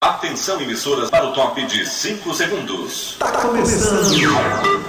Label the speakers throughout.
Speaker 1: Atenção, emissoras, para o top de 5 segundos.
Speaker 2: Tá começando.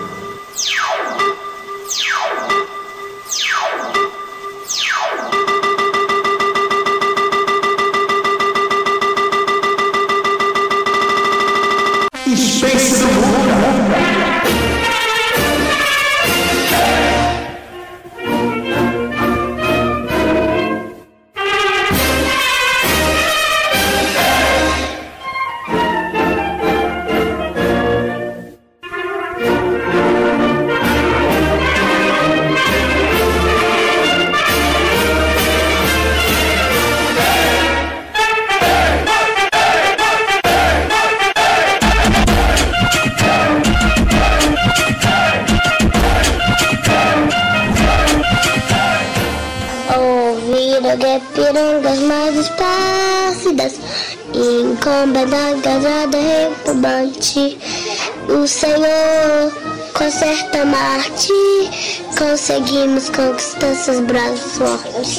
Speaker 3: Seus braços fortes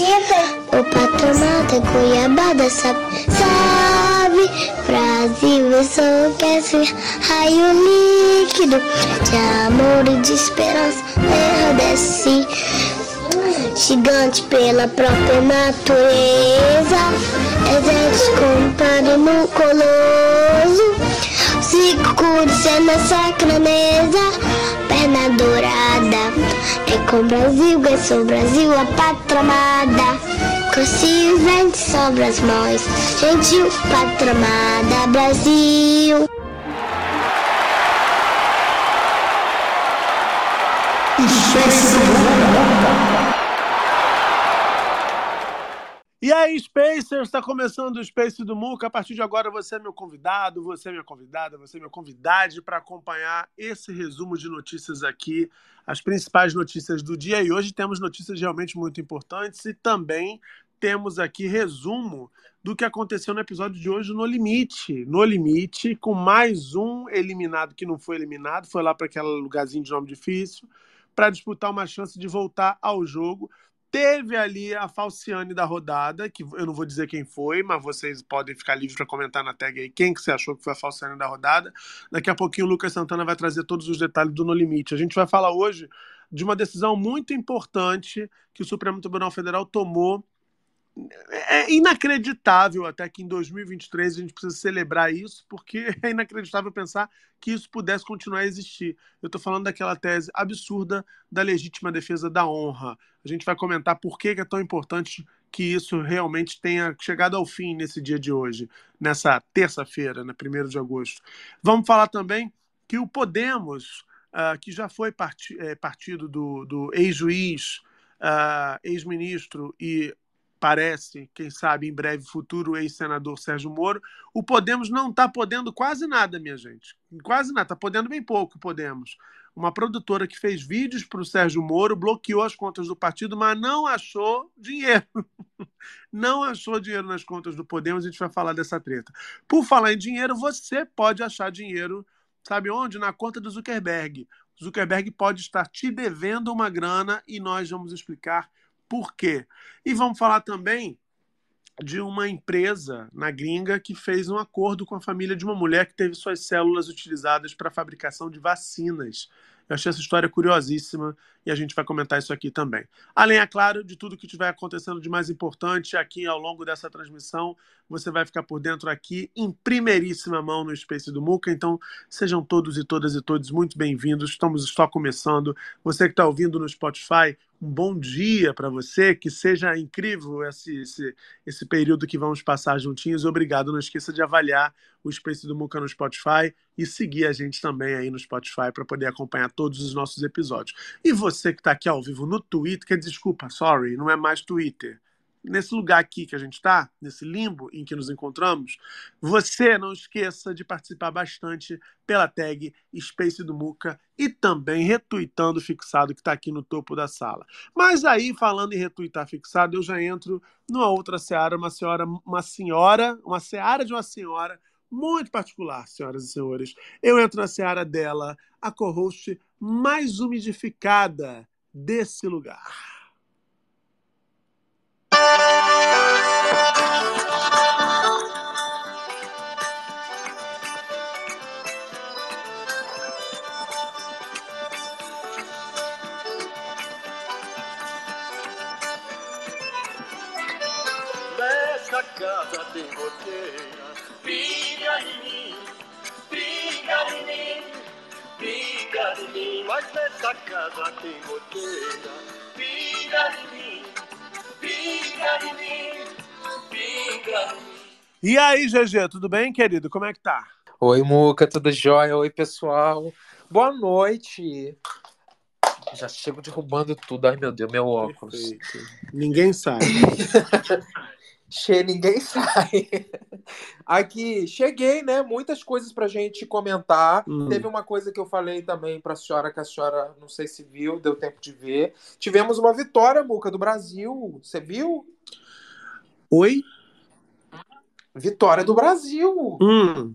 Speaker 3: O patronato é Cuiabá sabe, sabe Brasil enlouquece Raio líquido De amor e de esperança desce gigante pela própria natureza. Exército comparo no coloso. Ciclo é na sacra mesa. Perna dourada. É com Brasil, é sou Brasil, a pátria amada. Cresci vento sobre as mãos. Gentil, pátria amada, Brasil.
Speaker 4: E aí, Spacers, está começando o Space do Muca. A partir de agora, você é meu convidado, você é minha convidada, você é meu convidade para acompanhar esse resumo de notícias aqui, as principais notícias do dia. E hoje temos notícias realmente muito importantes e também temos aqui resumo do que aconteceu no episódio de hoje no Limite. No Limite, com mais um eliminado que não foi eliminado, foi lá para aquele lugarzinho de nome difícil, para disputar uma chance de voltar ao jogo. Teve ali a Falciane da rodada, que eu não vou dizer quem foi, mas vocês podem ficar livres para comentar na tag aí quem que você achou que foi a Falciane da rodada. Daqui a pouquinho o Lucas Santana vai trazer todos os detalhes do No Limite. A gente vai falar hoje de uma decisão muito importante que o Supremo Tribunal Federal tomou é inacreditável até que em 2023 a gente precisa celebrar isso, porque é inacreditável pensar que isso pudesse continuar a existir. Eu estou falando daquela tese absurda da legítima defesa da honra. A gente vai comentar por que é tão importante que isso realmente tenha chegado ao fim nesse dia de hoje, nessa terça-feira, né, 1 de agosto. Vamos falar também que o Podemos, uh, que já foi é, partido do, do ex-juiz, uh, ex-ministro e parece, quem sabe em breve futuro ex-senador Sérgio Moro, o Podemos não está podendo quase nada, minha gente. Quase nada, está podendo bem pouco Podemos. Uma produtora que fez vídeos para o Sérgio Moro bloqueou as contas do partido, mas não achou dinheiro. não achou dinheiro nas contas do Podemos, a gente vai falar dessa treta. Por falar em dinheiro, você pode achar dinheiro, sabe onde? Na conta do Zuckerberg. Zuckerberg pode estar te devendo uma grana e nós vamos explicar por quê? E vamos falar também de uma empresa na gringa que fez um acordo com a família de uma mulher que teve suas células utilizadas para a fabricação de vacinas. Eu achei essa história curiosíssima e a gente vai comentar isso aqui também. Além, é claro, de tudo que estiver acontecendo de mais importante aqui ao longo dessa transmissão, você vai ficar por dentro aqui em primeiríssima mão no Space do Muca. Então, sejam todos e todas e todos muito bem-vindos. Estamos só começando. Você que está ouvindo no Spotify, um bom dia para você, que seja incrível esse, esse, esse período que vamos passar juntinhos. Obrigado. Não esqueça de avaliar o Space do Muca no Spotify e seguir a gente também aí no Spotify para poder acompanhar todos os nossos episódios. E você que está aqui ao vivo no Twitter, que desculpa, sorry, não é mais Twitter nesse lugar aqui que a gente está, nesse limbo em que nos encontramos, você não esqueça de participar bastante pela tag Space do Muca e também retuitando o fixado que está aqui no topo da sala. Mas aí, falando em retuitar fixado, eu já entro numa outra seara, uma senhora, uma senhora, uma seara de uma senhora muito particular, senhoras e senhores. Eu entro na seara dela, a co-host mais umidificada desse lugar.
Speaker 5: Pinga em mim, pinga em mim, pinga em mim. Mas nessa casa tem goteira. Pinga em mim, pinga em mim, pinga em mim.
Speaker 4: E aí, GG, tudo bem, querido? Como é que tá?
Speaker 6: Oi, Muca, tudo jóia? Oi, pessoal. Boa noite. Já chego derrubando tudo. Ai, meu Deus, meu óculos.
Speaker 4: Perfeito. Ninguém sabe.
Speaker 6: Che, ninguém sai. Aqui, cheguei, né? Muitas coisas pra gente comentar.
Speaker 4: Hum.
Speaker 6: Teve uma coisa que eu falei também pra senhora, que a senhora não sei se viu, deu tempo de ver. Tivemos uma vitória, Muca, do Brasil. Você viu?
Speaker 4: Oi?
Speaker 6: Vitória do Brasil.
Speaker 4: Hum.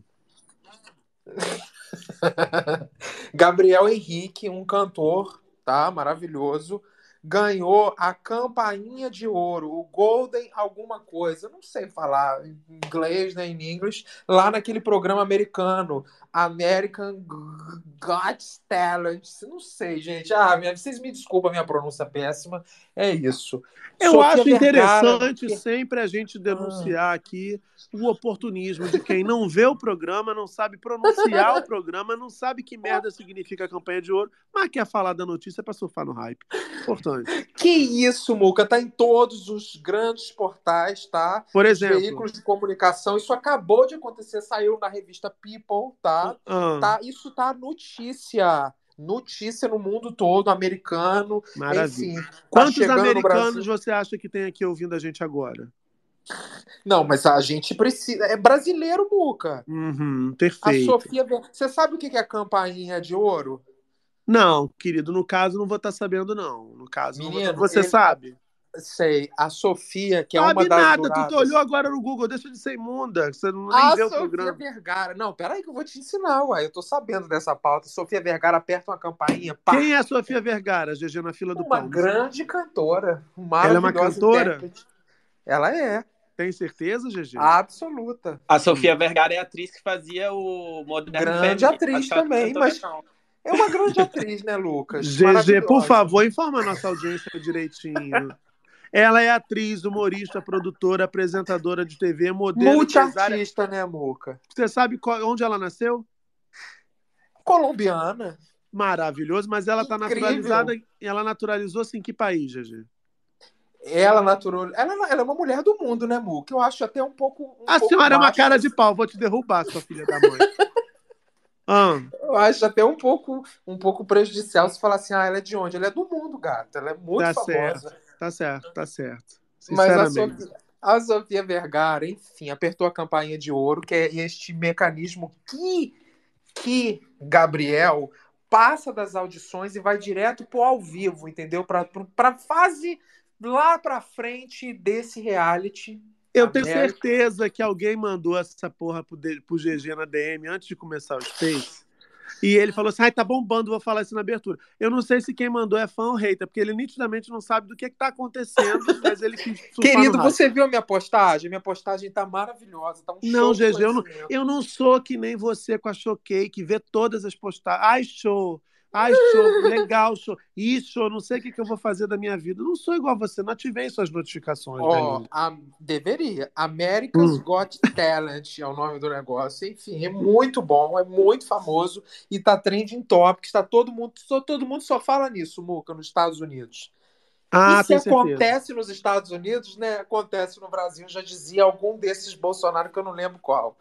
Speaker 6: Gabriel Henrique, um cantor, tá? Maravilhoso. Ganhou a campainha de ouro, o Golden alguma coisa, não sei falar em inglês nem em inglês, lá naquele programa americano, American Got Talent, não sei, gente. Ah, minha- vocês me desculpem a minha pronúncia péssima, é isso.
Speaker 4: Eu
Speaker 6: Sofia
Speaker 4: acho interessante
Speaker 6: que-
Speaker 4: sempre a gente denunciar aqui o oportunismo de quem não vê o programa, não sabe pronunciar o programa, não sabe que merda significa a campanha de ouro, mas quer falar da notícia pra surfar no hype. Importante.
Speaker 6: Que isso, Muca, tá em todos os grandes portais, tá?
Speaker 4: Por
Speaker 6: Os
Speaker 4: exemplo,
Speaker 6: veículos de comunicação. Isso acabou de acontecer, saiu na revista People, tá?
Speaker 4: ah,
Speaker 6: tá isso tá notícia. Notícia no mundo todo, americano.
Speaker 4: maravilha.
Speaker 6: Enfim. tá
Speaker 4: Quantos americanos você acha que tem aqui ouvindo a gente agora?
Speaker 6: Não, mas a gente precisa. É brasileiro, Muca.
Speaker 4: Uhum,
Speaker 6: A
Speaker 4: perfeito.
Speaker 6: Sofia. Ver- Você sabe o que é a campainha de ouro?
Speaker 4: Não, querido, no caso não vou estar sabendo, não. No caso, não vou
Speaker 6: Menino,
Speaker 4: tá- você
Speaker 6: ele-
Speaker 4: sabe?
Speaker 6: Sei. A Sofia, que é
Speaker 4: Sabe
Speaker 6: uma das.
Speaker 4: nada, tu
Speaker 6: juradas-
Speaker 4: olhou agora no Google, deixa de ser imunda, você não nem
Speaker 6: A
Speaker 4: vê o
Speaker 6: Sofia
Speaker 4: programa.
Speaker 6: Vergara. Não, peraí que eu vou te ensinar, uai. Eu tô sabendo dessa pauta. Sofia Vergara aperta uma campainha. Pá.
Speaker 4: Quem é a Sofia Vergara, GG, na fila do
Speaker 6: Uma
Speaker 4: pão?
Speaker 6: grande cantora.
Speaker 4: Ela é uma cantora?
Speaker 6: intérprete. Ela é.
Speaker 4: Tem certeza, GG?
Speaker 6: Absoluta.
Speaker 7: A Sofia Vergara é a atriz que fazia o Moderno
Speaker 6: Grande
Speaker 7: Family.
Speaker 6: atriz também, mas-
Speaker 7: não.
Speaker 6: É uma grande atriz, né, Lucas?
Speaker 4: GG, por favor, informa a nossa audiência direitinho. Ela é atriz, humorista, produtora, apresentadora de TV, modelo.
Speaker 6: Multiartista, né, Muca?
Speaker 4: Você sabe qual- onde ela nasceu?
Speaker 6: Colombiana.
Speaker 4: Maravilhoso, mas ela está naturalizada. Ela naturalizou-se em que país, GG?
Speaker 6: Ela natural. Ela, ela é uma mulher do mundo, né, Muca? Eu acho até um pouco. um
Speaker 4: A
Speaker 6: pouco
Speaker 4: senhora é uma cara de pau, vou te derrubar, sua filha da mãe. Ah,
Speaker 6: Eu acho até um pouco, um pouco prejudicial se falar assim, ah, ela é de onde? Ela é do mundo, gata. Ela é muito
Speaker 4: Tá
Speaker 6: famosa.
Speaker 4: tá certo, tá certo.
Speaker 6: Mas a. Sofia, a Sofia Vergara, enfim, apertou a campainha de ouro, que é este mecanismo que, que Gabriel passa das audições e vai direto pro ao vivo, entendeu? Para a fase lá pra frente desse reality.
Speaker 4: Eu tenho certeza que alguém mandou essa porra pro, pro GG na DM antes de começar o Space. E ele falou assim: ai, tá bombando, vou falar isso na abertura. Eu não sei se quem mandou é fã ou hater, porque ele nitidamente não sabe do que, que tá acontecendo, mas ele quis
Speaker 6: Querido, você viu a minha postagem? Minha postagem tá maravilhosa, tá um
Speaker 4: Não, GG, eu não-. Eu não sou que nem você com a Choquei, que vê todas as postagens. Ai, show! Ai, show, legal, show. Isso, não sei o que, que eu vou fazer da minha vida. Eu não sou igual a você, não ativei suas notificações.
Speaker 6: Ó,
Speaker 4: né,
Speaker 6: a- deveria. America's
Speaker 4: Hum.
Speaker 6: Got Talent é o nome do negócio. Enfim, é muito bom, é muito famoso e tá trending topics. Tá todo mundo, só, todo mundo só fala nisso, Muca, nos Estados Unidos.
Speaker 4: Ah,
Speaker 6: e se
Speaker 4: certeza.
Speaker 6: acontece nos Estados Unidos, né? Acontece no Brasil, já dizia algum desses Bolsonaro que eu não lembro qual.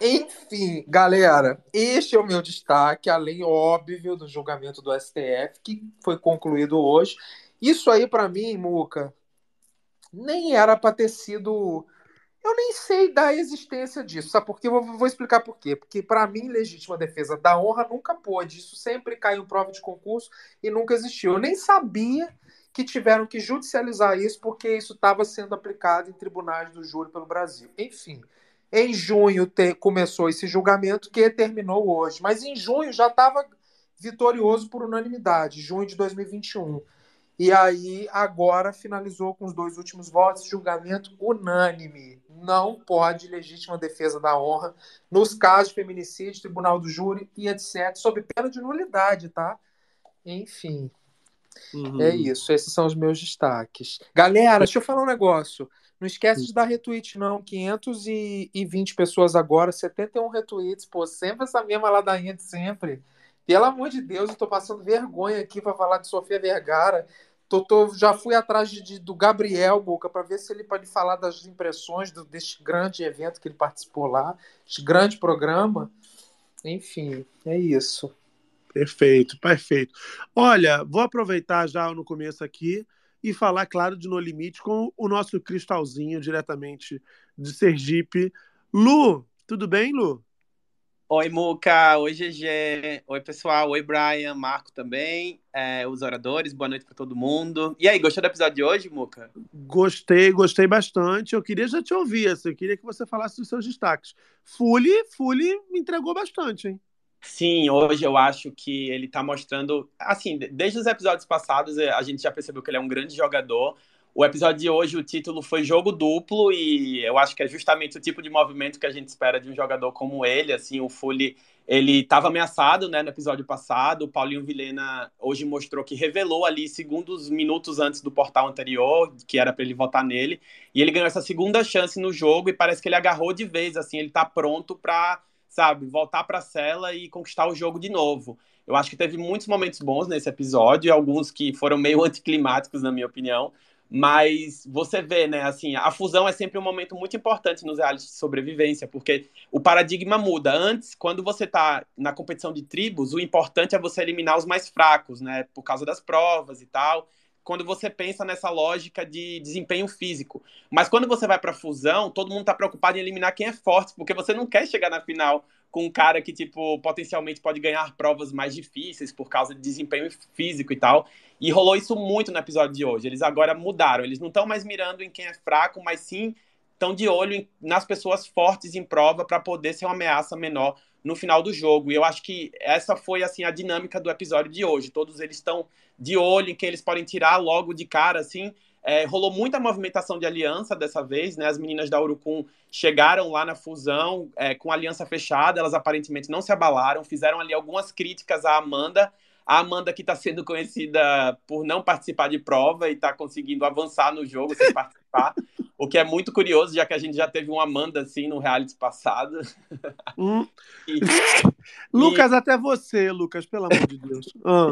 Speaker 6: Enfim, galera, este é o meu destaque, além óbvio do julgamento do STF, que foi concluído hoje. Isso aí, pra mim, Muca, nem era pra ter sido. Eu nem sei da existência disso, sabe por quê? Eu vou, vou explicar por quê. Porque, pra mim, legítima defesa da honra nunca pôde. Isso sempre caiu em prova de concurso e nunca existiu. Eu nem sabia que tiveram que judicializar isso porque isso estava sendo aplicado em tribunais do júri pelo Brasil. Enfim, em junho te- começou esse julgamento que terminou hoje, mas em junho já estava vitorioso por unanimidade, junho de 2021. E aí agora finalizou com os dois últimos votos, julgamento unânime. Não pode legítima defesa da honra nos casos de feminicídio, tribunal do júri e etc, sob pena de nulidade, tá? Enfim,
Speaker 4: Uhum.
Speaker 6: é isso, esses são os meus destaques. Galera, deixa eu falar um negócio. Não esquece de dar retweet, não. 520 pessoas agora, 71 retweets. Pô, sempre essa mesma ladainha de sempre. Pelo amor de Deus, eu tô passando vergonha aqui para falar de Sofia Vergara. Tô, tô, já fui atrás de, de, do Gabriel Boca para ver se ele pode falar das impressões do, deste grande evento que ele participou lá, este grande programa. Enfim, é isso.
Speaker 4: Perfeito, perfeito. Olha, vou aproveitar já no começo aqui e falar, claro, de No Limite com o nosso Cristalzinho, diretamente de Sergipe. Lu, tudo bem, Lu?
Speaker 7: Oi, Muca. Oi, GG. Oi, pessoal. Oi, Brian. Marco também. É, os oradores. Boa noite para todo mundo. E aí, gostou do episódio de hoje, Muca?
Speaker 4: Gostei, gostei bastante. Eu queria já te ouvir. Assim, eu queria que você falasse dos seus destaques. Fully, Fully me entregou bastante, hein?
Speaker 7: Sim, hoje eu acho que ele tá mostrando. Assim, desde os episódios passados, a gente já percebeu que ele é um grande jogador o episódio de hoje, o título foi jogo duplo e eu acho que é justamente o tipo de movimento que a gente espera de um jogador como ele. Assim, o Fully, ele estava ameaçado, né, no episódio passado. O Paulinho Vilena hoje mostrou que revelou ali segundos minutos antes do portal anterior que era para ele votar nele e ele ganhou essa segunda chance no jogo e parece que ele agarrou de vez. Assim, ele está pronto para, sabe, voltar para a cela e conquistar o jogo de novo. Eu acho que teve muitos momentos bons nesse episódio, alguns que foram meio anticlimáticos, na minha opinião. Mas você vê, né, assim, a fusão é sempre um momento muito importante nos realities de sobrevivência, porque o paradigma muda. Antes, quando você está na competição de tribos, o importante é você eliminar os mais fracos, né, por causa das provas e tal. Quando você pensa nessa lógica de desempenho físico. Mas quando você vai para fusão, todo mundo está preocupado em eliminar quem é forte, porque você não quer chegar na final com um cara que, tipo, potencialmente pode ganhar provas mais difíceis por causa de desempenho físico e tal. E rolou isso muito no episódio de hoje. Eles agora mudaram. Eles não estão mais mirando em quem é fraco, mas sim estão de olho em, nas pessoas fortes em prova para poder ser uma ameaça menor no final do jogo. E eu acho que essa foi assim a dinâmica do episódio de hoje. Todos eles estão de olho em quem eles podem tirar logo de cara, assim, é, rolou muita movimentação de aliança dessa vez, né? As meninas da Urucum chegaram lá na fusão é, com aliança fechada, elas aparentemente não se abalaram, fizeram ali algumas críticas à Amanda. A Amanda que está sendo conhecida por não participar de prova e está conseguindo avançar no jogo sem participar. O que é muito curioso, já que a gente já teve uma Amanda assim no reality passado.
Speaker 4: Hum. E, Lucas, e... até você, Lucas, pelo amor de Deus.
Speaker 7: Ah.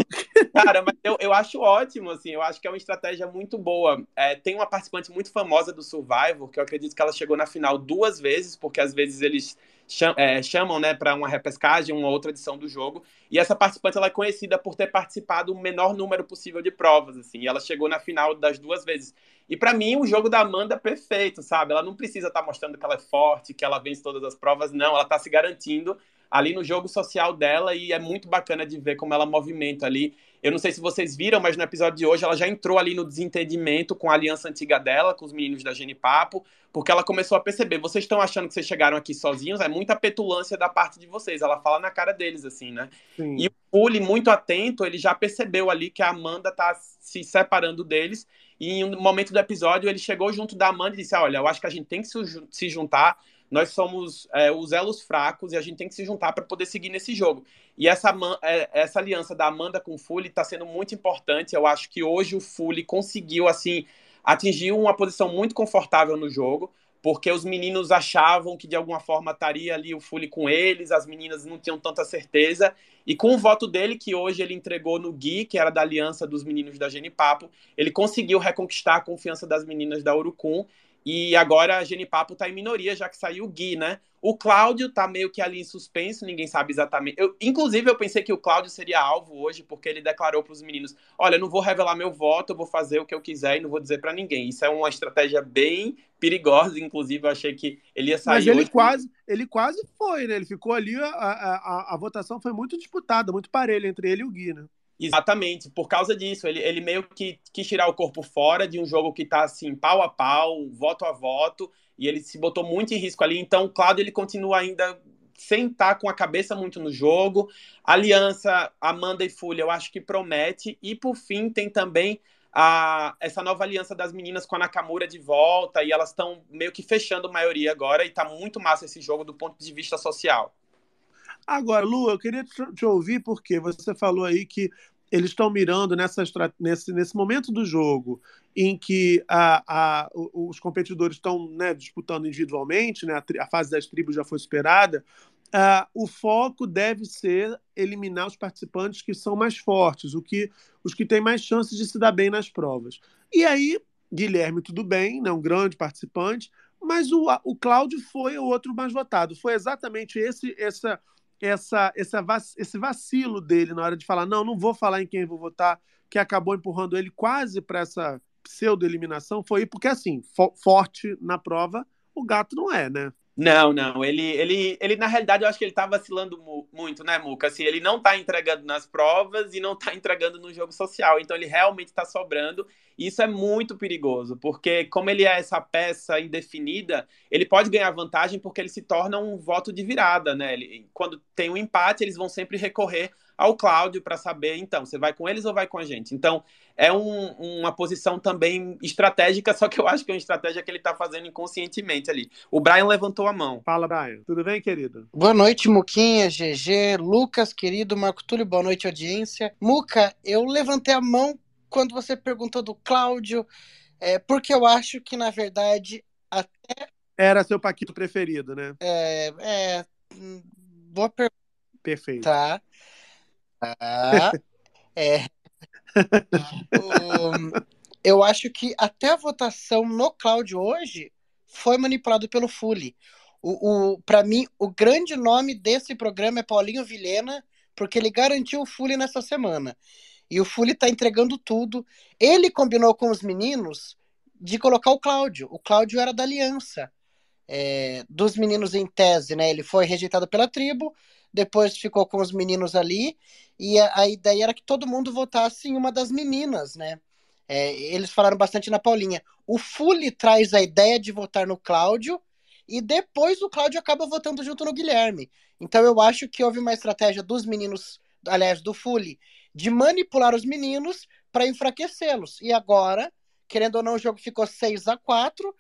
Speaker 7: Cara, mas eu, eu acho ótimo, assim, eu acho que é uma estratégia muito boa. É, tem uma participante muito famosa do Survivor, que eu acredito que ela chegou na final duas vezes, porque às vezes eles chamam, é, chamam né, para uma repescagem, uma outra edição do jogo. E essa participante ela é conhecida por ter participado o menor número possível de provas, assim. E ela chegou na final das duas vezes. E para mim, o jogo da Amanda é perfeito, sabe? Ela não precisa estar tá mostrando que ela é forte, que ela vence todas as provas, não. Ela está se garantindo ali no jogo social dela e é muito bacana de ver como ela movimenta ali. Eu não sei se vocês viram, mas no episódio de hoje ela já entrou ali no desentendimento com a aliança antiga dela, com os meninos da Genipapo, porque ela começou a perceber, vocês estão achando que vocês chegaram aqui sozinhos, é muita petulância da parte de vocês. Ela fala na cara deles, assim, né? Sim. E o Puli, muito atento, ele já percebeu ali que a Amanda tá se separando deles e em um momento do episódio, ele chegou junto da Amanda e disse: Olha, eu acho que a gente tem que se juntar. Nós somos é, os elos fracos e a gente tem que se juntar para poder seguir nesse jogo. E essa, é, essa aliança da Amanda com o Fully está sendo muito importante. Eu acho que hoje o Fully conseguiu assim atingir uma posição muito confortável no jogo porque os meninos achavam que de alguma forma estaria ali o Fully com eles, as meninas não tinham tanta certeza, e com o voto dele, que hoje ele entregou no Gui, que era da aliança dos meninos da Genipapo, ele conseguiu reconquistar a confiança das meninas da Urucum, e agora a Genipapo está em minoria, já que saiu o Gui, né? O Cláudio tá meio que ali em suspenso, ninguém sabe exatamente. Eu, inclusive, eu pensei que o Cláudio seria alvo hoje, porque ele declarou para os meninos: olha, eu não vou revelar meu voto, eu vou fazer o que eu quiser e não vou dizer para ninguém. Isso é uma estratégia bem perigosa, inclusive, eu achei que ele ia sair.
Speaker 4: Mas ele
Speaker 7: hoje.
Speaker 4: quase, ele quase foi, né? Ele ficou ali, a, a, a, a votação foi muito disputada, muito parelha entre ele e o Gui, né?
Speaker 7: Exatamente, por causa disso, ele, ele meio que quis tirar o corpo fora de um jogo que tá assim, pau a pau, voto a voto, e ele se botou muito em risco ali. Então, o Cláudio ele continua ainda sem estar tá com a cabeça muito no jogo. Aliança Amanda e Fulha, eu acho que promete. E por fim, tem também a, essa nova aliança das meninas com a Nakamura de volta, e elas estão meio que fechando a maioria agora, e tá muito massa esse jogo do ponto de vista social.
Speaker 4: Agora, Lu, eu queria te ouvir porque você falou aí que eles estão mirando nessa, nesse, nesse momento do jogo em que a, a, os competidores estão né, disputando individualmente, né, a, a, fase das tribos já foi superada, uh, o foco deve ser eliminar os participantes que são mais fortes, o que, os que têm mais chances de se dar bem nas provas. E aí, Guilherme, tudo bem, né, um grande participante, mas o, o Cláudio foi o outro mais votado. Foi exatamente esse essa, essa, essa, esse vacilo dele na hora de falar: não, não vou falar em quem vou votar, que acabou empurrando ele quase para essa pseudo-eliminação. Foi porque, assim, fo forte na prova, o gato não é, né?
Speaker 7: Não, não. Ele, ele, ele, na realidade, eu acho que ele tá vacilando mu muito, né, Muca? Assim, ele não tá entregando nas provas e não tá entregando no jogo social. Então, ele realmente tá sobrando. E isso é muito perigoso, porque como ele é essa peça indefinida, ele pode ganhar vantagem porque ele se torna um voto de virada, né? Ele, quando tem um empate, eles vão sempre recorrer ao Cláudio para saber, então, você vai com eles ou vai com a gente? Então, é um, uma posição também estratégica, só que eu acho que é uma estratégia que ele está fazendo inconscientemente ali. O Brian levantou a mão.
Speaker 4: Fala, Brian. Tudo bem, querido?
Speaker 8: Boa noite, Muquinha, GG, Lucas, querido, Marco Túlio, boa noite, audiência. Muca, eu levantei a mão quando você perguntou do Cláudio, é, porque eu acho que, na verdade, até.
Speaker 4: Era seu Paquito preferido, né?
Speaker 8: É. é boa pergunta.
Speaker 4: Perfeito.
Speaker 8: Tá. Tá. é. eu acho que até a votação no Cláudio hoje foi manipulado pelo Fully. O, o, para mim, o grande nome desse programa é Paulinho Vilhena, porque ele garantiu o Fully nessa semana. E o Fully tá entregando tudo. Ele combinou com os meninos de colocar o Cláudio. O Cláudio era da aliança. É, dos meninos em tese, né? Ele foi rejeitado pela tribo, depois ficou com os meninos ali, e a, a ideia era que todo mundo votasse em uma das meninas, né? É, eles falaram bastante na Paulinha. O Fully traz a ideia de votar no Cláudio, e depois o Cláudio acaba votando junto no Guilherme. Então eu acho que houve uma estratégia dos meninos, aliás, do Fully, de manipular os meninos para enfraquecê-los. E agora, querendo ou não, o jogo ficou 6 a 4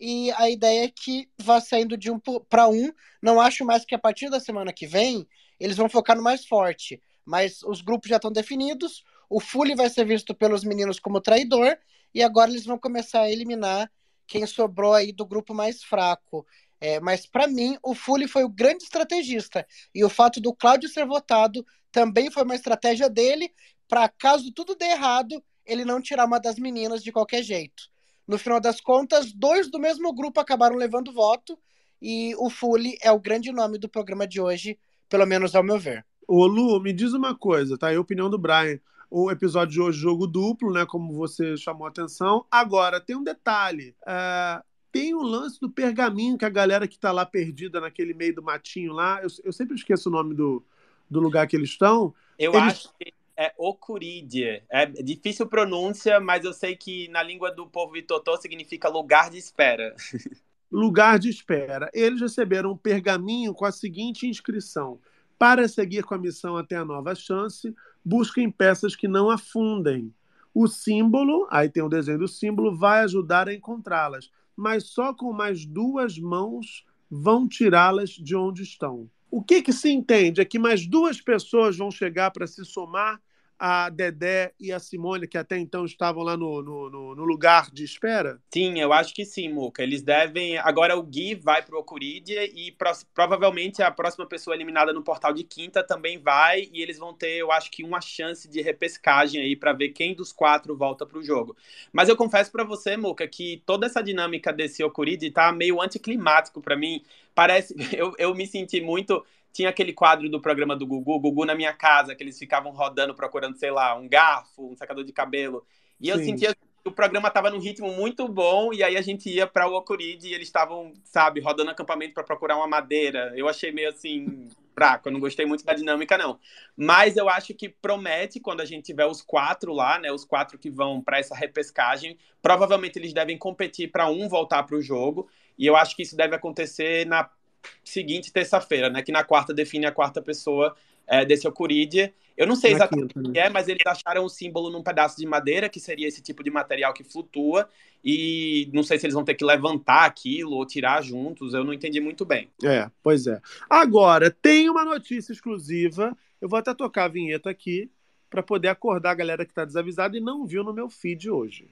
Speaker 8: e a ideia é que vá saindo de um para um. Não acho mais que a partir da semana que vem eles vão focar no mais forte. Mas os grupos já estão definidos. O Fully vai ser visto pelos meninos como traidor. E agora eles vão começar a eliminar quem sobrou aí do grupo mais fraco. É, mas para mim, o Fully foi o grande estrategista. E o fato do Cláudio ser votado também foi uma estratégia dele para caso tudo dê errado, ele não tirar uma das meninas de qualquer jeito. No final das contas, dois do mesmo grupo acabaram levando voto e o Fully é o grande nome do programa de hoje, pelo menos ao meu ver.
Speaker 4: Ô Lu, me diz uma coisa, tá? É a opinião do Brian. O episódio de hoje, jogo duplo, né? Como você chamou a atenção. Agora, tem um detalhe. Uh, tem o lance do pergaminho que a galera que tá lá perdida naquele meio do matinho lá. Eu, eu sempre esqueço o nome do, do lugar que eles estão.
Speaker 7: Eu
Speaker 4: eles...
Speaker 7: acho que é Okuridie. É difícil pronúncia, mas eu sei que na língua do povo Itotô significa lugar de espera.
Speaker 4: Lugar de espera. Eles receberam um pergaminho com a seguinte inscrição: Para seguir com a missão até a nova chance, busquem peças que não afundem. O símbolo, aí tem o desenho do símbolo, vai ajudar a encontrá-las, mas só com mais duas mãos vão tirá-las de onde estão. O que, que se entende é que mais duas pessoas vão chegar para se somar a Dedé e a Simone, que até então estavam lá no, no, no, lugar de espera?
Speaker 7: Sim, eu acho que sim, Muca. Eles devem. Agora o Gui vai para o Okuridia e pro... provavelmente a próxima pessoa eliminada no portal de quinta também vai. E eles vão ter, eu acho que, uma chance de repescagem aí para ver quem dos quatro volta para o jogo. Mas eu confesso para você, Muca, que toda essa dinâmica desse Okuridia tá meio anticlimático para mim. Parece. Eu, eu me senti muito tinha aquele quadro do programa do Gugu, Gugu na minha casa, que eles ficavam rodando procurando, sei lá, um garfo, um secador de cabelo. E Sim. eu sentia que o programa estava num ritmo muito bom, e aí a gente ia para o Okuride e eles estavam, sabe, rodando acampamento para procurar uma madeira. Eu achei meio assim, fraco, eu não gostei muito da dinâmica, não. Mas eu acho que promete, quando a gente tiver os quatro lá, né, os quatro que vão para essa repescagem, provavelmente eles devem competir para um voltar para o jogo, e eu acho que isso deve acontecer na seguinte, terça-feira, né? Que na quarta define a quarta pessoa é, desse Ocurídea. Eu não sei exatamente o que é, mas eles acharam um símbolo num pedaço de madeira, que seria esse tipo de material que flutua, e não sei se eles vão ter que levantar aquilo ou tirar juntos, eu não entendi muito bem.
Speaker 4: É, pois é. Agora, tem uma notícia exclusiva, eu vou até tocar a vinheta aqui, para poder acordar a galera que está desavisada e não viu no meu feed hoje.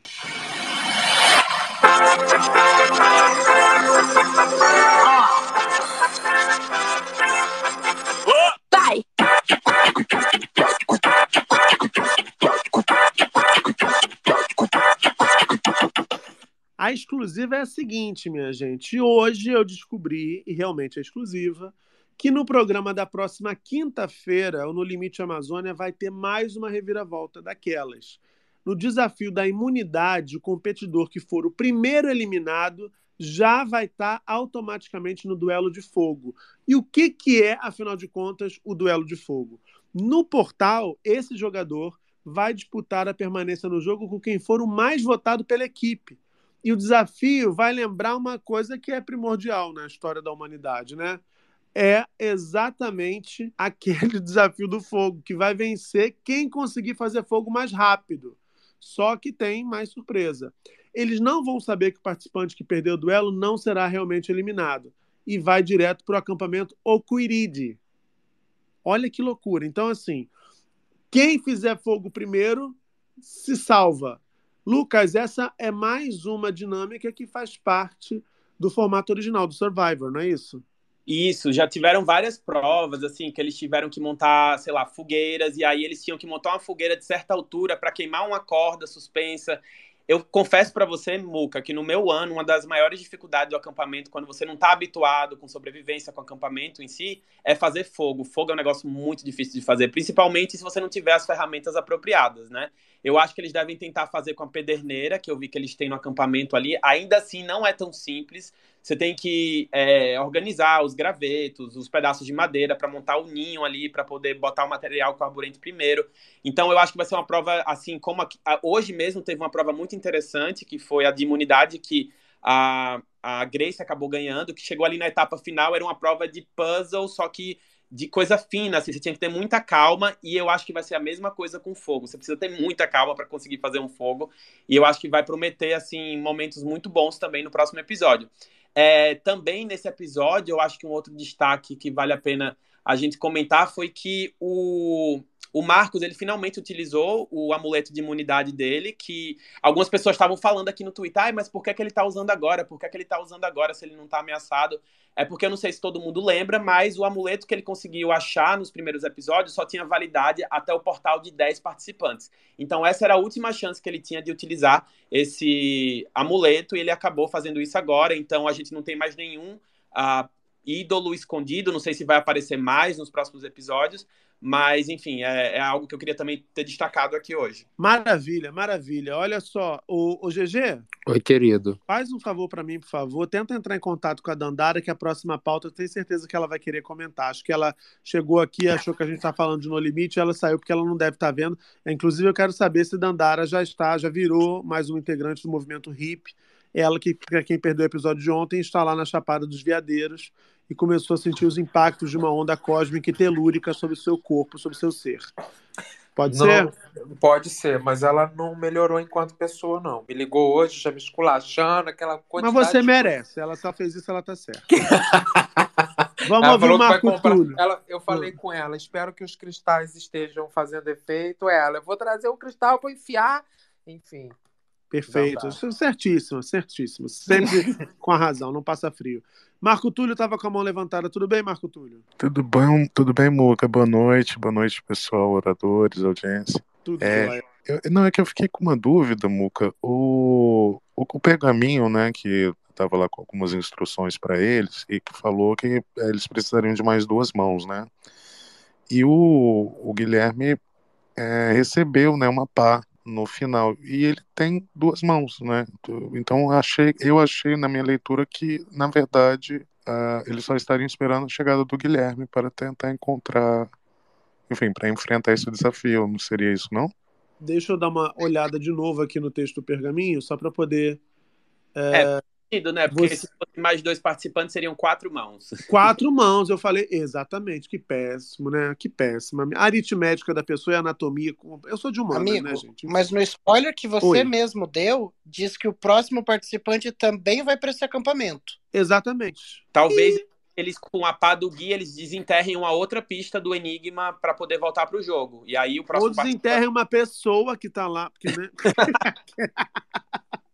Speaker 4: A exclusiva é a seguinte, minha gente. Hoje eu descobri, e realmente é exclusiva, que no programa da próxima quinta-feira, o No Limite Amazônia, vai ter mais uma reviravolta daquelas. No desafio da imunidade, o competidor que for o primeiro eliminado já vai estar automaticamente no duelo de fogo. E o que, que é, afinal de contas, o duelo de fogo? No portal, esse jogador vai disputar a permanência no jogo com quem for o mais votado pela equipe. E o desafio vai lembrar uma coisa que é primordial na história da humanidade, né? É exatamente aquele desafio do fogo, que vai vencer quem conseguir fazer fogo mais rápido. Só que tem mais surpresa. Eles não vão saber que o participante que perdeu o duelo não será realmente eliminado e vai direto para o acampamento Okuiridi. Olha que loucura. Então, assim, quem fizer fogo primeiro se salva. Lucas, essa é mais uma dinâmica que faz parte do formato original do Survivor, não é isso?
Speaker 7: Isso, já tiveram várias provas, assim, que eles tiveram que montar, sei lá, fogueiras, e aí eles tinham que montar uma fogueira de certa altura para queimar uma corda suspensa. Eu confesso para você, Muca, que no meu ano, uma das maiores dificuldades do acampamento, quando você não está habituado com sobrevivência com acampamento em si, é fazer fogo. Fogo é um negócio muito difícil de fazer, principalmente se você não tiver as ferramentas apropriadas, né? Eu acho que eles devem tentar fazer com a pederneira, que eu vi que eles têm no acampamento ali. Ainda assim, não é tão simples. Você tem que é, organizar os gravetos, os pedaços de madeira para montar o ninho ali, para poder botar o material carburante primeiro. Então, eu acho que vai ser uma prova, assim, como a, a, hoje mesmo teve uma prova muito interessante, que foi a de imunidade, que a, a Grace acabou ganhando, que chegou ali na etapa final, era uma prova de puzzle, só que de coisa fina, assim, você tinha que ter muita calma, e eu acho que vai ser a mesma coisa com fogo. Você precisa ter muita calma para conseguir fazer um fogo, e eu acho que vai prometer, assim, momentos muito bons também no próximo episódio. É, também nesse episódio, eu acho que um outro destaque que vale a pena a gente comentar foi que o, o Marcos ele finalmente utilizou o amuleto de imunidade dele, que algumas pessoas estavam falando aqui no Twitter, ah, mas por que, que ele está usando agora? Por que, que ele está usando agora se ele não está ameaçado? É porque eu não sei se todo mundo lembra, mas o amuleto que ele conseguiu achar nos primeiros episódios só tinha validade até o portal de 10 participantes. Então essa era a última chance que ele tinha de utilizar esse amuleto e ele acabou fazendo isso agora. Então a gente não tem mais nenhum uh, ídolo escondido, não sei se vai aparecer mais nos próximos episódios, mas, enfim, é, é, algo que eu queria também ter destacado aqui hoje.
Speaker 4: Maravilha, maravilha. Olha só, o, o GG.
Speaker 6: Oi, querido.
Speaker 4: Faz um favor para mim, por favor. Tenta entrar em contato com a Dandara, que a próxima pauta eu tenho certeza que ela vai querer comentar. Acho que ela chegou aqui, achou que a gente está falando de No Limite, ela saiu porque ela não deve estar tá vendo. Inclusive, eu quero saber se Dandara já está, já virou mais um integrante do movimento HIP. Ela, que, para quem perdeu o episódio de ontem, está lá na Chapada dos Veadeiros e começou a sentir os impactos de uma onda cósmica e telúrica sobre o seu corpo, sobre o seu ser. Pode
Speaker 6: não,
Speaker 4: ser?
Speaker 6: Pode ser, mas ela não melhorou enquanto pessoa, não. Me ligou hoje, já me esculachando, aquela
Speaker 4: quantidade... Mas você merece, ela só fez isso, ela tá certa. Vamos ela ouvir o Marco comprar...
Speaker 6: Ela, eu falei hum. com ela, espero que os cristais estejam fazendo efeito. Ela, eu vou trazer o cristal para enfiar, enfim.
Speaker 4: Perfeito, certíssimo, certíssimo. Sempre com a razão, não passa frio. Marco Túlio estava com a mão levantada. Tudo bem, Marco Túlio?
Speaker 9: Tudo bem, tudo bem, Muca. Boa noite, boa noite, pessoal, oradores, audiência.
Speaker 4: Tudo
Speaker 9: é, eu, Não, é que eu fiquei com uma dúvida, Muca. O, o, o pergaminho, né, que estava lá com algumas instruções para eles e que falou que eles precisariam de mais duas mãos, né? E o, o Guilherme é, recebeu, né, uma pá no final. E ele tem duas mãos, né? Então achei, eu achei na minha leitura que, na verdade, uh, eles só estariam esperando a chegada do Guilherme para tentar encontrar, enfim, para enfrentar esse desafio. Não seria isso, não?
Speaker 4: Deixa eu dar uma olhada de novo aqui no texto do pergaminho, só para poder. É...
Speaker 7: é sentido, né? Porque Você... se fosse mais dois participantes, seriam quatro mãos.
Speaker 4: Quatro mãos, eu falei, exatamente, que péssimo, né? Que péssimo. A aritmética da pessoa e anatomia. Eu sou de humano,
Speaker 8: Amigo,
Speaker 4: né, gente?
Speaker 8: Mas no spoiler que você Oi. mesmo deu, diz que o próximo participante também vai para esse acampamento.
Speaker 4: Exatamente.
Speaker 7: Talvez.
Speaker 4: E
Speaker 7: eles, com a pá do Gui, eles desenterrem uma outra pista do Enigma para poder voltar para o jogo. E aí o próximo.
Speaker 4: Ou desenterrem uma pessoa que tá lá. Porque, né?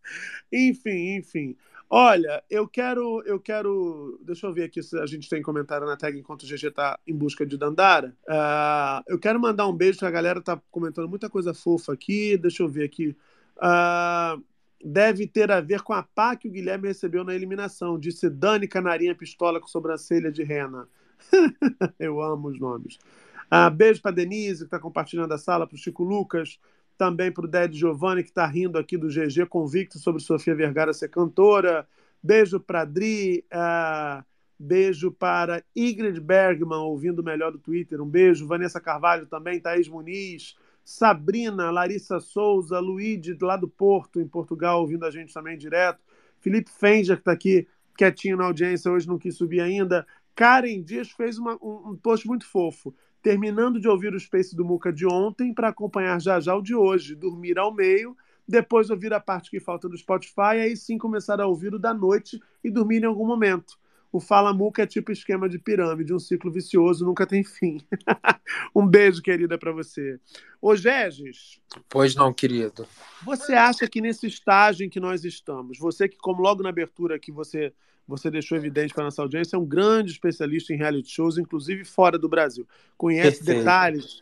Speaker 4: enfim, enfim. Olha, eu quero, eu quero. Deixa eu ver aqui se a gente tem comentário na tag enquanto o GG tá em busca de Dandara. Uh, eu quero mandar um beijo, a galera tá comentando muita coisa fofa aqui. Deixa eu ver aqui. Uh, deve ter a ver com a pá que o Guilherme recebeu na eliminação. Disse Dani Canarinha Pistola com sobrancelha de rena. eu amo os nomes. Uh, beijo para Denise, que está compartilhando a sala, para o Chico Lucas, também para o Ded Giovanni, que está rindo aqui do GG, convicto sobre Sofia Vergara ser cantora. Beijo para Adri. Uh, beijo para Ingrid Bergman, ouvindo melhor do Twitter. Um beijo. Vanessa Carvalho também, Thaís Muniz. Sabrina, Larissa Souza, Luíde, lá do Porto, em Portugal, ouvindo a gente também direto. Felipe Fenja, que está aqui quietinho na audiência, hoje não quis subir ainda. Karen Dias fez uma, um, um post muito fofo terminando de ouvir o Space do Muca de ontem para acompanhar já já o de hoje, dormir ao meio, depois ouvir a parte que falta do Spotify, aí sim começar a ouvir o da noite e dormir em algum momento. O Fala Muca é tipo esquema de pirâmide, um ciclo vicioso nunca tem fim. um beijo, querida, para você. Ô, Gegis.
Speaker 6: Pois não, querido.
Speaker 4: Você acha que nesse estágio em que nós estamos, você que, como logo na abertura que você você deixou evidente para nossa audiência, é um grande especialista em reality shows, inclusive fora do Brasil. Conhece Perfeito. detalhes,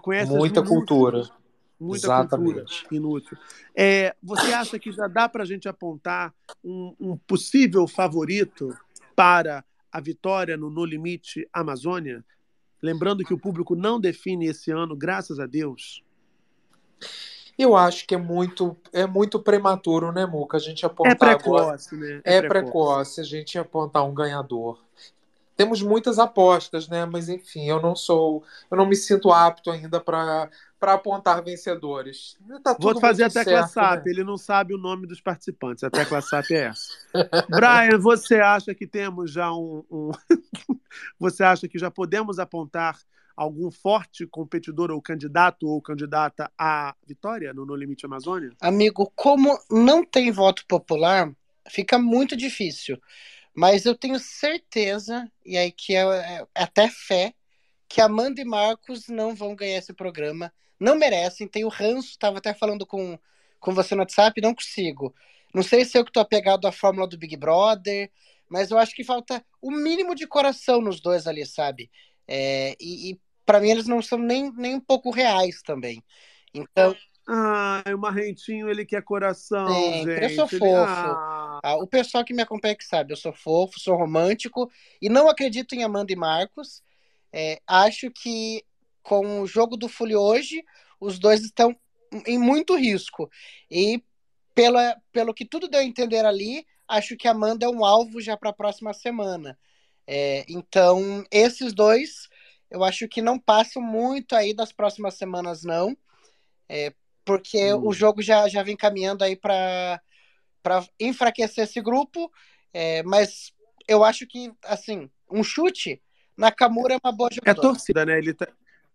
Speaker 4: conhece
Speaker 6: muita cultura.
Speaker 4: Muita Exatamente. cultura inútil. É, você acha que já dá para a gente apontar um, um, possível favorito para a vitória no No Limite Amazônia? Lembrando que o público não define esse ano, graças a Deus.
Speaker 6: Eu acho que é muito é muito prematuro, né, Muca? A gente apontar
Speaker 4: é precoce,
Speaker 6: agora.
Speaker 4: Né?
Speaker 6: É, é precoce. precoce a gente apontar um ganhador. Temos muitas apostas, né? Mas enfim, eu não sou, eu não me sinto apto ainda para para apontar vencedores.
Speaker 4: Tá Vou fazer a tecla certo, SAP, né? ele não sabe o nome dos participantes. A tecla SAP é essa. Brian, você acha que temos já um, um... você acha que já podemos apontar algum forte competidor ou candidato ou candidata à vitória no No Limite Amazônia?
Speaker 8: Amigo, como não tem voto popular, fica muito difícil. Mas eu tenho certeza, e aí que é, é até fé, que Amanda e Marcos não vão ganhar esse programa. Não merecem, tem o ranço, estava até falando com, com você no WhatsApp, não consigo. Não sei se eu que estou apegado à fórmula do Big Brother, mas eu acho que falta o mínimo de coração nos dois ali, sabe? É, e, e para mim eles não são nem, nem um pouco reais também. Então.
Speaker 4: Ah, o Marrentinho, ele quer coração, gente.
Speaker 8: Eu sou fofo. Ele... Ah. Ah, o pessoal que me acompanha que sabe, eu sou fofo, sou romântico e não acredito em Amanda e Marcos. É, acho que com o jogo do Fully hoje, os dois estão em muito risco. E pela, pelo que tudo deu a entender ali, acho que Amanda é um alvo já para a próxima semana. É, então, esses dois eu acho que não passam muito aí das próximas semanas, não. É, porque hum. o jogo já, já vem caminhando aí para enfraquecer esse grupo. É, mas eu acho que, assim, um chute, Nakamura é uma boa
Speaker 4: jogadora. É torcida, né? Ele tá...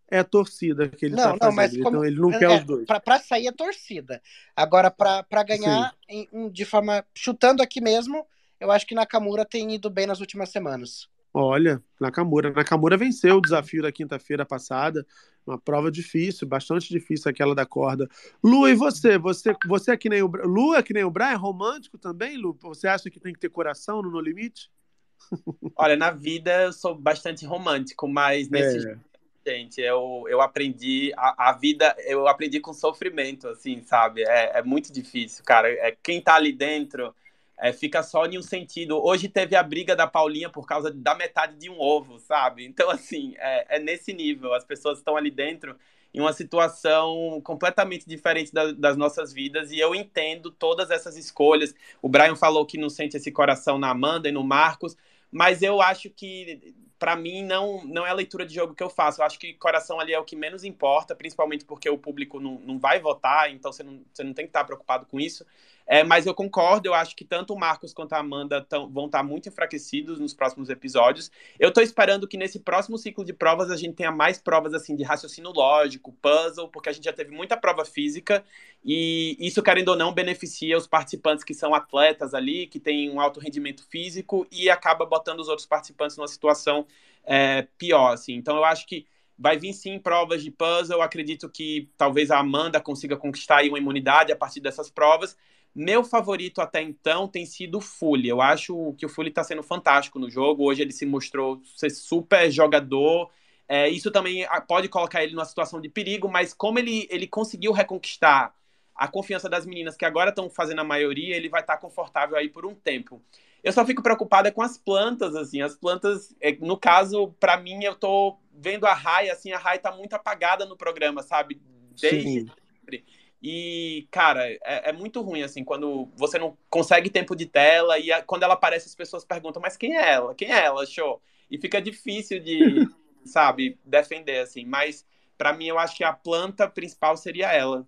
Speaker 4: É a torcida que ele não, tá não, fazendo, mas como, então ele não quer
Speaker 8: é,
Speaker 4: os dois.
Speaker 8: Para sair é torcida. Agora, para ganhar em, de forma. chutando aqui mesmo, eu acho que Nakamura tem ido bem nas últimas semanas.
Speaker 4: Olha, Nakamura. Nakamura venceu o desafio da quinta-feira passada. Uma prova difícil, bastante difícil aquela da corda. Lu, e você? Você, você é que nem o Lu é que nem o Brian, é romântico também, Lu? Você acha que tem que ter coração no No Limite?
Speaker 7: Olha, na vida eu sou bastante romântico, mas nesse é. gente, eu, eu aprendi a, a, vida, eu aprendi com sofrimento, assim, sabe? É, é muito difícil, cara. É quem tá ali dentro é, fica só em um sentido. Hoje teve a briga da Paulinha por causa da metade de um ovo, sabe? Então, assim, é, é nesse nível. As pessoas estão ali dentro em uma situação completamente diferente da, das nossas vidas e eu entendo todas essas escolhas. O Brian falou que não sente esse coração na Amanda e no Marcos, mas eu acho que para mim não, não é a leitura de jogo que eu faço. Eu acho que coração ali é o que menos importa, principalmente porque o público não, não vai votar, então você não, você não tem que estar preocupado com isso. É, mas eu concordo, eu acho que tanto o Marcos quanto a Amanda tão, vão estar muito enfraquecidos nos próximos episódios. Eu tô esperando que nesse próximo ciclo de provas a gente tenha mais provas assim de raciocínio lógico, puzzle, porque a gente já teve muita prova física e isso, querendo ou não, beneficia os participantes que são atletas ali, que têm um alto rendimento físico e acaba botando os outros participantes numa situação é, pior, assim. Então eu acho que Vai vir sim provas de puzzle. Acredito que talvez a Amanda consiga conquistar uma imunidade a partir dessas provas. Meu favorito até então tem sido o Fully. Eu acho que o Fully está sendo fantástico no jogo. Hoje ele se mostrou ser super jogador. É, isso também pode colocar ele numa situação de perigo, mas como ele, ele conseguiu reconquistar a confiança das meninas que agora estão fazendo a maioria, ele vai estar tá confortável aí por um tempo. Eu só fico preocupada com as plantas, assim. As plantas, é, no caso, para mim, eu tô vendo a Rai, assim, a Rai tá muito apagada no programa, sabe? Desde Sim. sempre. E, cara, é, é, muito ruim, assim, quando você não consegue tempo de tela e a, quando ela aparece, as pessoas perguntam, mas quem é ela? Quem é ela, show? E fica difícil de, sabe, defender, assim. Mas, para mim, eu acho que a planta principal seria ela.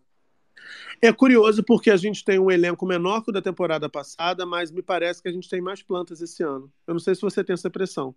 Speaker 4: É curioso porque a gente tem um elenco menor que o da temporada passada, mas me parece que a gente tem mais plantas esse ano. Eu não sei se você tem essa impressão.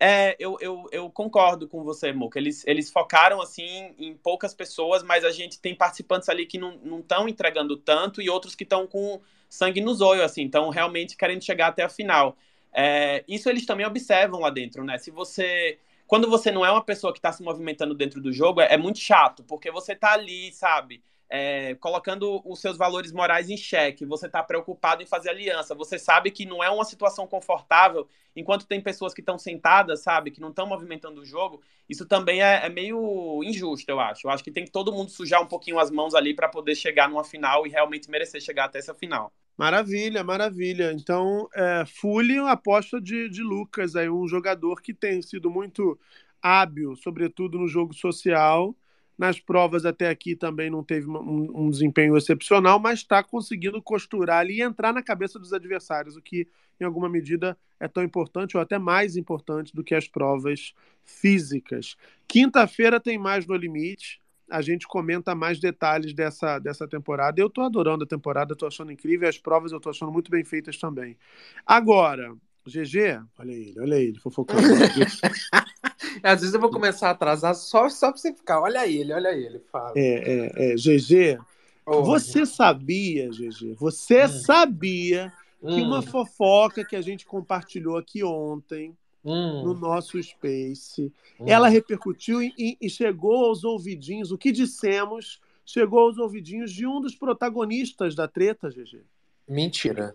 Speaker 7: É, eu, eu, eu concordo com você, Muca. Eles, eles focaram, assim, em poucas pessoas, mas a gente tem participantes ali que não estão entregando tanto e outros que estão com sangue nos olhos, assim, então realmente querendo chegar até a final. É, isso eles também observam lá dentro, né? Se você... Quando você não é uma pessoa que está se movimentando dentro do jogo, é, é muito chato, porque você tá ali, sabe é, colocando os seus valores morais em xeque, você está preocupado em fazer aliança, você sabe que não é uma situação confortável, enquanto tem pessoas que estão sentadas, sabe, que não estão movimentando o jogo, isso também é, é, meio injusto, eu acho. Eu acho que tem que todo mundo sujar um pouquinho as mãos ali para poder chegar numa final e realmente merecer chegar até essa final.
Speaker 4: Maravilha, maravilha. Então, é, Fully, aposta de, de Lucas, aí, um jogador que tem sido muito hábil, sobretudo no jogo social, nas provas até aqui também não teve um, um desempenho excepcional, mas está conseguindo costurar ali e entrar na cabeça dos adversários, o que em alguma medida é tão importante ou até mais importante do que as provas físicas. Quinta-feira tem mais no limite. A gente comenta mais detalhes dessa, dessa temporada. Eu estou adorando a temporada, estou achando incrível. As provas eu estou achando muito bem feitas também. Agora, GG, olha ele, olha ele, fofocando.
Speaker 6: Às vezes eu vou começar a atrasar só, só pra você ficar. Olha ele, olha ele. Fala.
Speaker 4: É, é, é. GG, oh, você sabia, GG, você hum. sabia que hum. uma fofoca que a gente compartilhou aqui ontem hum. no nosso Space, hum. ela repercutiu e, e chegou aos ouvidinhos, o que dissemos chegou aos ouvidinhos de um dos protagonistas da treta, GG.
Speaker 6: Mentira.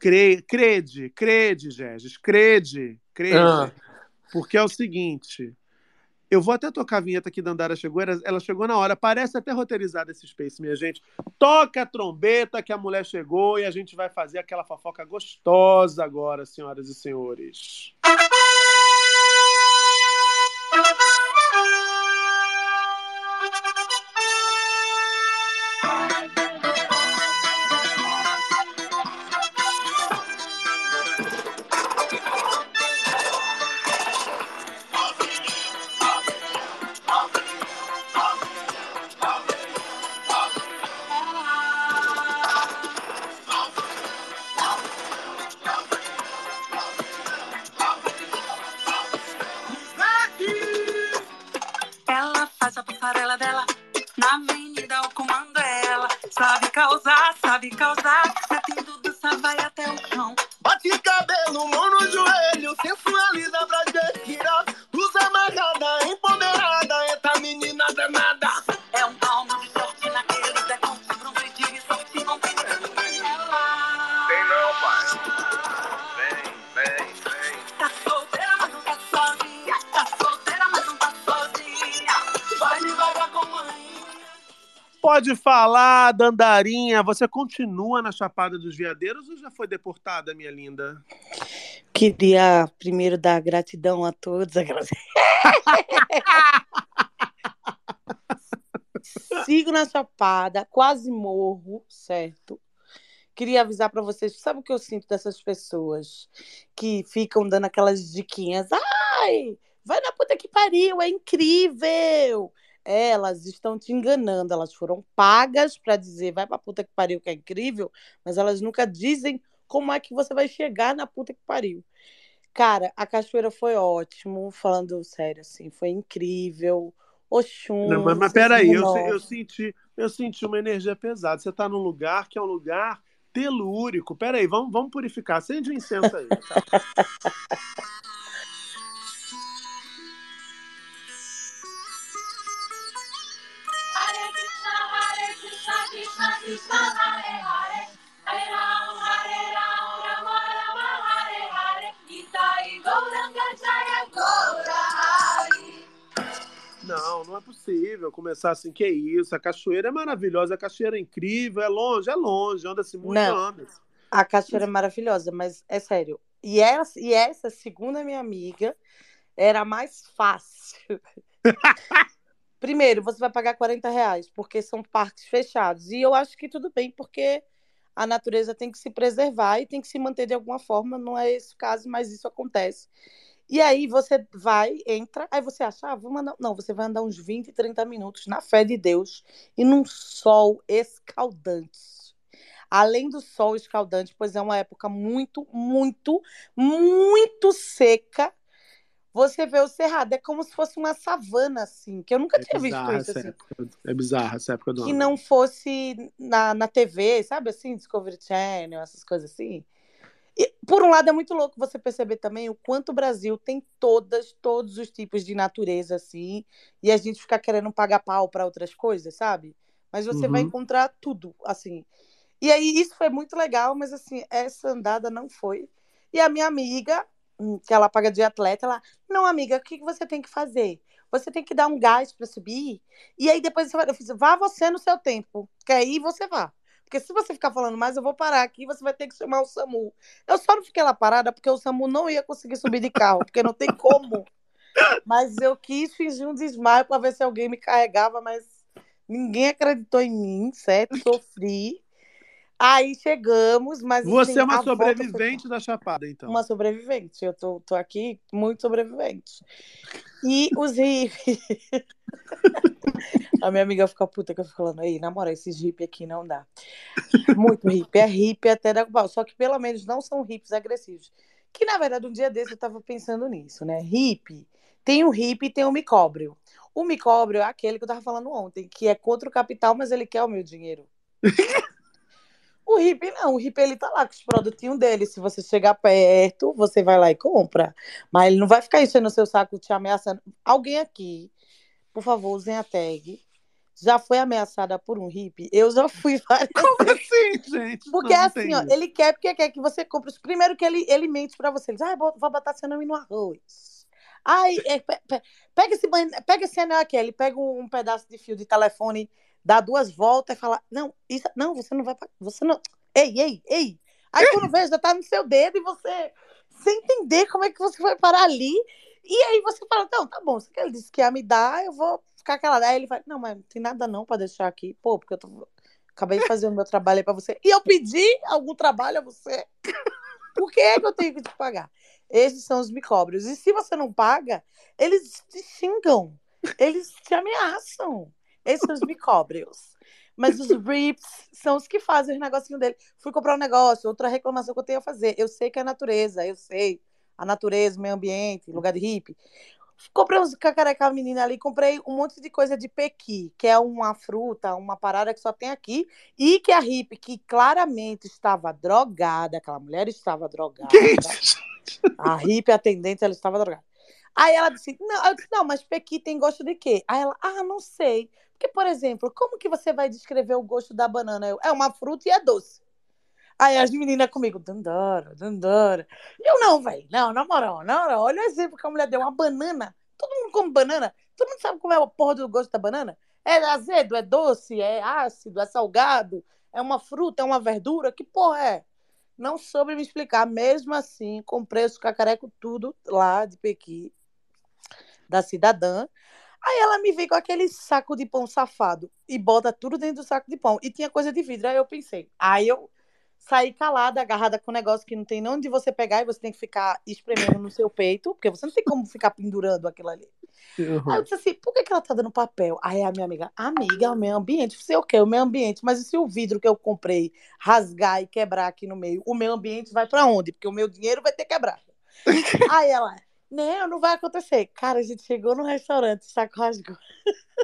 Speaker 4: Cre crede, crede, Gegis, crede, crede. Ah. Porque é o seguinte, eu vou até tocar a vinheta aqui da Andara chegou, ela chegou na hora, parece até roteirizado esse Space, minha gente. Toca a trombeta que a mulher chegou e a gente vai fazer aquela fofoca gostosa agora, senhoras e senhores. pode Dandarinha, você continua na Chapada dos Veadeiros ou já foi deportada, minha linda?
Speaker 10: Queria primeiro dar gratidão a todos. Sigo na Chapada, quase morro, certo? Queria avisar para vocês, sabe o que eu sinto dessas pessoas que ficam dando aquelas diquinhas? Ai, vai na puta que pariu, é incrível! Elas estão te enganando. Elas foram pagas para dizer vai pra puta que pariu que é incrível, mas elas nunca dizem como é que você vai chegar na puta que pariu. Cara, a cachoeira foi ótimo, falando sério, assim, foi incrível. Oxum.
Speaker 4: Não, mas, mas peraí, eu, eu, senti, eu senti uma energia pesada. Você está num lugar que é um lugar telúrico. Peraí, vamos, vamos purificar. Acende o incenso aí. Tá? Não, não é possível começar assim, que isso, a cachoeira é maravilhosa, a cachoeira é incrível, é longe, é longe, anda-se muito,
Speaker 10: Não. A cachoeira é maravilhosa, mas é sério. E essa, e essa, segundo a minha amiga, era mais fácil. Primeiro, você vai pagar 40 reais, porque são parques fechados. E eu acho que tudo bem, porque a natureza tem que se preservar e tem que se manter de alguma forma. Não é esse o caso, mas isso acontece. E aí você vai, entra, aí você acha, ah, vou andar. Não, você vai andar uns 20, 30 minutos na fé de Deus e num sol escaldante. Além do sol escaldante, pois é uma época muito, muito, muito seca. Você vê o cerrado, é como se fosse uma savana, assim, que eu nunca
Speaker 4: É
Speaker 10: tinha visto isso, assim.
Speaker 4: época. É bizarra essa época do
Speaker 10: Que
Speaker 4: ano.
Speaker 10: não fosse na, na TV, sabe assim, Discovery Channel, essas coisas assim. E, por um lado, é muito louco você perceber também o quanto o Brasil tem todas, todos os tipos de natureza, assim, e a gente ficar querendo pagar pau para outras coisas, sabe? Mas você vai
Speaker 4: Uhum.
Speaker 10: encontrar tudo, assim. E aí, isso foi muito legal, mas, assim, essa andada não foi. E a minha amiga, que ela paga de atleta, ela, não, amiga, o que você tem que fazer? Você tem que dar um gás para subir, e aí depois você vai. Eu fiz, vá você no seu tempo, que aí você vá. Porque se você ficar falando mais, eu vou parar aqui, você vai ter que chamar o SAMU. Eu só não fiquei lá parada porque o SAMU não ia conseguir subir de carro, porque não tem como. Mas eu quis fingir um desmaio para ver se alguém me carregava, mas ninguém acreditou em mim, certo? Sofri. Aí chegamos, mas
Speaker 4: Você
Speaker 10: assim,
Speaker 4: é uma
Speaker 10: foi
Speaker 4: sobrevivente da Chapada, então.
Speaker 10: uma sobrevivente. Eu tô, tô aqui muito sobrevivente. E os hippies. A minha amiga fica puta que eu fico falando, aí, na moral, esses hippies aqui não dá. Muito hippie. É hippie até da pau. Só que pelo menos não são hippies agressivos. Que na verdade, um dia desse eu tava pensando nisso, né? Hippie. Tem o hippie e tem o micóbrio. O micóbrio é aquele que eu tava falando ontem, que é contra o capital, mas ele quer o meu dinheiro. O hippie não, o hippie ele tá lá com os produtinhos dele. Se você chegar perto, você vai lá e compra. Mas ele não vai ficar enchendo o seu saco te ameaçando. Alguém aqui, por favor, usem a tag. Já foi ameaçada por um hippie? Eu já fui várias
Speaker 4: Como
Speaker 10: vezes.
Speaker 4: assim, gente?
Speaker 10: Porque
Speaker 4: Não, não
Speaker 10: assim, ó, ele quer porque quer que você compre. os- Primeiro que ele, ele mente pra você. Ele diz, ah, vou, vou botar nome no arroz. Ai, é, pe- pe- pega, esse, banho- pega esse anel aqui. Ele pega um, um pedaço de fio de telefone, dá duas voltas e fala: Não, isso, não, você não vai. Você não. Ei, ei, ei. Aí quando vê, já tá no seu dedo e você, sem entender como é que você vai parar ali. E aí você fala: Não, tá bom, se ele disse que ia me dar, eu vou ficar calada. Aí ele vai: Não, mas não tem nada não pra deixar aqui. Pô, porque eu tô. Acabei de fazer o meu trabalho aí pra você. E eu pedi algum trabalho a você. Por que é que eu tenho que te pagar? Esses são os micóbrios. E se você não paga, eles te xingam. Eles te ameaçam. Esses são os micóbrios. Mas os rips são os que fazem os negocinhos dele. Fui comprar um negócio, outra reclamação que eu tenho a fazer. Eu sei que é a natureza, eu sei. A natureza, o meio ambiente, lugar de hippie. Comprei uns cacareca menina ali, comprei um monte de coisa de pequi, que é uma fruta, uma parada que só tem aqui, e que a hippie, que claramente estava drogada, aquela mulher estava drogada.
Speaker 4: Que isso?
Speaker 10: A hippie atendente, ela estava drogada. Aí ela disse, não, eu disse, não, mas pequi tem gosto de quê? Aí ela, ah, não sei. Porque, por exemplo, como que você vai descrever o gosto da banana? Eu, é uma fruta e é doce. Aí as meninas comigo, dandara, dandara. Eu não, velho, não, na moral, na moral, olha o exemplo que a mulher deu, uma banana. Todo mundo come banana. Todo mundo sabe como é a porra do gosto da banana? É azedo, é doce, é ácido, é salgado, é uma fruta, é uma verdura, que porra é? Não soube me explicar. Mesmo assim, comprei os cacareco tudo lá de Pequi, da cidadã. Aí ela me veio com aquele saco de pão safado e bota tudo dentro do saco de pão. E tinha coisa de vidro. Aí eu pensei. Aí eu saí calada, agarrada com um negócio que não tem nem onde você pegar e você tem que ficar espremendo no seu peito, porque você não tem como ficar pendurando aquilo ali. Aí eu
Speaker 4: Uhum.
Speaker 10: disse assim, por que, que ela tá dando papel? Aí a minha amiga, amiga, o meio ambiente. Sei o quê? O meio ambiente. Mas e se o vidro que eu comprei rasgar e quebrar aqui no meio? O meio ambiente vai pra onde? Porque o meu dinheiro vai ter quebrado. Aí ela, não, não vai acontecer. Cara, a gente chegou no restaurante, saco rasgou.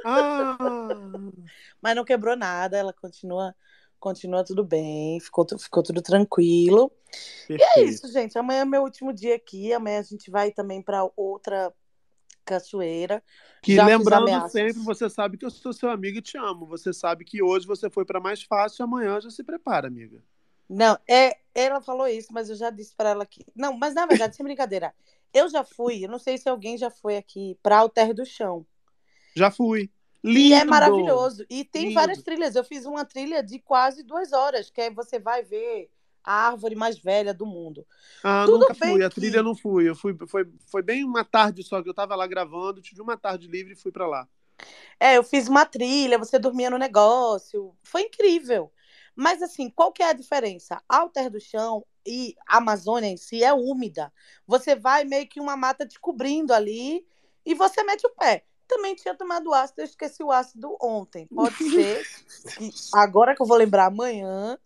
Speaker 4: Ah,
Speaker 10: Mas não quebrou nada, ela continua, continua tudo bem, ficou, ficou tudo tranquilo. E é
Speaker 4: perfeito.
Speaker 10: isso, gente. Amanhã é meu último dia aqui. Amanhã a gente vai também pra outra cachoeira.
Speaker 4: Que
Speaker 10: Já
Speaker 4: lembrando sempre, você sabe que eu sou seu amigo e te amo. Você sabe que hoje você foi para mais fácil, amanhã já se prepara, amiga.
Speaker 10: Não, é, ela falou isso, mas eu já disse pra ela que. Não, mas na verdade, sem brincadeira. Eu já fui, eu não sei se alguém já foi aqui pra Alter do Chão.
Speaker 4: Já fui.
Speaker 10: E
Speaker 4: Lindo.
Speaker 10: é maravilhoso. E tem
Speaker 4: Lindo.
Speaker 10: várias trilhas. Eu fiz uma trilha de quase duas horas, que aí você vai ver a árvore mais velha do mundo.
Speaker 4: Ah,
Speaker 10: Tudo
Speaker 4: nunca fui. A
Speaker 10: que-
Speaker 4: trilha eu não fui. Eu fui foi, foi bem uma tarde só que eu tava lá gravando, tive uma tarde livre e fui para lá.
Speaker 10: É, eu fiz uma trilha, você dormia no negócio. Foi incrível. Mas assim, qual que é a diferença? Alter do Chão e a Amazônia em si é úmida. Você vai meio que uma mata te cobrindo ali e você mete o pé. Também tinha tomado ácido, eu esqueci o ácido ontem. Pode ser que agora que eu vou lembrar amanhã,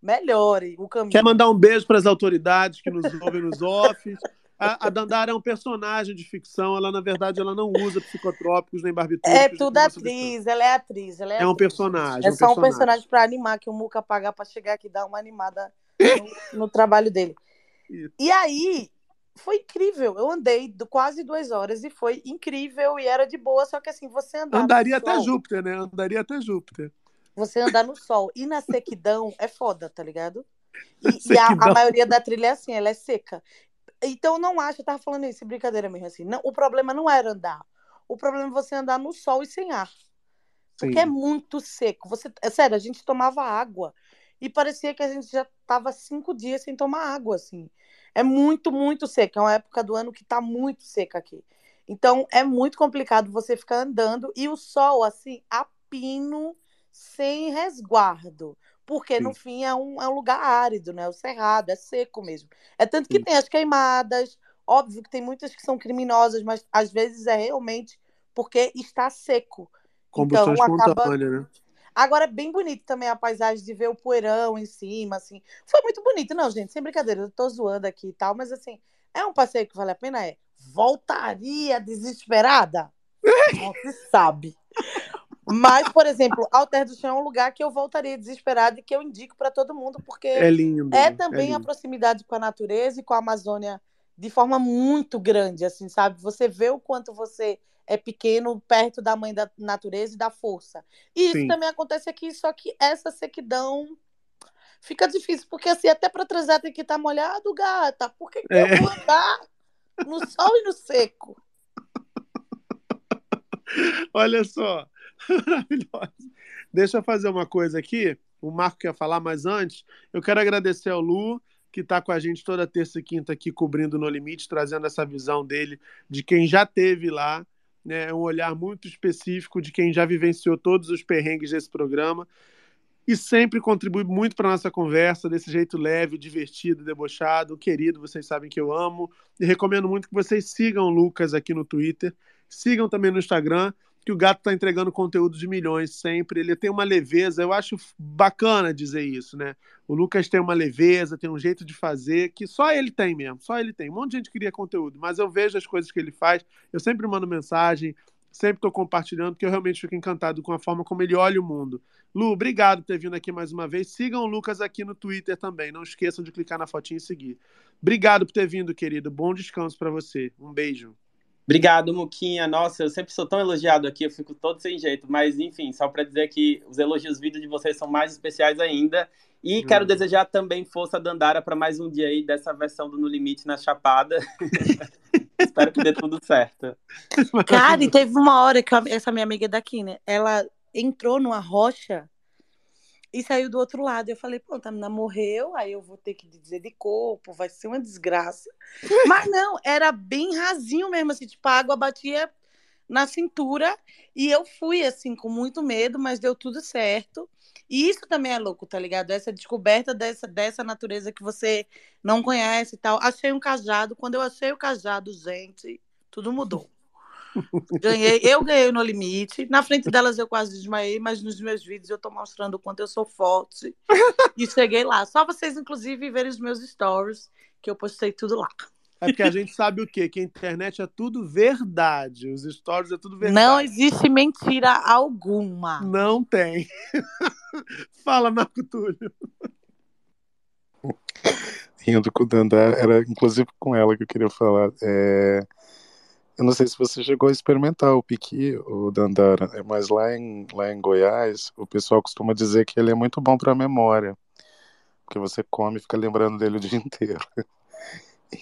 Speaker 10: melhore o caminho.
Speaker 4: Quer mandar um beijo para as autoridades que nos ouvem nos offs. A, a Dandara é um personagem de ficção, ela na verdade ela não usa psicotrópicos nem barbitúricos.
Speaker 10: É tudo atriz, ela é atriz. Ela é,
Speaker 4: É um
Speaker 10: atriz.
Speaker 4: personagem,
Speaker 10: É
Speaker 4: um
Speaker 10: só um
Speaker 4: personagem.
Speaker 10: personagem para animar, que o Muca pagar para chegar aqui e dar uma animada no, no trabalho dele.
Speaker 4: Isso.
Speaker 10: E aí, foi incrível. Eu andei do- quase duas horas e foi incrível e era de boa, só que assim, você andar
Speaker 4: Andaria até
Speaker 10: sol,
Speaker 4: Júpiter, né? Andaria até Júpiter.
Speaker 10: você andar no sol e na sequidão é foda, tá ligado? E, e a, a maioria da trilha é assim, ela é seca. Então não acho, eu tava falando isso, brincadeira mesmo assim. Não, o problema não era andar. O problema é você andar no sol e sem ar. Porque
Speaker 4: Sim.
Speaker 10: é muito seco. Você, é sério, a gente tomava água e parecia que a gente já tava cinco dias sem tomar água, assim. É muito, muito seco. É uma época do ano que tá muito seca aqui. Então é muito complicado você ficar andando e o sol, assim, a pino, sem resguardo. Porque no fim é um, é um lugar árido, né? O cerrado, é seco mesmo. É tanto que
Speaker 4: Sim.
Speaker 10: tem as queimadas. Óbvio que tem muitas que são criminosas, mas às vezes é realmente porque está seco.
Speaker 4: Combustão
Speaker 10: Então, acaba-
Speaker 4: espontânea, né?
Speaker 10: Agora, é bem bonito também a paisagem de ver o poeirão em cima, assim. Foi muito bonito. Não, gente, sem brincadeira, eu tô zoando aqui e tal, mas assim, é um passeio que vale a pena? É. Voltaria desesperada? Não se sabe. Mas, por exemplo, Alter do Chão é um lugar que eu voltaria desesperada e que eu indico para todo mundo, porque
Speaker 4: É lindo.
Speaker 10: é
Speaker 4: né?
Speaker 10: também a
Speaker 4: lindo.
Speaker 10: proximidade com a natureza e com a Amazônia de forma muito grande, assim, sabe? Você vê o quanto você é pequeno perto da mãe da natureza e da força. E isso
Speaker 4: Sim.
Speaker 10: também acontece aqui, só que essa sequidão fica difícil, porque assim, até para transar tem que estar molhado, gata. Por que, que
Speaker 4: É.
Speaker 10: eu vou andar no sol e no seco?
Speaker 4: Olha só, maravilhosa. Deixa eu fazer uma coisa aqui. O Marco quer falar, mas antes, eu quero agradecer ao Lu, que está com a gente toda terça e quinta aqui cobrindo No Limite, trazendo essa visão dele de quem já teve lá, né? Um olhar muito específico de quem já vivenciou todos os perrengues desse programa. E sempre contribui muito para nossa conversa, desse jeito leve, divertido, debochado, querido. Vocês sabem que eu amo. E recomendo muito que vocês sigam o Lucas aqui no Twitter. Sigam também no Instagram, que o gato está entregando conteúdo de milhões sempre. Ele tem uma leveza, eu acho bacana dizer isso, né? O Lucas tem uma leveza, tem um jeito de fazer que só ele tem mesmo, só ele tem. Um monte de gente cria conteúdo, mas eu vejo as coisas que ele faz, eu sempre mando mensagem, sempre estou compartilhando, porque eu realmente fico encantado com a forma como ele olha o mundo. Lu, obrigado por ter vindo aqui mais uma vez. Sigam o Lucas aqui no Twitter também. Não esqueçam de clicar na fotinha e seguir. Obrigado por ter vindo, querido. Bom descanso para você. Um beijo.
Speaker 7: Obrigado, Muquinha. Nossa, eu sempre sou tão elogiado aqui, eu fico todo sem jeito. Mas, enfim, só para dizer que os elogios vídeo de vocês são mais especiais ainda. E
Speaker 4: Hum.
Speaker 7: quero desejar também força Dandara para mais um dia aí dessa versão do No Limite na Chapada. Espero que dê tudo certo.
Speaker 10: Cara, e teve uma hora que essa minha amiga daqui, né? Ela entrou numa rocha e saiu do outro lado. Eu falei, pô, a menina morreu, aí eu vou ter que dizer de corpo, vai ser uma desgraça. Mas não, era bem rasinho mesmo, assim, tipo, a água batia na cintura e eu fui, assim, com muito medo, mas deu tudo certo. E isso também é louco, tá ligado? Essa descoberta dessa, dessa natureza que você não conhece e tal. Achei um cajado. Quando eu achei o cajado, gente, tudo mudou. Ganhei, eu ganhei no limite. Na frente delas eu quase desmaiei, mas nos meus vídeos eu tô mostrando o quanto eu sou forte. E cheguei lá. Só vocês, inclusive, verem os meus stories, que eu postei tudo lá.
Speaker 4: É porque a gente sabe o quê? Que a internet é tudo verdade. Os stories é tudo verdade.
Speaker 10: Não existe mentira alguma.
Speaker 4: Não tem. Fala, Marco Túlio.
Speaker 9: rindo com o Dandara, era inclusive com ela que eu queria falar. É, eu não sei se você chegou a experimentar o piqui, o Dandara, é, mas lá em, lá em Goiás, o pessoal costuma dizer que ele é muito bom para a memória, porque você come e fica lembrando dele o dia inteiro.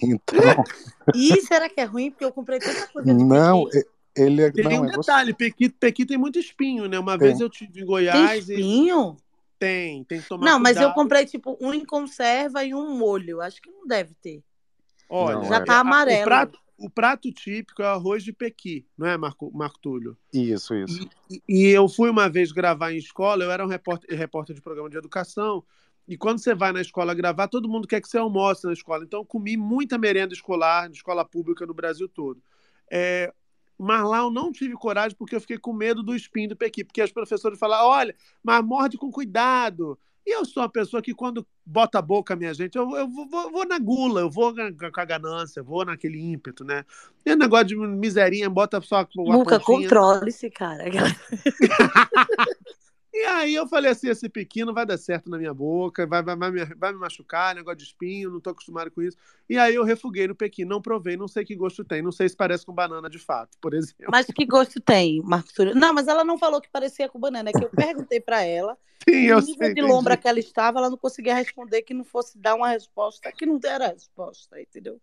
Speaker 9: Então,
Speaker 10: E será que é ruim? Porque eu comprei tanta coisa de
Speaker 9: não,
Speaker 10: piqui.
Speaker 9: e- ele é,
Speaker 4: Tem
Speaker 9: não,
Speaker 4: um
Speaker 9: é
Speaker 4: detalhe, Pequi, Pequi tem muito espinho, né? Uma
Speaker 9: Tem.
Speaker 4: vez eu tive em
Speaker 10: Tem
Speaker 4: Goiás e
Speaker 10: espinho?
Speaker 4: tem, tem que tomar
Speaker 10: Não, mas eu
Speaker 4: cuidado.
Speaker 10: comprei tipo um em conserva e um molho. Acho que não deve ter.
Speaker 4: Olha,
Speaker 9: Não,
Speaker 10: Já
Speaker 9: é.
Speaker 10: tá amarelo.
Speaker 4: O prato, o prato típico é o arroz de pequi, não é, Marco, Marco Túlio?
Speaker 9: Isso, isso.
Speaker 4: E, e eu fui uma vez gravar em escola, eu era um repórter, repórter de programa de educação, e quando você vai na escola gravar, todo mundo quer que você almoce na escola. Então, eu comi muita merenda escolar, de escola pública no Brasil todo. É, mas lá eu não tive coragem porque eu fiquei com medo do espinho do pequi, porque as professoras falaram, olha, mas morde com cuidado. E eu sou uma pessoa que, quando bota a boca, minha gente, eu, eu vou, vou- na gula, eu vou com a ganância, eu vou naquele ímpeto, né? E o negócio de miserinha, bota só a
Speaker 10: Nunca controle-se, cara.
Speaker 4: E aí eu falei assim, esse pequeno vai dar certo na minha boca, vai, vai, vai, me, vai me machucar, negócio de espinho, não tô acostumado com isso. E aí eu refuguei no pequeno, não provei, não sei que gosto tem, não sei se parece com banana de fato, por exemplo.
Speaker 10: Mas que gosto tem, Marcos Túlio? Não, mas ela não falou que parecia com banana. É que eu perguntei pra ela.
Speaker 4: Sim,
Speaker 10: no
Speaker 4: eu
Speaker 10: nível
Speaker 4: sei,
Speaker 10: de lombra
Speaker 4: entendi.
Speaker 10: que ela estava, ela não conseguia responder que não fosse dar uma resposta que não era resposta, entendeu?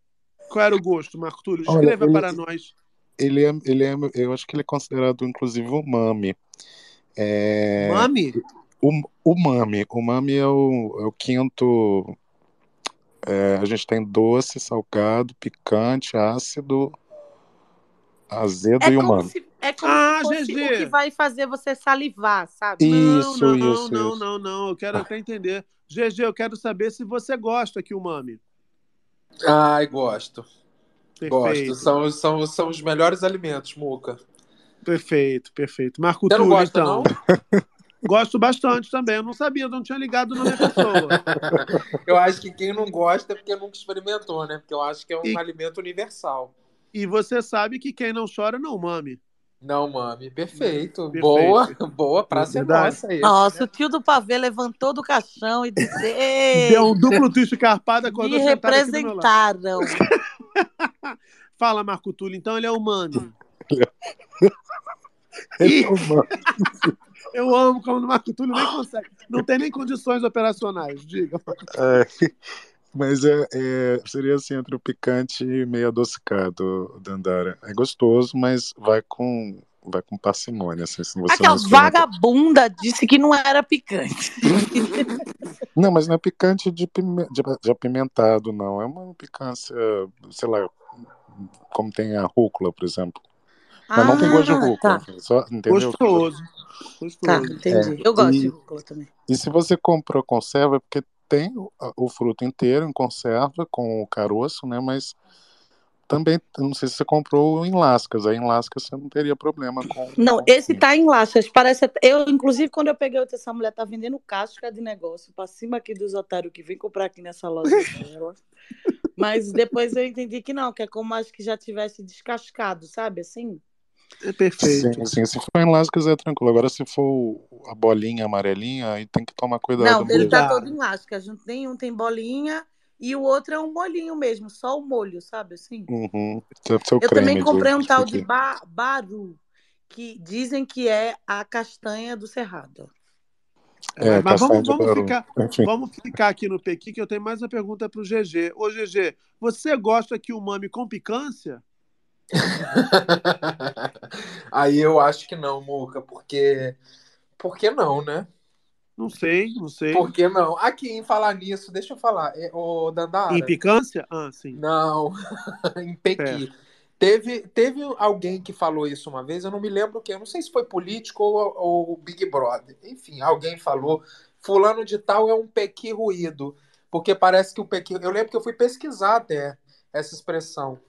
Speaker 4: Qual era o gosto, Marco Túlio?
Speaker 9: Olha,
Speaker 4: Descreva
Speaker 9: ele-
Speaker 4: para nós.
Speaker 9: Ele é, ele é, eu acho que ele é considerado inclusive um mami. É,
Speaker 4: Mami?
Speaker 9: o, o mami, o mami é o, é o quinto. é, a gente tem doce, salgado, picante, ácido, azedo
Speaker 10: É
Speaker 9: e
Speaker 10: se, é como
Speaker 4: Ah,
Speaker 10: se fosse o que vai fazer você salivar, sabe?
Speaker 9: Isso,
Speaker 4: não, não,
Speaker 9: isso,
Speaker 4: não,
Speaker 9: isso.
Speaker 4: não, não, eu quero até entender. GG, eu quero saber se você gosta que o mami.
Speaker 6: Ai, gosto.
Speaker 4: Perfeito,
Speaker 6: Gosto. São, são, são os melhores alimentos, Muca.
Speaker 4: Perfeito, perfeito. Marco
Speaker 6: Você não
Speaker 4: Túlio,
Speaker 6: gosta,
Speaker 4: então.
Speaker 6: não?
Speaker 4: Gosto bastante também. Eu não sabia, eu não tinha ligado na minha pessoa.
Speaker 6: Eu acho que quem não gosta é porque nunca experimentou, né? Porque eu acho que é um
Speaker 4: E-
Speaker 6: alimento universal.
Speaker 4: E você sabe que quem não chora não mame.
Speaker 6: Não, mami. Perfeito.
Speaker 4: Perfeito.
Speaker 6: Boa, boa. Praça é nossa aí.
Speaker 10: Nossa, o tio do pavê levantou do caixão e disse: Ei,
Speaker 4: Deu um duplo twist carpado, acordou
Speaker 10: me representaram.
Speaker 4: Fala, Marco Túlio. Então ele é o mami.
Speaker 9: Ele o mami.
Speaker 4: Eu amo como o Marco Túlio nem consegue. Não tem nem condições operacionais. Diga.
Speaker 9: É, mas é, é- seria assim entre o picante e meio adocicado, Dandara. É gostoso, mas vai com vai com parcimônia, assim, se você
Speaker 10: Aquela vagabunda disse que não era picante.
Speaker 9: Não, mas não é picante de, pime- de, de apimentado, não. É uma picância, sei lá, como tem a rúcula, por exemplo. Mas não tem gosto de
Speaker 10: Ah,
Speaker 9: rúcula.
Speaker 10: tá.
Speaker 9: Só, entendeu?
Speaker 4: Gostoso.
Speaker 10: Tá,
Speaker 4: Gostoso.
Speaker 10: entendi. Eu gosto
Speaker 9: E-
Speaker 10: de rúcula também.
Speaker 9: E se você comprou conserva, é porque tem o, o fruto inteiro em conserva, com o caroço, né? Mas também, não sei se você comprou em lascas. Aí em lascas você não teria problema com.
Speaker 10: Não,
Speaker 9: com-
Speaker 10: esse tá em laças. Parece. Eu, inclusive, quando eu peguei essa mulher tá vendendo casca de negócio pra cima aqui dos otários que vem comprar aqui nessa loja dela. Mas depois eu entendi que não, que é como acho que já tivesse descascado, sabe? Assim.
Speaker 4: É perfeito.
Speaker 9: Sim, sim. Se for em lascas é tranquilo. Agora, se for a bolinha amarelinha, aí tem que tomar cuidado.
Speaker 10: Não, ele tá todo em lascas. Tem um tem bolinha e o outro é um molhinho mesmo, só o molho, sabe? Assim.
Speaker 9: Uhum. O
Speaker 10: Eu
Speaker 9: creme
Speaker 10: também comprei um tal de ba baru, que dizem que é a castanha do cerrado.
Speaker 9: É,
Speaker 4: mas
Speaker 9: castanha
Speaker 4: vamos, vamos, ficar, vamos ficar aqui no Pequi, que eu tenho mais uma pergunta para o GG. Ô, GG, você gosta que o mame com picância?
Speaker 6: Aí eu acho que não, Muca, porque. Por que não, né?
Speaker 4: Não sei, não sei.
Speaker 6: Por que não? Aqui, em falar nisso, deixa eu falar. é, Ô, Dandara.
Speaker 4: Em picância? Ah, sim.
Speaker 6: Não, em Pequi. Teve, teve alguém que falou isso uma vez, eu não me lembro quem, eu não sei se foi político ou, ou Big Brother. Enfim, alguém falou, fulano de tal é um Pequi ruído, porque parece que o Pequi... Eu lembro que eu fui pesquisar até essa expressão.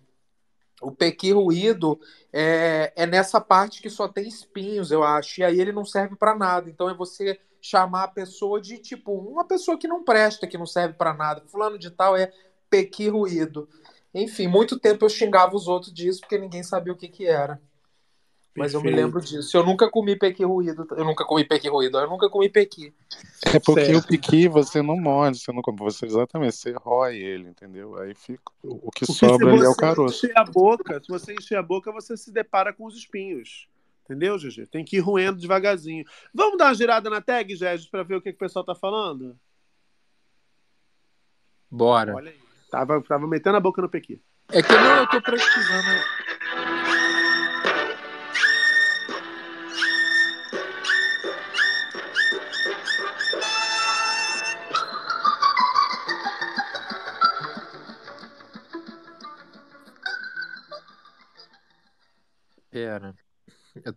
Speaker 6: O pequi ruído é, é nessa parte que só tem espinhos, eu acho. E aí ele não serve para nada. Então é você chamar a pessoa de tipo uma pessoa que não presta, que não serve para nada. Fulano de tal é pequi ruído. Enfim, muito tempo eu xingava os outros disso porque ninguém sabia o que que era. Mas eu me lembro disso. Eu nunca comi pequi ruído. Eu nunca comi pequi ruído. Eu nunca comi pequi.
Speaker 9: É porque
Speaker 4: Certo.
Speaker 9: o piqui você não morde, você não come, você exatamente, você rói ele, entendeu? Aí fica o que
Speaker 4: Porque
Speaker 9: sobra ali é o
Speaker 4: você
Speaker 9: caroço.
Speaker 4: encher a boca, se você encher a boca, você se depara com os espinhos. Entendeu, GG? Tem que ir roendo devagarzinho. Vamos dar uma girada na tag, Gégis, para ver o que, que o pessoal tá falando?
Speaker 6: Bora.
Speaker 4: Olha aí. Tava, tava metendo a boca no pequi.
Speaker 6: É que não, eu tô pesquisando.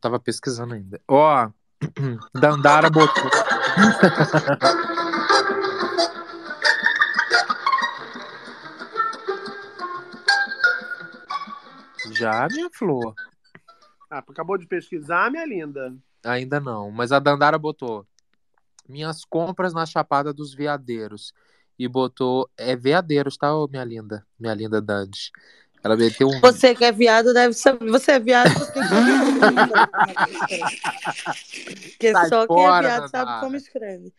Speaker 6: Tava pesquisando ainda. Ó, Dandara botou. Já, minha flor?
Speaker 4: Ah, acabou de pesquisar, minha linda.
Speaker 6: Ainda não, mas a Dandara botou minhas compras na Chapada dos Veadeiros e botou é Veadeiros, tá, minha linda, minha linda Dante. Ela meteu um
Speaker 10: Você que é viado deve saber. Você é viado, você tem que saber. Porque
Speaker 6: Sai
Speaker 10: só quem é viado sabe como escreve.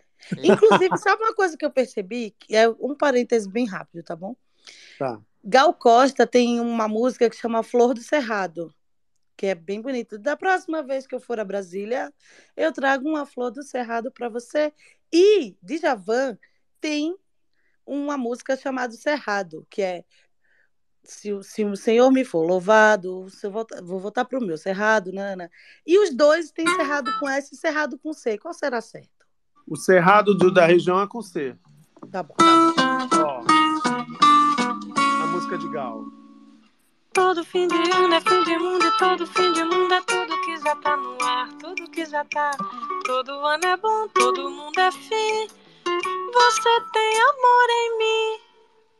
Speaker 10: Inclusive, sabe uma coisa que eu percebi? Que é um parêntese bem rápido, tá bom?
Speaker 4: Tá.
Speaker 10: Gal Costa tem uma música que chama Flor do Cerrado, que é bem bonita. Da próxima vez que eu for a Brasília, eu trago uma Flor do Cerrado para você. E Djavan tem uma música chamada Cerrado, que é se, o- se o Senhor me for louvado, se eu voltar, vou voltar para o meu Cerrado, Nana. E os dois têm Cerrado com S e Cerrado com C. Qual será certo?
Speaker 4: O cerrado do- da região é com C.
Speaker 10: Tá bom. Tá bom.
Speaker 4: Ó. A música de Gal.
Speaker 11: Todo fim de ano é fim de mundo e todo fim de mundo é tudo que já tá no ar, tudo que já tá. Todo ano é bom, todo mundo é fim. Você tem amor em mim.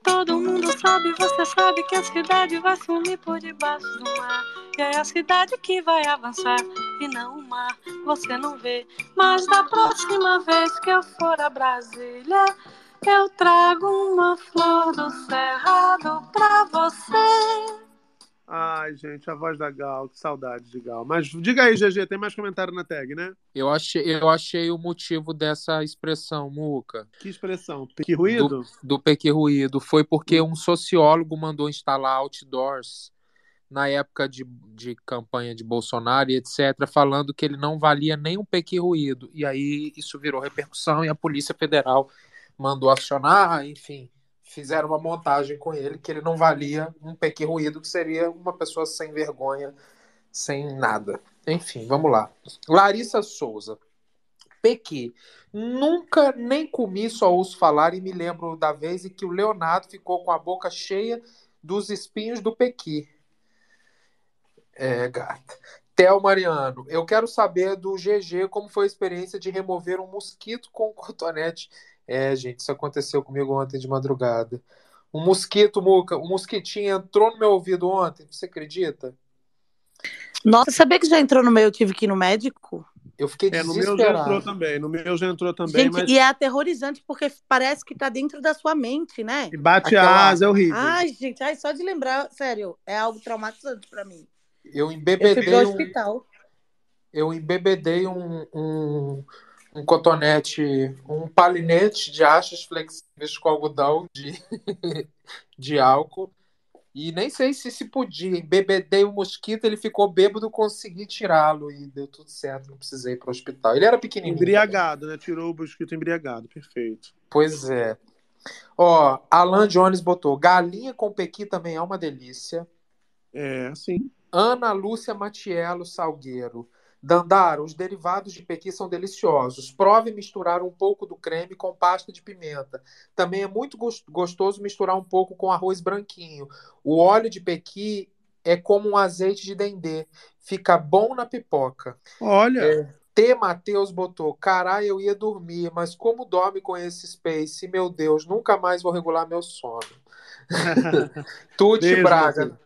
Speaker 11: Todo mundo sabe, você sabe que a cidade vai sumir por debaixo do mar. E é a cidade que vai avançar e não o mar. Você não vê, mas da próxima vez que eu for a Brasília, eu trago uma flor do cerrado pra você.
Speaker 4: Ai, gente, a voz da Gal, que saudade de Gal. Mas diga aí, GG, tem mais comentário na tag, né?
Speaker 6: Eu achei, eu achei o motivo dessa expressão, Muca,
Speaker 4: Que expressão? Que ruído?
Speaker 6: do pequi ruído. Foi porque um sociólogo mandou instalar outdoors na época de, de campanha de Bolsonaro e etc., falando que ele não valia nem um pequi ruído. E aí isso virou repercussão e a Polícia Federal mandou acionar, enfim, fizeram uma montagem com ele que ele não valia um pequi ruído, que seria uma pessoa sem vergonha, sem nada. Enfim, vamos lá. Larissa Souza. Pequi. Nunca nem comi, só ouço falar e me lembro da vez em que o Leonardo ficou com a boca cheia dos espinhos do Pequi. É, gata. Theo Mariano, eu quero saber do GG como foi a experiência de remover um mosquito com um cotonete. É, gente, isso aconteceu comigo ontem de madrugada. Um mosquito, Muca, um mosquitinho entrou no meu ouvido ontem, você acredita?
Speaker 10: Nossa, sabia que já entrou no meu, eu tive que ir no médico?
Speaker 6: Eu fiquei
Speaker 4: É, no meu já entrou também. No meu já entrou também,
Speaker 10: Gente,
Speaker 4: mas.
Speaker 10: e é aterrorizante porque parece que tá dentro da sua mente, né?
Speaker 4: E bate
Speaker 6: Aquela-
Speaker 4: a asa, é horrível.
Speaker 10: Ai, gente, ai, só de lembrar, sério, é algo traumatizante pra mim.
Speaker 6: Eu
Speaker 10: Eu fui
Speaker 6: embebedei
Speaker 10: pro
Speaker 6: um,
Speaker 10: hospital.
Speaker 6: eu embebedei um, um, um cotonete, um palinete de achas flexíveis com algodão de, de álcool. E nem sei se se podia. Embebedei o mosquito, ele ficou bêbado, consegui tirá-lo e deu tudo certo, não precisei ir para o hospital. Ele era pequenininho.
Speaker 4: Embriagado, né? Tirou o mosquito embriagado. Perfeito.
Speaker 6: Pois é. Ó, Alan Jones botou: galinha com pequi também é uma delícia.
Speaker 4: É, sim.
Speaker 6: Ana Lúcia Matiello Salgueiro. Dandara, os derivados de pequi são deliciosos. Prove misturar um pouco do creme com pasta de pimenta. Também é muito gos- gostoso misturar um pouco com arroz branquinho. O óleo de pequi é como um azeite de dendê. Fica bom na pipoca.
Speaker 4: Olha,
Speaker 6: É. T. Matheus botou: Caralho, eu ia dormir, mas como dorme com esse Space? Meu Deus, nunca mais vou regular meu sono. Tuti Braga.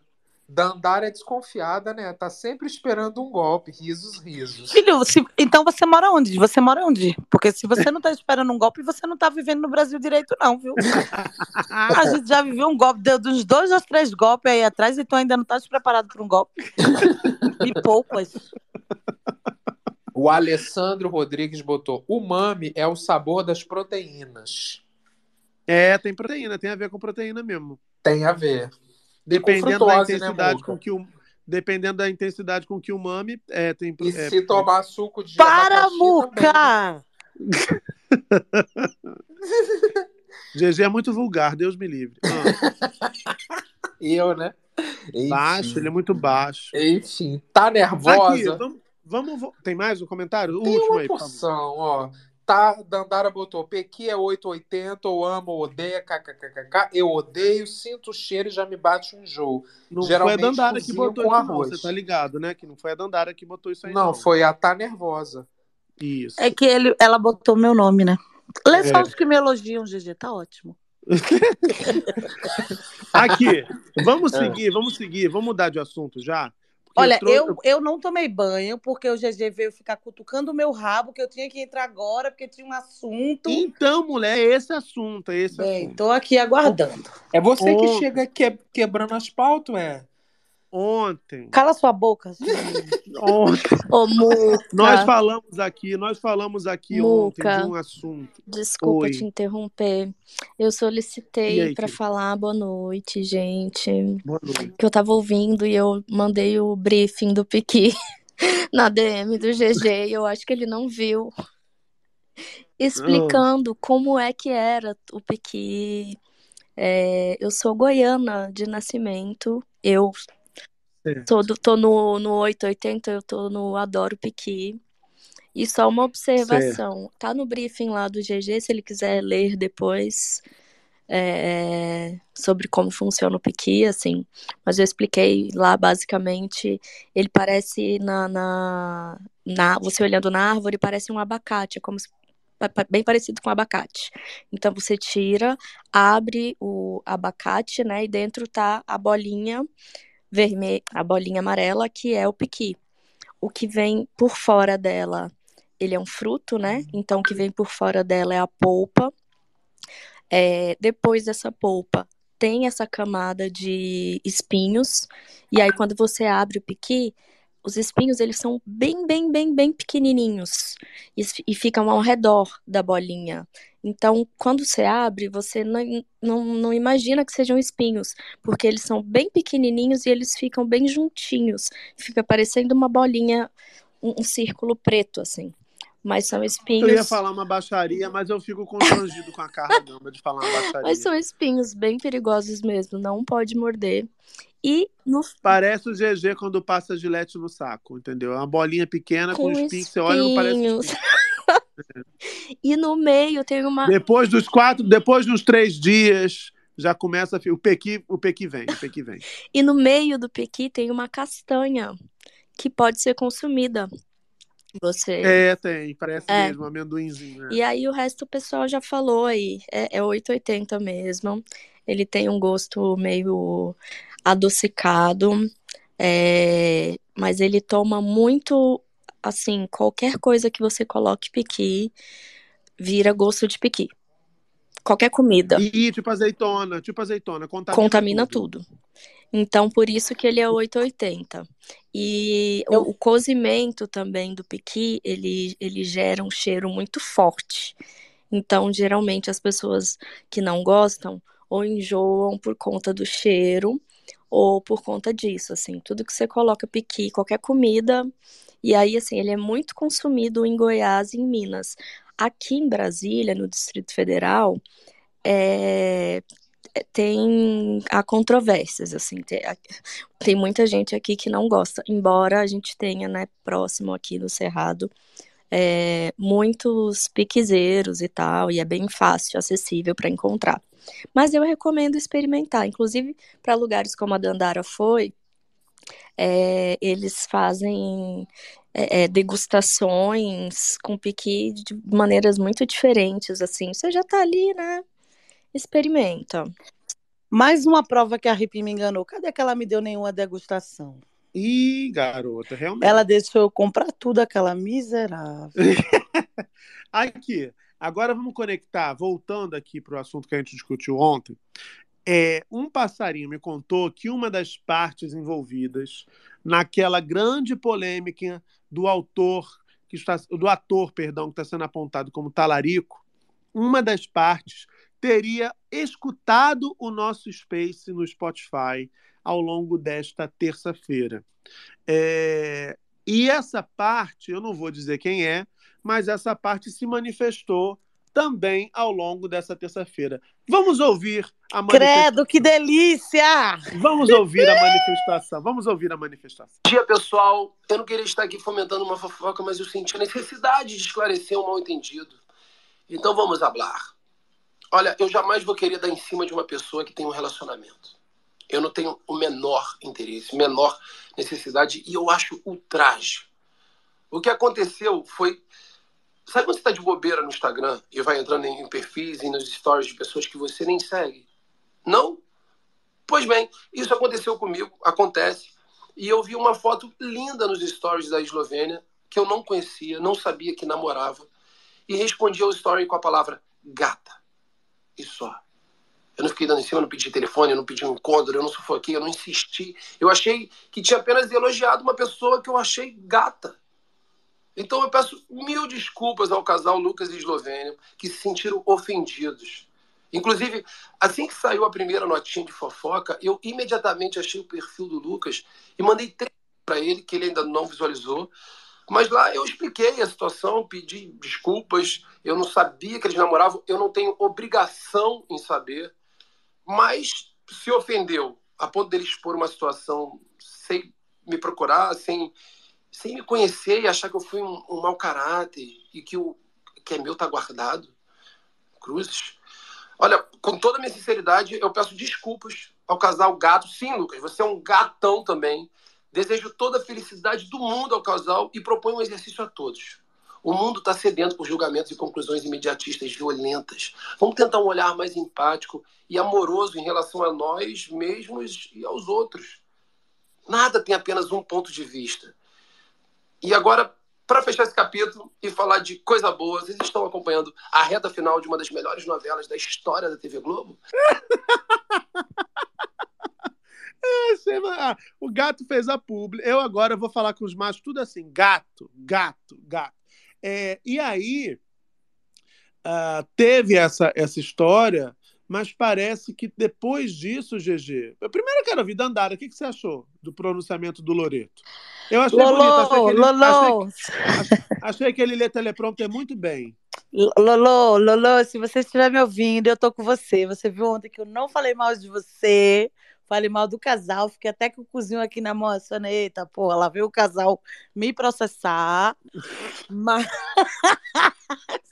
Speaker 4: Matheus.
Speaker 6: Dandara é desconfiada, né? Tá sempre esperando um golpe. Risos, risos.
Speaker 10: Filho, se- então você mora onde? Você mora onde? Porque se você não tá esperando um golpe, você não tá vivendo no Brasil direito, não, viu? A gente já viveu um golpe, deu uns dois ou três golpes aí atrás e tu ainda não tá preparado para um golpe. Me poupas.
Speaker 6: O Alessandro Rodrigues botou: o mami é o sabor das proteínas.
Speaker 4: É, tem proteína, tem a ver com proteína mesmo.
Speaker 6: Tem a ver.
Speaker 4: Dependendo da
Speaker 6: né,
Speaker 4: intensidade
Speaker 6: Muca?
Speaker 4: com que o dependendo da intensidade com que o mame é, tem
Speaker 6: E
Speaker 4: é,
Speaker 6: se tomar suco de
Speaker 10: Para, Muca!
Speaker 4: GG é muito vulgar, Deus me livre. Ah,
Speaker 6: Eu, né?
Speaker 4: baixo, ele é muito baixo.
Speaker 6: Enfim, tá
Speaker 4: Aqui,
Speaker 6: nervosa?
Speaker 4: vamos, vamos vo- tem mais um comentário? O
Speaker 6: Tem
Speaker 4: último
Speaker 6: uma
Speaker 4: aí,
Speaker 6: porção, ó. Tá, Dandara botou, Pequi é 880, ou amo, ou odeia, kkkk. Eu odeio, sinto o cheiro e já me bate um enjoo.
Speaker 4: Não
Speaker 6: Geralmente
Speaker 4: foi a Dandara que botou isso, não.
Speaker 6: arroz.
Speaker 4: Você tá ligado, né? Que não foi a Dandara que botou isso aí,
Speaker 6: Não,
Speaker 4: não.
Speaker 6: foi a Tá Nervosa.
Speaker 4: Isso.
Speaker 10: É que ele, ela botou meu nome, né? Lê só
Speaker 4: É.
Speaker 10: os que me elogiam, GG, tá ótimo.
Speaker 4: Aqui, vamos
Speaker 6: É.
Speaker 4: seguir, vamos seguir, vamos mudar de assunto já.
Speaker 10: Olha, eu, eu não tomei banho porque o GG veio ficar cutucando o meu rabo, que eu tinha que entrar agora, porque tinha um assunto.
Speaker 4: Então, mulher, é esse assunto, é esse
Speaker 10: Bem,
Speaker 4: assunto.
Speaker 10: tô aqui aguardando.
Speaker 6: É você que chega que- quebrando as pautas, é?
Speaker 4: Ontem,
Speaker 10: Cala sua boca.
Speaker 4: ontem,
Speaker 12: Ô, Muca,
Speaker 4: nós falamos aqui, nós falamos aqui ontem
Speaker 12: Muca.
Speaker 4: de um assunto.
Speaker 12: desculpa
Speaker 4: Oi.
Speaker 12: te interromper. Eu solicitei
Speaker 4: querida?
Speaker 12: falar boa noite, gente.
Speaker 4: Boa noite.
Speaker 12: Que eu tava ouvindo e eu mandei o briefing do Piqui na DM do GG e eu acho que ele não viu. Explicando como é que era o Piqui. É, eu sou goiana de nascimento. Eu
Speaker 4: Certo.
Speaker 12: tô, no, no 880, eu tô no Adoro Piqui. E só uma observação, tá no briefing lá do GG, se ele quiser ler depois é, sobre como funciona o Piqui, assim. Mas eu expliquei lá, basicamente, ele parece na, na, na- você olhando na árvore, parece um abacate, é como se, bem parecido com abacate. Então você tira, abre o abacate, né, e dentro tá a bolinha vermelha, a bolinha amarela, que é o piqui. O que vem por fora dela, ele é um fruto, né? Então o que vem por fora dela é a polpa. É, depois dessa polpa tem essa camada de espinhos. E aí quando você abre o piqui, os espinhos eles são bem, bem, bem, bem pequenininhos e, e ficam ao redor da bolinha. Então, quando você abre, você não, não, não imagina que sejam espinhos, porque eles são bem pequenininhos e eles ficam bem juntinhos. Fica parecendo uma bolinha, um, um círculo preto, assim. Mas são
Speaker 4: Eu ia
Speaker 12: espinhos.
Speaker 4: falar uma baixaria, mas eu fico constrangido com a Carla Gamba de falar uma baixaria.
Speaker 12: Mas são espinhos bem perigosos mesmo, não pode morder. E no
Speaker 4: Parece o GG quando passa gilete no saco, entendeu? É uma bolinha pequena com,
Speaker 12: com
Speaker 4: espinhos, você olha e não parece
Speaker 12: espinhos.
Speaker 4: espinho.
Speaker 12: E no meio tem uma.
Speaker 4: Depois dos quatro, depois dos três dias, já começa O pequi, o pequi vem, o pequi vem.
Speaker 12: E no meio do pequi tem uma castanha que pode ser consumida. Você.
Speaker 4: É, tem, parece
Speaker 12: É.
Speaker 4: mesmo, amendoinzinho. né?
Speaker 12: E aí o resto o pessoal já falou aí. É, é 880 mesmo. Ele tem um gosto meio adocicado. é, Mas ele toma muito. Assim, qualquer coisa que você coloque piqui vira gosto de piqui. Qualquer comida.
Speaker 4: E tipo azeitona, tipo azeitona, contamina,
Speaker 12: contamina
Speaker 4: tudo.
Speaker 12: tudo. Então, por isso que ele é 880. E o, o cozimento também do piqui, ele, ele gera um cheiro muito forte. Então, geralmente, as pessoas que não gostam ou enjoam por conta do cheiro ou por conta disso, assim. Tudo que você coloca piqui, qualquer comida. E aí, assim, ele é muito consumido em Goiás e em Minas. Aqui em Brasília, no Distrito Federal, é, tem há controvérsias, assim, tem, tem muita gente aqui que não gosta, embora a gente tenha, né, próximo aqui no Cerrado, é, muitos piquezeiros e tal, e é bem fácil, acessível para encontrar. Mas eu recomendo experimentar, inclusive para lugares como a Dandara foi, é, eles fazem é, é, degustações com piqui de maneiras muito diferentes, assim, você já tá ali, né? Experimenta.
Speaker 10: Mais uma prova que a Ripi me enganou. Cadê que ela me deu nenhuma degustação?
Speaker 4: Ih, garota, realmente.
Speaker 10: Ela deixou eu comprar tudo, aquela miserável.
Speaker 4: Aqui, agora vamos conectar, voltando aqui para o assunto que a gente discutiu ontem. É, um passarinho me contou que uma das partes envolvidas naquela grande polêmica do autor que está, do ator, perdão, que está sendo apontado como talarico, uma das partes teria escutado o nosso Space no Spotify ao longo desta terça-feira. É, e essa parte, eu não vou dizer quem é, mas essa parte se manifestou também ao longo dessa terça-feira. Vamos ouvir a manifestação.
Speaker 10: Credo, que delícia!
Speaker 4: Vamos ouvir a manifestação. Vamos ouvir a manifestação.
Speaker 13: Bom dia, pessoal. Eu não queria estar aqui fomentando uma fofoca, mas eu senti a necessidade de esclarecer um mal-entendido. Então vamos hablar. Olha, eu jamais vou querer dar em cima de uma pessoa que tem um relacionamento. Eu não tenho o menor interesse, menor necessidade, e eu acho ultraje. O que aconteceu foi. Sabe quando você está de bobeira no Instagram e vai entrando em perfis e nos stories de pessoas que você nem segue? Não? Pois bem, isso aconteceu comigo, acontece. E eu vi uma foto linda nos stories da Eslovênia, que eu não conhecia, não sabia que namorava, e respondi ao story com a palavra gata. E só. Eu não fiquei dando em cima, eu não pedi telefone, eu não pedi um encontro, eu não sufoquei, eu não insisti. Eu achei que tinha apenas elogiado uma pessoa que eu achei gata. Então eu peço mil desculpas ao casal Lucas e Eslovênia que se sentiram ofendidos. Inclusive, assim que saiu a primeira notinha de fofoca, eu imediatamente achei o perfil do Lucas e mandei três para ele, que ele ainda não visualizou. Mas lá eu expliquei a situação, pedi desculpas, eu não sabia que eles namoravam, eu não tenho obrigação em saber, mas se ofendeu a ponto dele expor uma situação sem me procurar, sem, sem me conhecer e achar que eu fui um, um mau caráter e que o que é meu tá guardado. Cruzes. Olha, com toda a minha sinceridade, eu peço desculpas ao casal gato. Sim, Lucas, você é um gatão também. Desejo toda a felicidade do mundo ao casal e proponho um exercício a todos. O mundo está sedento por julgamentos e conclusões imediatistas violentas. Vamos tentar um olhar mais empático e amoroso em relação a nós mesmos e aos outros. Nada tem apenas um ponto de vista. E agora, para fechar esse capítulo e falar de coisa boa, vocês estão acompanhando a reta final de uma das melhores novelas da história da TV Globo?
Speaker 4: Ah, o gato fez a publi. Eu agora vou falar com os machos, tudo assim: gato, gato, gato. É, e aí uh, teve essa, essa história, mas parece que depois disso, GG. Eu primeiro quero ouvir Dandara, o que, que você achou do pronunciamento do Loreto? Eu achei
Speaker 10: Lolo,
Speaker 4: bonito, achei que ele,
Speaker 10: Lolo.
Speaker 4: achei, achei que ele lê teleprompter muito bem.
Speaker 10: Lolo, Lolo, se você estiver me ouvindo, eu tô com você. Você viu ontem que eu não falei mal de você, falei mal do casal, fiquei até com o cozinho aqui na mão, assim, eita, porra, lá veio o casal me processar, mas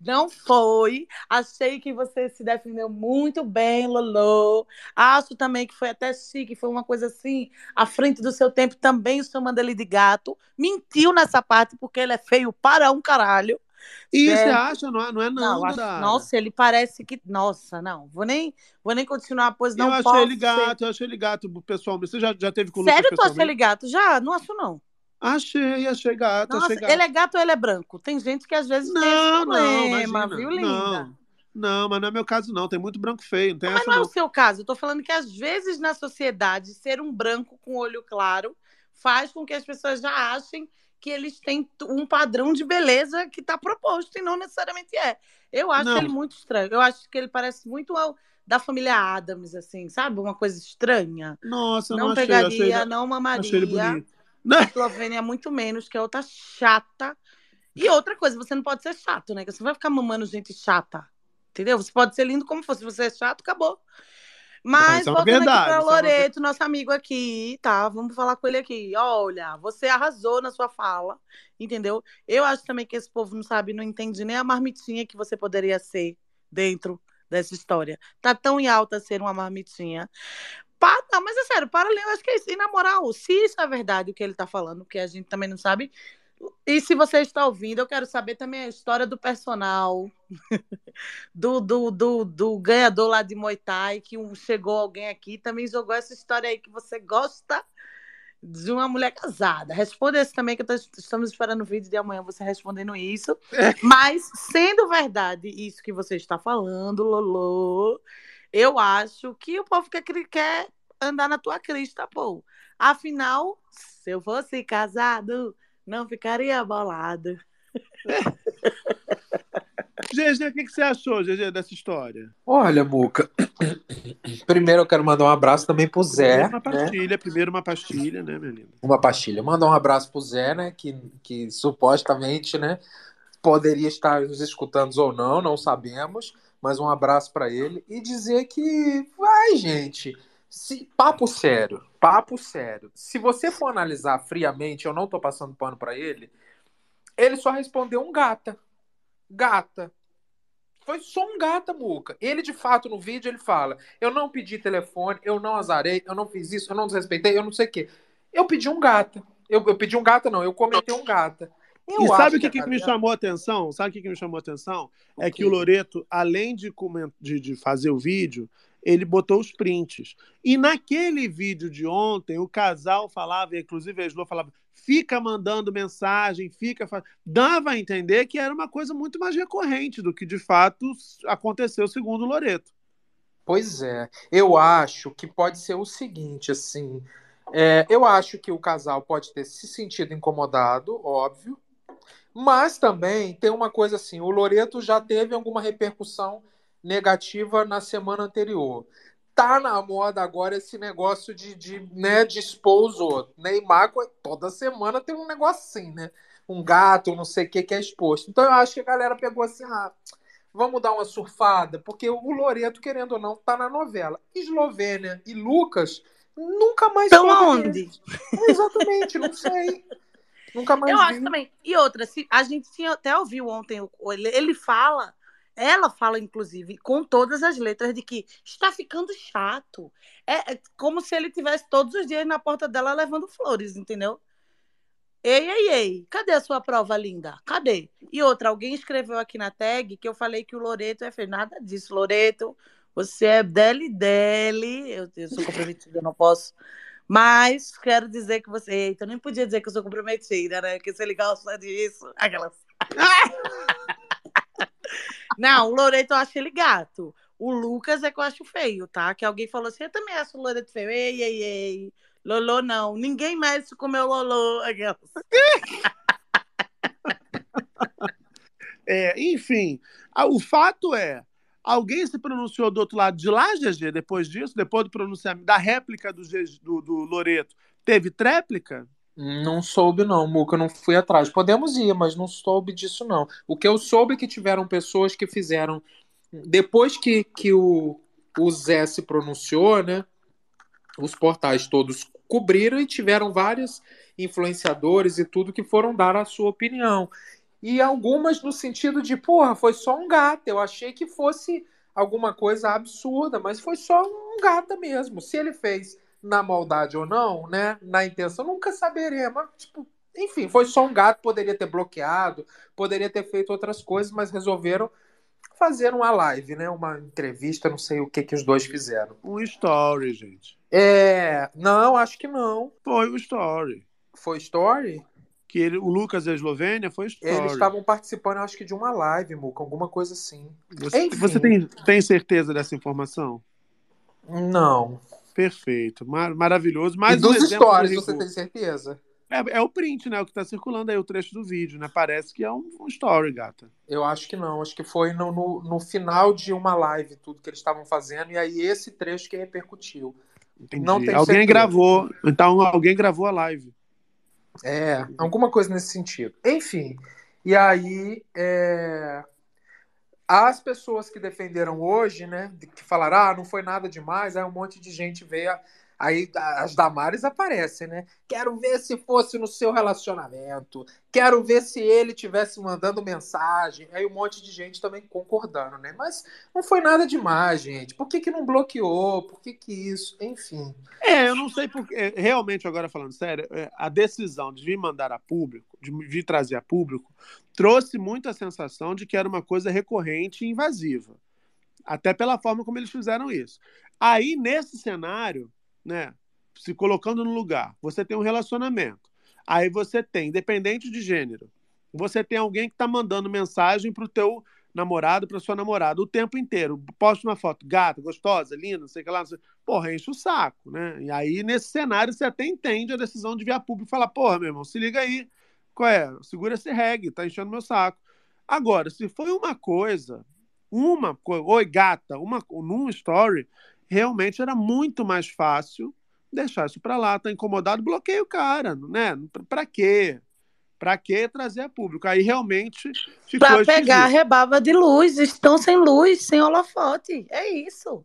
Speaker 10: não foi. Achei que você se defendeu muito bem, Lolo. Acho também que foi até chique, foi uma coisa assim, à frente do seu tempo, também chamando ele de gato. Mentiu nessa parte, porque ele é feio para um caralho.
Speaker 4: E você
Speaker 10: Certo.
Speaker 4: acha? Não é não, é não
Speaker 10: Não, acho- nossa, ele parece que. Nossa, não. Vou nem, vou nem continuar, pois não
Speaker 4: eu achei
Speaker 10: posso
Speaker 4: ele
Speaker 10: ser-
Speaker 4: gato, eu achei ele gato pessoal. Você já, já teve com o Lucas
Speaker 10: Sério, tu acha ele
Speaker 4: pessoalmente?
Speaker 10: gato? Já? Não acho, não.
Speaker 4: Achei, achei gato,
Speaker 10: Nossa,
Speaker 4: achei gato.
Speaker 10: ele é gato ou ele é branco? Tem gente que às vezes tem esse
Speaker 4: Não, não,
Speaker 10: problema,
Speaker 4: imagina.
Speaker 10: viu, linda?
Speaker 4: Não, não, mas não é meu caso, não. Tem muito branco feio, não tem
Speaker 10: Mas
Speaker 4: essa
Speaker 10: não é
Speaker 4: não.
Speaker 10: o seu caso. Eu tô falando que às vezes na sociedade, ser um branco com olho claro faz com que as pessoas já achem que eles têm um padrão de beleza que está proposto e não necessariamente é. Eu acho
Speaker 4: Não.
Speaker 10: ele muito estranho. Eu acho que ele parece muito ao da família Adams, assim, sabe? Uma coisa estranha.
Speaker 4: Nossa,
Speaker 10: não
Speaker 4: não achei,
Speaker 10: pegaria,
Speaker 4: achei,
Speaker 10: não mamaria.
Speaker 4: achei ele bonito.
Speaker 10: A Eslovênia é muito menos, que é outra chata. E outra coisa, você não pode ser chato, né? Você não vai ficar mamando gente chata. Entendeu? Você pode ser lindo como for. Se você é chato, acabou. Mas
Speaker 4: isso é
Speaker 10: voltando
Speaker 4: verdade,
Speaker 10: aqui para
Speaker 4: isso é
Speaker 10: Loreto, nosso amigo aqui, tá? Vamos falar com ele aqui. Olha, você arrasou na sua fala, entendeu? Eu acho também que esse povo não sabe, não entende nem a marmitinha que você poderia ser dentro dessa história. Tá tão em alta ser uma marmitinha. Pa- Não, mas é sério, para ali, eu acho que é isso. E na moral, se isso é verdade o que ele tá falando, porque a gente também não sabe, E se você está ouvindo, eu quero saber também a história do personal, do, do, do, do ganhador lá de Muay Thai, que chegou alguém aqui também jogou essa história aí que você gosta de uma mulher casada. Responda esse também, que tô- estamos esperando o vídeo de amanhã você respondendo isso. Mas, sendo verdade isso que você está falando, Lolo, eu acho que o povo quer, quer andar na tua crista, pô. Afinal, se eu fosse casado, não ficaria bolado.
Speaker 4: GG, o que, que você achou, GG, dessa história?
Speaker 6: Olha, Muca. Primeiro eu quero mandar um abraço também pro Zé.
Speaker 4: Primeiro uma
Speaker 6: né?
Speaker 4: pastilha, primeiro uma pastilha, né, linda?
Speaker 6: Uma pastilha. Mandar um abraço pro Zé, né? Que, que supostamente, né? Poderia estar nos escutando ou não, não sabemos. Mas um abraço para ele e dizer que vai, gente. Se, papo sério, papo sério. Se você for analisar friamente, eu não tô passando pano para ele. Ele só respondeu um gata. Gata. Foi só um gata, Muca. Ele, de fato, no vídeo, ele fala: Eu não pedi telefone, eu não azarei, eu não fiz isso, eu não desrespeitei, eu não sei o quê. Eu pedi um gata. Eu, eu pedi um gata, não, eu comentei um gata. Eu
Speaker 4: e sabe o que,
Speaker 6: a
Speaker 4: que me chamou a atenção? Sabe o que, que me chamou a atenção? É que o Loreto, além de, de, de fazer o vídeo, ele botou os prints. E naquele vídeo de ontem, o casal falava, inclusive a Slo falava, fica mandando mensagem, fica. fa-" Dava a entender que era uma coisa muito mais recorrente do que de fato aconteceu segundo o Loreto.
Speaker 6: Pois é, eu acho que pode ser o seguinte, assim, é, eu acho que o casal pode ter se sentido incomodado, óbvio, mas também tem uma coisa assim, o Loreto já teve alguma repercussão negativa na semana anterior. Tá na moda agora esse negócio de, de, né, de expor os outros. Neymar, toda semana tem um negócio assim, né? Um gato, não sei o que, que é exposto. Então eu acho que a galera pegou assim, ah, vamos dar uma surfada, porque o Loreto, querendo ou não, tá na novela. Eslovênia e Lucas nunca mais
Speaker 10: Estão aonde?
Speaker 6: deles. Exatamente, não sei. Nunca mais
Speaker 10: Eu
Speaker 6: vi.
Speaker 10: acho também. E outra, se, a gente tinha, até ouviu ontem, ele, ele fala, ela fala, inclusive, com todas as letras, de que está ficando chato. É, é como se ele tivesse todos os dias na porta dela levando flores, entendeu? Ei, ei, ei, cadê a sua prova linda? Cadê? E outra, alguém escreveu aqui na tag que eu falei que o Loreto é feio. Nada disso, Loreto. Você é dele dele. Eu, eu sou comprometida, eu não posso. Mas quero dizer que você. Eita, eu nem podia dizer que eu sou comprometida, né? Porque se ele gosta disso. Aquelas. Não, o Loreto eu acho ele gato. O Lucas é que eu acho feio, tá? Que alguém falou assim: eu também acho o Loreto feio. Ei, ei, ei. Lolô não. Ninguém mexe com o Lolô.
Speaker 4: É, enfim, a- o fato é, alguém se pronunciou do outro lado de lá, GG, depois disso, depois do pronunciamento, da réplica do, do, do Loreto, teve tréplica?
Speaker 6: Não soube, não, Muca, não fui atrás. Podemos ir, mas não soube disso, não. O que eu soube é que tiveram pessoas que fizeram. Depois que, que o, o Zé se pronunciou, né? Os portais todos cobriram e tiveram vários influenciadores e tudo que foram dar a sua opinião. E algumas no sentido de, porra, foi só um gato. Eu achei que fosse alguma coisa absurda, mas foi só um gata mesmo. Se ele fez na maldade ou não, né? Na intenção, nunca saberemos. Mas, tipo, enfim, foi só um gato, poderia ter bloqueado, poderia ter feito outras coisas, mas resolveram fazer uma live, né? Uma entrevista, não sei o que que os dois fizeram.
Speaker 4: Um story, gente.
Speaker 6: É, não, acho que não.
Speaker 4: Foi o story.
Speaker 6: Foi story?
Speaker 4: Que ele, o Lucas da Eslovênia foi story.
Speaker 6: Eles estavam participando, acho que de uma live, Muca, alguma coisa assim.
Speaker 4: Você,
Speaker 6: Enfim.
Speaker 4: você tem, tem certeza dessa informação?
Speaker 6: Não.
Speaker 4: Perfeito, mar- maravilhoso. Mais
Speaker 6: e dos
Speaker 4: um
Speaker 6: stories, você tem certeza?
Speaker 4: É, é o print, né? O que tá circulando aí, o trecho do vídeo, né? Parece que é um, um story, gata.
Speaker 6: Eu acho que não, acho que foi no, no, no final de uma live, tudo que eles estavam fazendo, e aí esse trecho que repercutiu.
Speaker 4: Entendi.
Speaker 6: Não tenho
Speaker 4: alguém
Speaker 6: certeza.
Speaker 4: gravou. Então alguém gravou a live.
Speaker 6: É, alguma coisa nesse sentido. Enfim, e aí é, as pessoas que defenderam hoje, né, que falaram, ah, não foi nada demais, aí um monte de gente veio a- Aí as Damares aparecem, né? Quero ver se fosse no seu relacionamento. Quero ver se ele tivesse mandando mensagem. Aí um monte de gente também concordando, né? Mas não foi nada demais, gente. Por que, que não bloqueou? Por que, que isso? Enfim.
Speaker 4: É, eu não sei porque. Realmente, agora falando sério, é, a decisão de vir mandar a público, de vir trazer a público, trouxe muito a sensação de que era uma coisa recorrente e invasiva. Até pela forma como eles fizeram isso. Aí, nesse cenário, né, se colocando no lugar, você tem um relacionamento. Aí você tem, independente de gênero, você tem alguém que está mandando mensagem para o teu namorado, para sua namorada, o tempo inteiro. Posta uma foto, gata, gostosa, linda, não sei o que lá. Não sei... Porra, enche o saco, né? E aí, nesse cenário, você até entende a decisão de vir a público e falar, porra, meu irmão, se liga aí. Qual é? Segura esse reggae, tá enchendo meu saco. Agora, se foi uma coisa, uma coisa, oi, gata, uma, num story, realmente era muito mais fácil deixar isso para lá, tá incomodado, bloqueia o cara, né? Para quê? Para que trazer a público? Aí realmente ficou
Speaker 10: Para pegar a rebaba de luz, estão sem luz, sem holofote. É isso.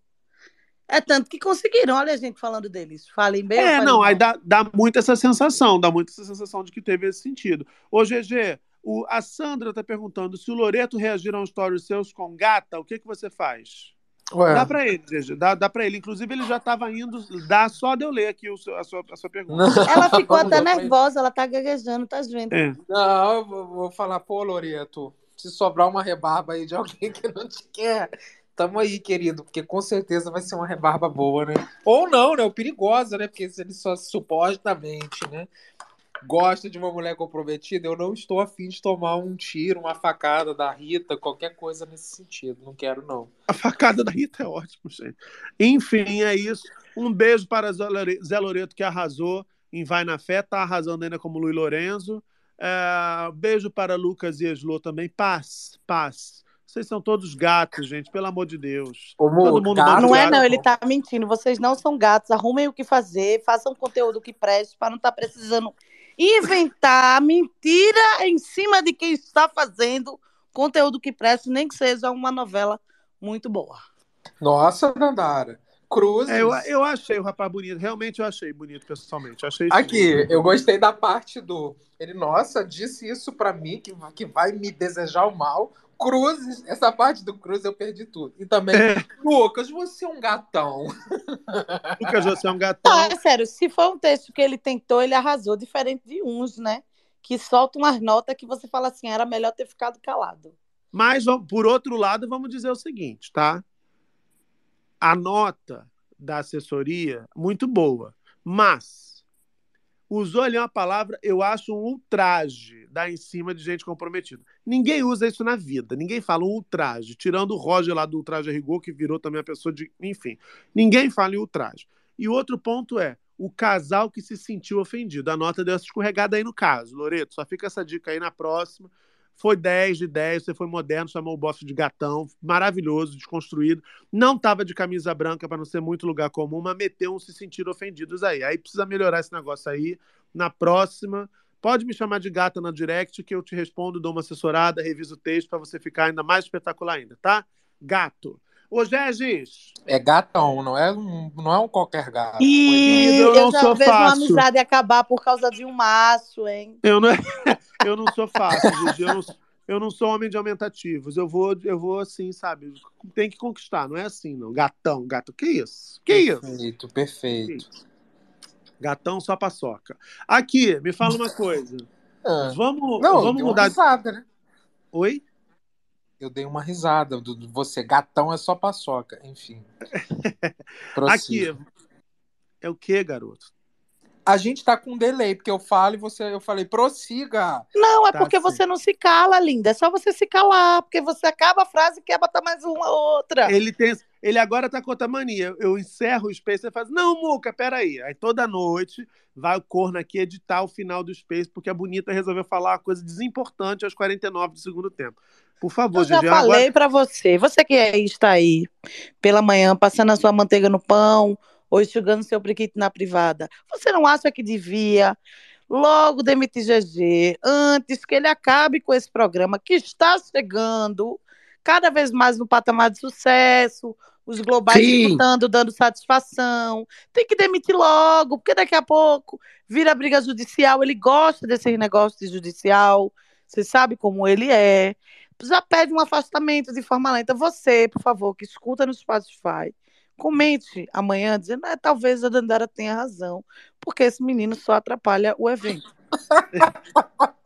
Speaker 10: É tanto que conseguiram, olha a gente falando deles. Falem bem.
Speaker 4: É, não,
Speaker 10: mal.
Speaker 4: aí dá, dá muito essa sensação, dá muito essa sensação de que teve esse sentido. Ô, GG, o, a Sandra tá perguntando se o Loreto reagir a um story seus com gata, o que, que você faz?
Speaker 6: Ué.
Speaker 4: Dá para ele, dá, dá para ele. Inclusive, ele já estava indo, dá só de eu ler aqui o seu- a, sua, a sua pergunta.
Speaker 10: Ela ficou até nervosa, ela tá gaguejando, tá vendo?
Speaker 4: É.
Speaker 6: Não, eu vou, falar, pô, Loreto, se sobrar uma rebarba aí de alguém que não te quer, tamo aí, querido, porque com certeza vai ser uma rebarba boa, né? Ou não, né? O perigosa, né? Porque se ele só supostamente, né? Gosta de uma mulher comprometida, eu não estou afim de tomar um tiro, uma facada da Rita, qualquer coisa nesse sentido. Não quero, não.
Speaker 4: A facada da Rita é ótimo, gente. Enfim, é isso. Um beijo para Zé Lore- Zé Loreto, que arrasou em Vai na Fé, tá arrasando ainda como Luiz Lorenzo. É, beijo para Lucas e Eslo também. Paz, paz. Vocês são todos gatos, gente, pelo amor de Deus.
Speaker 6: Ô,
Speaker 4: Todo mundo
Speaker 6: gato-
Speaker 10: Não é, não, ele tá mentindo. Vocês não são gatos. Arrumem o que fazer, façam conteúdo que preste para não estar precisando inventar mentira em cima de quem está fazendo conteúdo que preste, nem que seja uma novela muito boa.
Speaker 6: Nossa, Dandara. Cruzes.
Speaker 4: É, eu, eu achei o rapaz bonito. Realmente eu achei bonito, pessoalmente. Achei
Speaker 6: Aqui, eu gostei da parte do. Ele, nossa, disse isso pra mim, que, que vai me desejar o mal. Cruzes, essa parte do Cruz eu perdi tudo. E também, Lucas, você é um gatão.
Speaker 4: Lucas, você é um gatão.
Speaker 10: Não, é sério, se for um texto que ele tentou, ele arrasou, diferente de uns, né? Que soltam umas notas que você fala assim, era melhor ter ficado calado.
Speaker 4: Mas, por outro lado, vamos dizer o seguinte, tá? A nota da assessoria, muito boa, mas usou ali uma palavra, eu acho um ultraje dar em cima de gente comprometida. Ninguém usa isso na vida, ninguém fala um ultraje, tirando o Roger lá do Ultraje a Rigor, que virou também a pessoa de. Enfim, ninguém fala em ultraje. E outro ponto é o casal que se sentiu ofendido. A nota deu essa escorregada aí no caso. Loreto, só fica essa dica aí na próxima. Foi 10 de 10, você foi moderno, chamou o bofe de gatão, maravilhoso, desconstruído. Não estava de camisa branca para não ser muito lugar comum, mas meteu um se sentir ofendidos aí. Aí precisa melhorar esse negócio aí. Na próxima, pode me chamar de gata na direct que eu te respondo, dou uma assessorada, reviso o texto para você ficar ainda mais espetacular ainda, tá? Gato. Ô, Gegis,
Speaker 6: É gatão, não é um, não é um qualquer gato.
Speaker 10: E
Speaker 4: eu
Speaker 10: eu,
Speaker 4: não
Speaker 10: já
Speaker 4: sou
Speaker 10: vejo uma amizade acabar por causa de um macho, hein?
Speaker 4: eu não, eu não sou fácil, Gigi. Eu não, eu não sou homem de aumentativos. Eu vou, eu vou assim, sabe? Tem que conquistar, não é assim, não. Gatão, gato. Que isso? Que isso?
Speaker 6: Perfeito, perfeito.
Speaker 4: Gatão só paçoca. Aqui, me fala uma coisa.
Speaker 6: Ah,
Speaker 4: Vamos,
Speaker 6: Não,
Speaker 4: vamos mudar.
Speaker 6: risada, né?
Speaker 4: Oi?
Speaker 6: Eu dei uma risada. Do, do- você, gatão é só paçoca. Enfim.
Speaker 4: Aqui. É o que, garoto?
Speaker 6: A gente tá com um delay, porque eu falo e você, eu falei, prossiga.
Speaker 10: Não, é
Speaker 4: Tá
Speaker 10: porque
Speaker 4: sim.
Speaker 10: você não se cala, linda. É só você se calar, porque você acaba a frase e quer botar mais uma outra.
Speaker 4: Ele tem. Ele agora tá com outra mania. Eu encerro o Space e faz. Não, Muca, peraí. Aí toda noite vai o corno aqui editar o final do Space, porque a bonita resolveu falar uma coisa desimportante aos 49 do segundo tempo. Por favor,
Speaker 10: Eu já
Speaker 4: Gigi.
Speaker 10: falei
Speaker 4: Agora...
Speaker 10: pra você. Você que aí está aí pela manhã, passando a sua manteiga no pão ou enxugando seu priquito na privada. Você não acha que devia logo demitir GG antes que ele acabe com esse programa que está chegando cada vez mais no patamar de sucesso, os globais
Speaker 8: Sim.
Speaker 10: disputando, dando satisfação. Tem que demitir logo, porque daqui a pouco vira briga judicial. Ele gosta desse negócio de judicial. Você sabe como ele é. Já pede um afastamento de forma lenta. Você, por favor, que escuta no Spotify, comente amanhã dizendo, "Ah, talvez a Dandara tenha razão, porque esse menino só atrapalha o evento.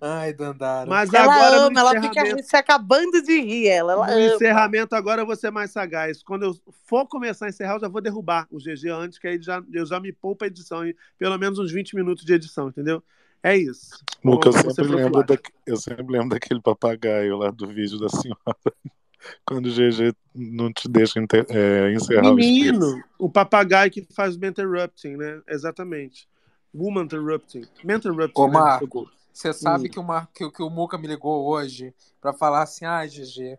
Speaker 6: Ai, Dandara.
Speaker 4: Mas
Speaker 10: ela
Speaker 4: agora
Speaker 10: ama, ela fica se acabando de rir, ela. ela
Speaker 4: No
Speaker 10: ama.
Speaker 4: encerramento, agora eu vou ser mais sagaz. Quando eu for começar a encerrar, eu já vou derrubar o GG antes, que aí já, eu já me poupo a edição, hein? pelo menos uns 20 minutos de edição, entendeu? É isso.
Speaker 9: Luca, eu sempre, lembro da, eu sempre lembro daquele papagaio lá do vídeo da senhora. Quando o GG não te deixa inter- é, encerrar o espírito.
Speaker 4: Menino, o papagaio que faz interrupting, né? Exatamente. Woman interrupting. interrupting.
Speaker 6: Ô,
Speaker 4: né?
Speaker 6: Marco, você sabe que o, Mar... que, o- que o Muca me ligou hoje pra falar assim: ah, GG,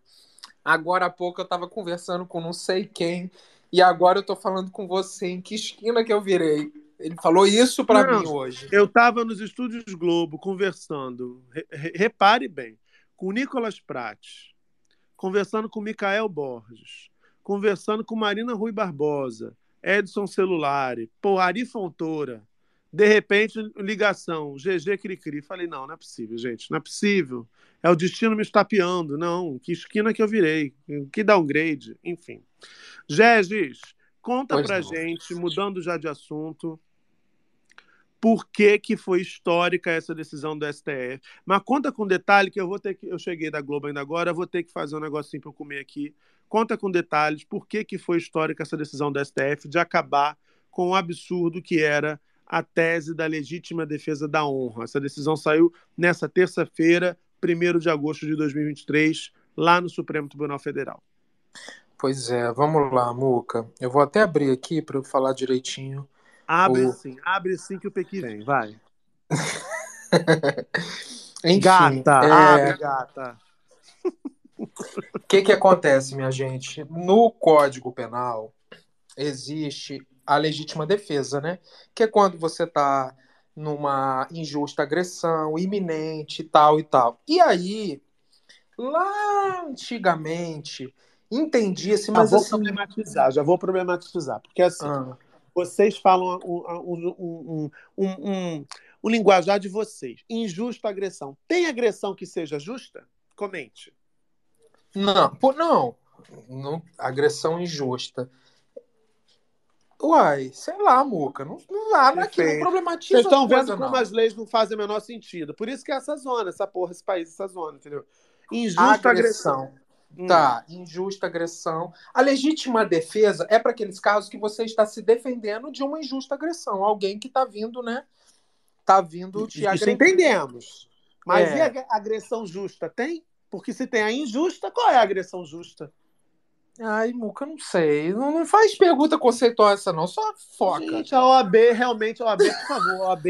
Speaker 6: agora há pouco eu tava conversando com não sei quem e agora eu tô falando com você. Em que esquina que eu virei? Ele falou isso
Speaker 4: Não,
Speaker 6: mim hoje.
Speaker 4: Eu estava nos estúdios Globo conversando, re- re- repare bem, com o Nicolas Prates, conversando com Micael Borges, conversando com Marina Rui Barbosa, Edson Celulari, pô, Ari Fontoura. De repente, ligação, GG Cricri. Falei, não, não é possível, gente, não é possível. É o destino me estapeando. Não, que esquina que eu virei, que downgrade, enfim. Gegis, conta
Speaker 6: Pois
Speaker 4: pra
Speaker 6: não.
Speaker 4: gente, mudando já de assunto, por que, que foi histórica essa decisão do STF. Mas conta com detalhe que eu vou ter que. Eu cheguei da Globo ainda agora, vou ter que fazer um negocinho para eu comer aqui. Conta com detalhes por que, que foi histórica essa decisão do STF de acabar com o absurdo que era a tese da legítima defesa da honra. Essa decisão saiu nessa terça-feira, 1 de agosto de 2023, lá no Supremo Tribunal Federal.
Speaker 6: Pois é, vamos lá, Muca. Eu vou até abrir aqui pra eu falar direitinho.
Speaker 4: Abre
Speaker 6: O-
Speaker 4: sim, abre sim que o Pequi vem, vai.
Speaker 6: Enfim,
Speaker 4: gata,
Speaker 6: é,
Speaker 4: abre, gata.
Speaker 6: O que, que acontece, minha gente? No Código Penal existe a legítima defesa, né? Que é quando você está numa injusta agressão iminente, tal e tal. E aí, lá antigamente, entendia-se,
Speaker 4: Mas
Speaker 6: mas
Speaker 4: vou
Speaker 6: assim.
Speaker 4: problematizar, já vou problematizar, porque assim,
Speaker 6: Ah,
Speaker 4: vocês falam um, um, um, um, um, um linguajar de vocês. Injusta agressão. Tem agressão que seja justa? Comente.
Speaker 6: não, pô, não, não, agressão injusta. Uai, sei lá, Muca, não, não, há- aqui não
Speaker 4: Perfeito.
Speaker 6: problematiza
Speaker 4: Vocês estão vendo como
Speaker 6: não.
Speaker 4: as leis não fazem o menor sentido. Por isso que é essa zona, essa porra, esse país, essa zona, entendeu? Injusta agressão.
Speaker 6: agressão.
Speaker 4: Hum.
Speaker 6: Tá, injusta agressão. A legítima defesa é para aqueles casos que você está se defendendo de uma injusta agressão. Alguém que está vindo, né? Tá vindo te
Speaker 4: Isso
Speaker 6: agredir.
Speaker 4: entendemos. Mas
Speaker 6: É.
Speaker 4: e a ag- agressão justa? Tem? Porque se tem a injusta, qual é a agressão justa?
Speaker 6: Ai, Muca, não sei. Não, não faz pergunta conceituosa, não. Só foca.
Speaker 4: Gente, a OAB, realmente, a OAB, por favor, OAB.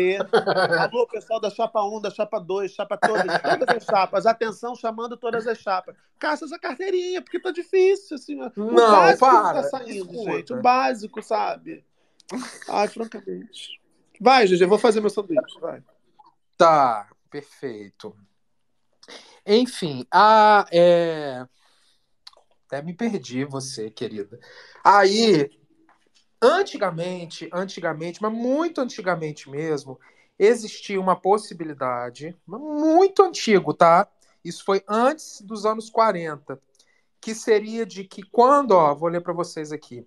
Speaker 4: Alô, pessoal da chapa 1, da chapa 2, chapa todas, todas as chapas. Atenção, chamando todas as chapas. Caça essa carteirinha, porque tá difícil, assim. O
Speaker 6: Não,
Speaker 4: básico não
Speaker 6: para,
Speaker 4: tá saindo,
Speaker 6: escuta.
Speaker 4: gente. O básico, sabe? Ai, francamente. Vai, GG, vou fazer meu sanduíche, vai.
Speaker 6: Tá, perfeito. Enfim, a. É... Até me perdi, você, querida. Aí, antigamente, antigamente, mas muito antigamente mesmo, existia uma possibilidade, muito antigo, tá? Isso foi antes dos anos 40, que seria de que quando, ó, vou ler para vocês aqui,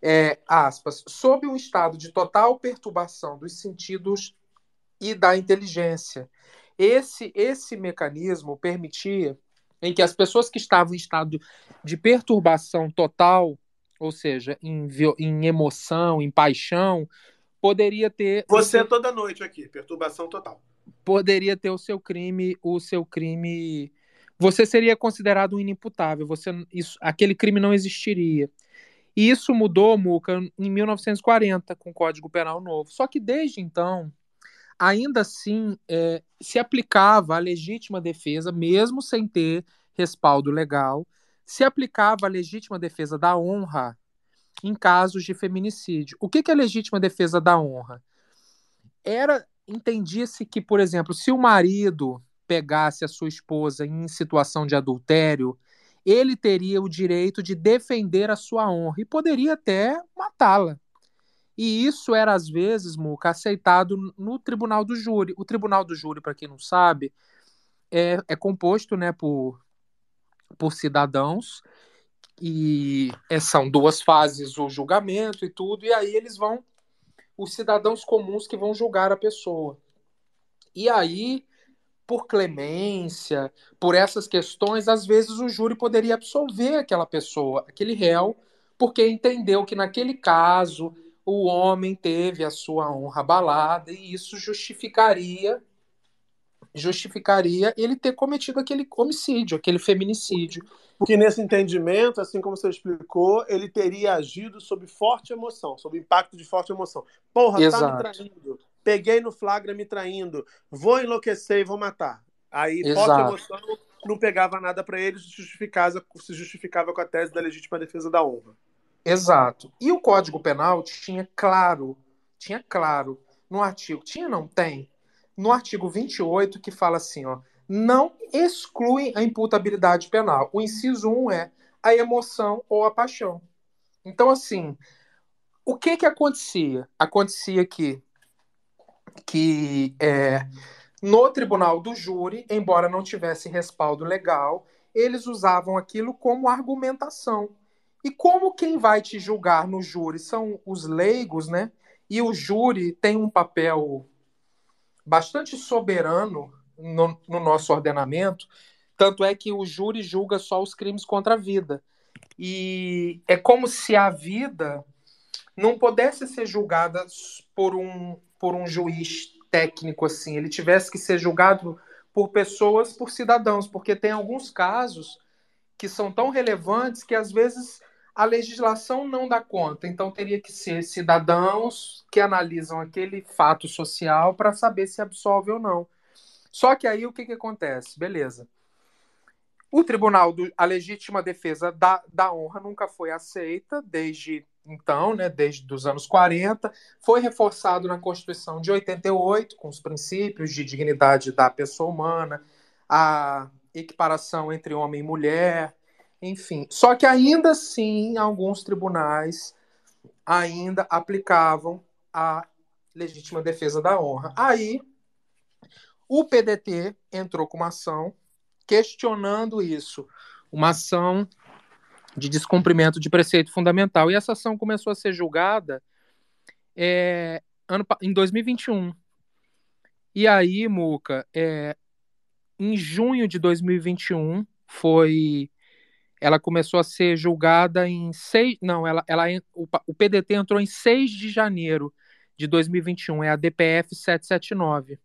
Speaker 6: é, aspas, sob um estado de total perturbação dos sentidos e da inteligência. Esse, esse mecanismo permitia em que as pessoas que estavam em estado de perturbação total, ou seja, em, em emoção, em paixão, poderia ter
Speaker 4: Você toda noite aqui, perturbação total.
Speaker 6: poderia ter o seu crime, o seu crime, você seria considerado um inimputável, você isso, aquele crime não existiria. E isso mudou, Muca, em 1940 com o Código Penal novo. Só que desde então, ainda assim, é, se aplicava a legítima defesa, mesmo sem ter respaldo legal, se aplicava a legítima defesa da honra em casos de feminicídio. O que que é legítima defesa da honra? Era entendia-se que, por exemplo, se o marido pegasse a sua esposa em situação de adultério, ele teria o direito de defender a sua honra e poderia até matá-la. E isso era, às vezes, Muca, aceitado no tribunal do júri. O tribunal do júri, para quem não sabe, é, é composto né, por, por cidadãos e é, são duas fases o julgamento e tudo, e aí eles vão, os cidadãos comuns que vão julgar a pessoa. E aí, por clemência, por essas questões, às vezes o júri poderia absolver aquela pessoa, aquele réu, porque entendeu que naquele caso o homem teve a sua honra abalada e isso justificaria justificaria ele ter cometido aquele homicídio, aquele feminicídio.
Speaker 4: Porque nesse entendimento, assim como você explicou, ele teria agido sob forte emoção, sob impacto de forte emoção. Porra,
Speaker 6: Exato.
Speaker 4: tá me traindo. Peguei no flagra me traindo. Vou enlouquecer e vou matar. Aí, forte
Speaker 6: Exato.
Speaker 4: emoção não pegava nada para ele, se justificava, se justificava com a tese da legítima defesa da honra.
Speaker 6: Exato. E o Código Penal tinha claro, tinha claro no artigo, tinha não tem, no artigo 28 que fala assim, ó, não exclui a imputabilidade penal. O inciso 1 é a emoção ou a paixão. Então assim, o que que acontecia? Acontecia que que é, no tribunal do júri, embora não tivesse respaldo legal, eles usavam aquilo como argumentação. E como quem vai te julgar no júri são os leigos, né? E o júri tem um papel bastante soberano no, no nosso ordenamento, tanto é que o júri julga só os crimes contra a vida. E é como se a vida não pudesse ser julgada por um, por um juiz técnico assim, ele tivesse que ser julgado por pessoas, por cidadãos, porque tem alguns casos que são tão relevantes que às vezes a legislação não dá conta. Então teria que ser cidadãos que analisam aquele fato social para saber se absolve ou não. Só que aí o que, que acontece? Beleza. O tribunal, do, a legítima defesa da, da honra nunca foi aceita desde então, né, desde os anos 40, foi reforçado na Constituição de 88, com os princípios de dignidade da pessoa humana, a equiparação entre homem e mulher, enfim. Só que ainda assim, alguns tribunais ainda aplicavam a legítima defesa da honra. Aí, o PDT entrou com uma ação questionando isso, uma ação de descumprimento de preceito fundamental. E essa ação começou a ser julgada é, ano, em 2021. E aí, Muca, é, em junho de 2021, foi. Ela começou a ser julgada em 6. Não, ela, ela, o, o PDT entrou em 6 de janeiro de 2021, é a DPF 779.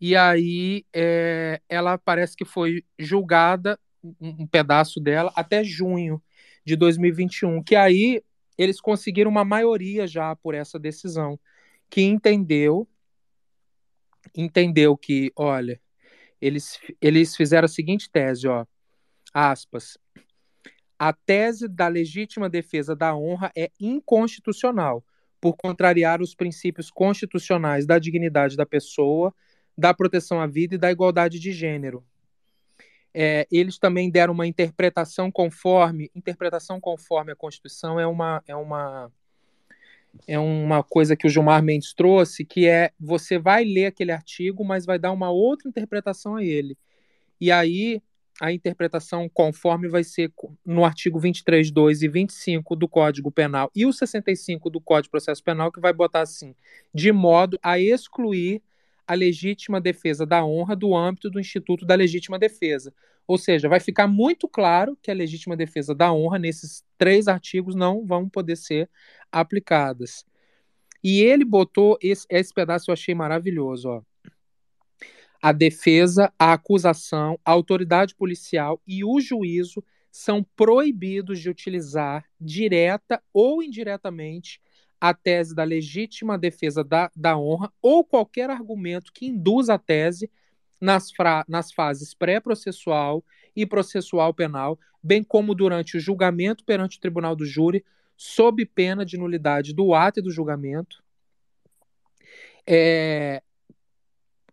Speaker 6: E aí é, ela parece que foi julgada um pedaço dela até junho de 2021, que aí eles conseguiram uma maioria já por essa decisão, que entendeu entendeu que, olha, eles, eles fizeram a seguinte tese, ó, aspas, a tese da legítima defesa da honra é inconstitucional, por contrariar os princípios constitucionais da dignidade da pessoa, da proteção à vida e da igualdade de gênero, é, eles também deram uma interpretação conforme interpretação conforme a Constituição é uma é uma é uma coisa que o Gilmar Mendes trouxe que é você vai ler aquele artigo mas vai dar uma outra interpretação a ele. E aí a interpretação conforme vai ser no artigo 23, 2 e 25 do Código Penal e o 65 do Código de Processo Penal que vai botar assim de modo a excluir a legítima defesa da honra do âmbito do Instituto da Legítima Defesa. Ou seja, vai ficar muito claro que a legítima defesa da honra, nesses três artigos, não vão poder ser aplicadas. E ele botou esse, esse pedaço eu achei maravilhoso, ó. A defesa, a acusação, a autoridade policial e o juízo são proibidos de utilizar direta ou indiretamente a tese da legítima defesa da, da honra ou qualquer argumento que induza a tese nas, nas fases pré-processual e processual penal, bem como durante o julgamento perante o tribunal do júri, sob pena de nulidade do ato e do julgamento. É,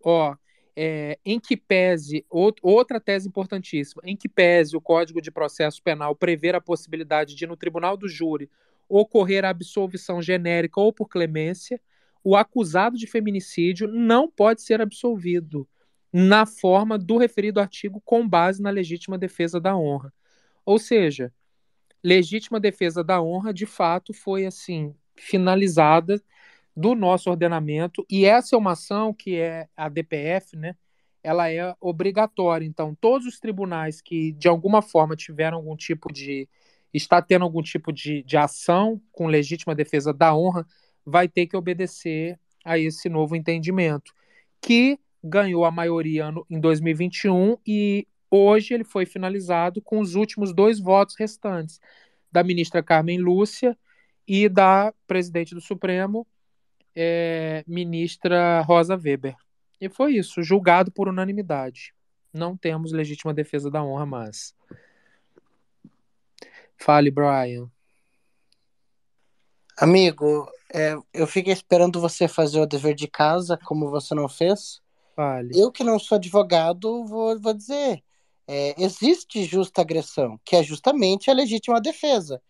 Speaker 6: ó, é, em que pese, outra tese importantíssima, em que pese o Código de Processo Penal prever a possibilidade de, no tribunal do júri, ocorrer a absolvição genérica ou por clemência, o acusado de feminicídio não pode ser absolvido na forma do referido artigo com base na legítima defesa da honra. Ou seja, legítima defesa da honra, de fato, foi assim finalizada do nosso ordenamento, e essa é uma ação que é a DPF, né? Ela é obrigatória. Então, todos os tribunais que de alguma forma tiveram algum tipo de está tendo algum tipo de, de ação com legítima defesa da honra, vai ter que obedecer a esse novo entendimento, que ganhou a maioria no, em 2021 e hoje ele foi finalizado com os últimos dois votos restantes, da ministra Carmen Lúcia e da presidente do Supremo, é, ministra Rosa Weber. E foi isso, julgado por unanimidade. Não temos legítima defesa da honra, mas. Fale, Brian.
Speaker 8: Amigo, é, eu fiquei esperando você fazer o dever de casa, como você não fez.
Speaker 6: Fale.
Speaker 8: Eu, que não sou advogado, vou, vou dizer: é, existe justa agressão, que é justamente a legítima defesa.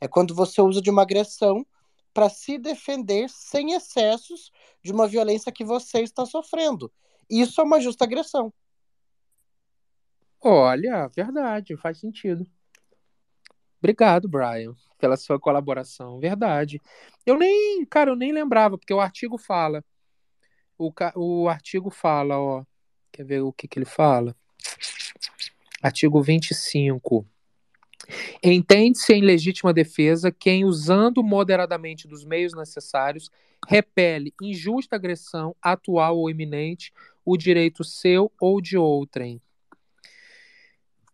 Speaker 8: É quando você usa de uma agressão para se defender sem excessos de uma violência que você está sofrendo. Isso é uma justa agressão.
Speaker 6: Olha, verdade, faz sentido. Obrigado, Brian, pela sua colaboração. Verdade. Eu nem, cara, eu nem lembrava, porque o artigo fala. O, o artigo fala, ó. Quer ver o que, que ele fala? Artigo 25. Entende-se em legítima defesa quem, usando moderadamente dos meios necessários, repele injusta agressão atual ou iminente, o direito seu ou de outrem.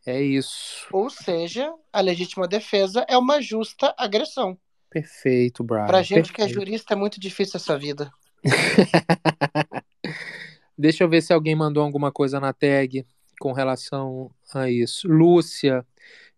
Speaker 6: É isso.
Speaker 8: Ou seja, a legítima defesa é uma justa agressão.
Speaker 6: Perfeito, Brian.
Speaker 8: Pra gente
Speaker 6: perfeito.
Speaker 8: que é jurista é muito difícil essa vida.
Speaker 6: Deixa eu ver se alguém mandou alguma coisa na tag com relação a isso. Lúcia,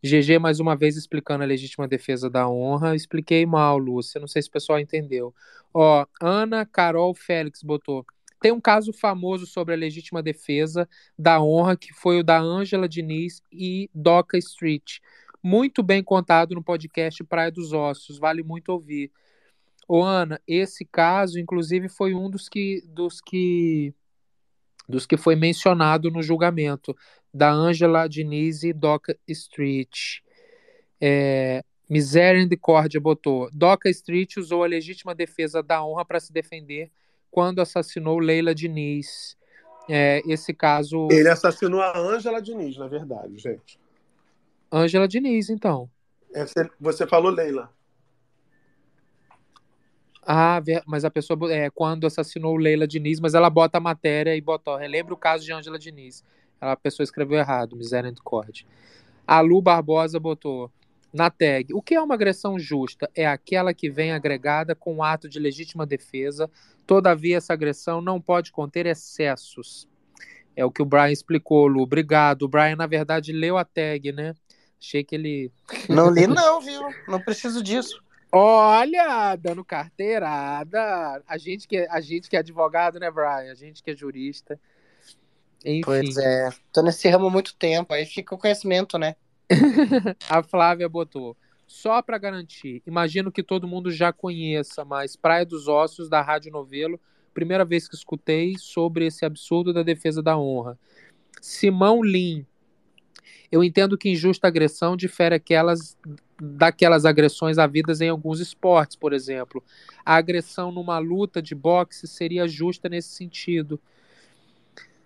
Speaker 6: GG mais uma vez explicando a legítima defesa da honra. Expliquei mal, Lúcia. Não sei se o pessoal entendeu. Ó, Ana Carol Félix botou. Tem um caso famoso sobre a legítima defesa da honra, que foi o da Ângela Diniz e Doca Street. Muito bem contado no podcast Praia dos Ossos. Vale muito ouvir. Ô, Ana, esse caso, inclusive, foi um dos que, dos que dos que foi mencionado no julgamento da Angela Diniz e Doca Street. É, Misericórdia botou. Doca Street usou a legítima defesa da honra para se defender quando assassinou Leila Diniz. É, esse caso.
Speaker 4: Ele assassinou a Angela Diniz, na verdade, gente.
Speaker 6: Angela Diniz, então.
Speaker 4: É, você falou Leila.
Speaker 6: Ah, mas a pessoa é quando assassinou Leila Diniz, mas ela bota a matéria e bota, ó, relembra o caso de Angela Diniz. A pessoa escreveu errado, misericórdia. A Lu Barbosa botou na tag: o que é uma agressão justa? É aquela que vem agregada com um ato de legítima defesa. Todavia, essa agressão não pode conter excessos. É o que o Brian explicou, Lu. Obrigado. O Brian, na verdade, leu a tag, né? Achei que ele.
Speaker 8: Não li, não, viu? Não preciso disso.
Speaker 6: Olha, dando carteirada. A gente que, é, a gente que é advogado, né, Brian? A gente que é jurista. Enfim.
Speaker 8: Pois é. Tô nesse ramo há muito tempo, aí fica o conhecimento, né?
Speaker 6: a Flávia botou. Só para garantir, imagino que todo mundo já conheça, mas Praia dos Ossos, da Rádio Novelo, primeira vez que escutei sobre esse absurdo da defesa da honra. Simão Lim. Eu entendo que injusta agressão difere aquelas daquelas agressões havidas em alguns esportes, por exemplo. A agressão numa luta de boxe seria justa nesse sentido.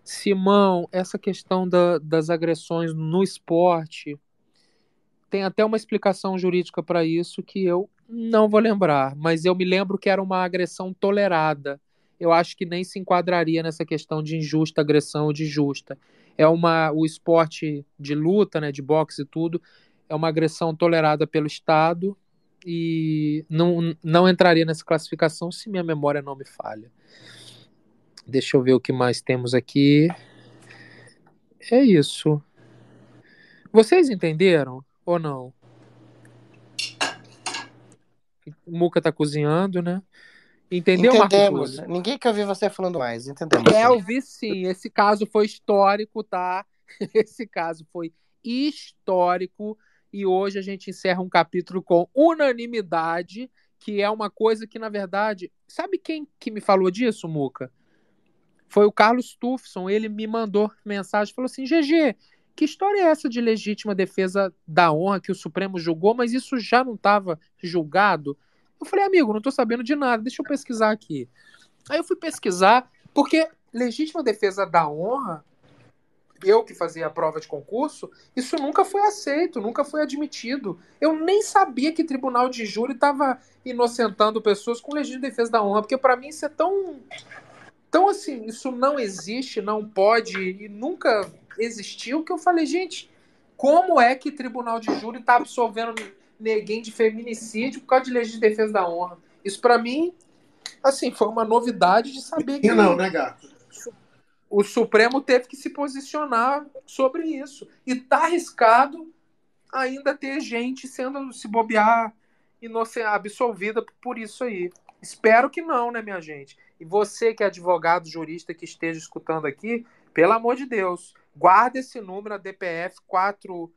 Speaker 6: Simão, essa questão da, das agressões no esporte, tem até uma explicação jurídica para isso que eu não vou lembrar, mas eu me lembro que era uma agressão tolerada. Eu acho que nem se enquadraria nessa questão de injusta agressão ou de justa. É uma o esporte de luta, né, de boxe e tudo, é uma agressão tolerada pelo Estado e não, não entraria nessa classificação se minha memória não me falha. Deixa eu ver o que mais temos aqui. É isso. Vocês entenderam ou não? O Muca tá cozinhando, né? Entendeu,
Speaker 8: Entendemos.
Speaker 6: Túlio?
Speaker 8: Ninguém quer ouvir você falando mais. Entendemos. Sim.
Speaker 6: ouvir sim. Esse caso foi histórico, tá? Esse caso foi histórico. E hoje a gente encerra um capítulo com unanimidade, que é uma coisa que, na verdade. Sabe quem que me falou disso, Muca? Foi o Carlos Tufson. Ele me mandou mensagem falou assim: GG, que história é essa de legítima defesa da honra que o Supremo julgou, mas isso já não estava julgado? Eu falei, amigo, não estou sabendo de nada, deixa eu pesquisar aqui. Aí eu fui pesquisar, porque legítima defesa da honra, eu que fazia a prova de concurso, isso nunca foi aceito, nunca foi admitido. Eu nem sabia que tribunal de júri estava inocentando pessoas com legítima defesa da honra, porque para mim isso é tão. Tão assim, isso não existe, não pode e nunca existiu, que eu falei, gente, como é que tribunal de júri está absolvendo ninguém de feminicídio por causa de legítima defesa da honra? Isso para mim, assim, foi uma novidade de saber que
Speaker 4: E não, né, gato?
Speaker 6: o Supremo teve que se posicionar sobre isso. E tá arriscado ainda ter gente sendo, se bobear, inocente, absolvida por isso aí. Espero que não, né, minha gente? E você que é advogado, jurista, que esteja escutando aqui, pelo amor de Deus, guarda esse número, a DPF 4...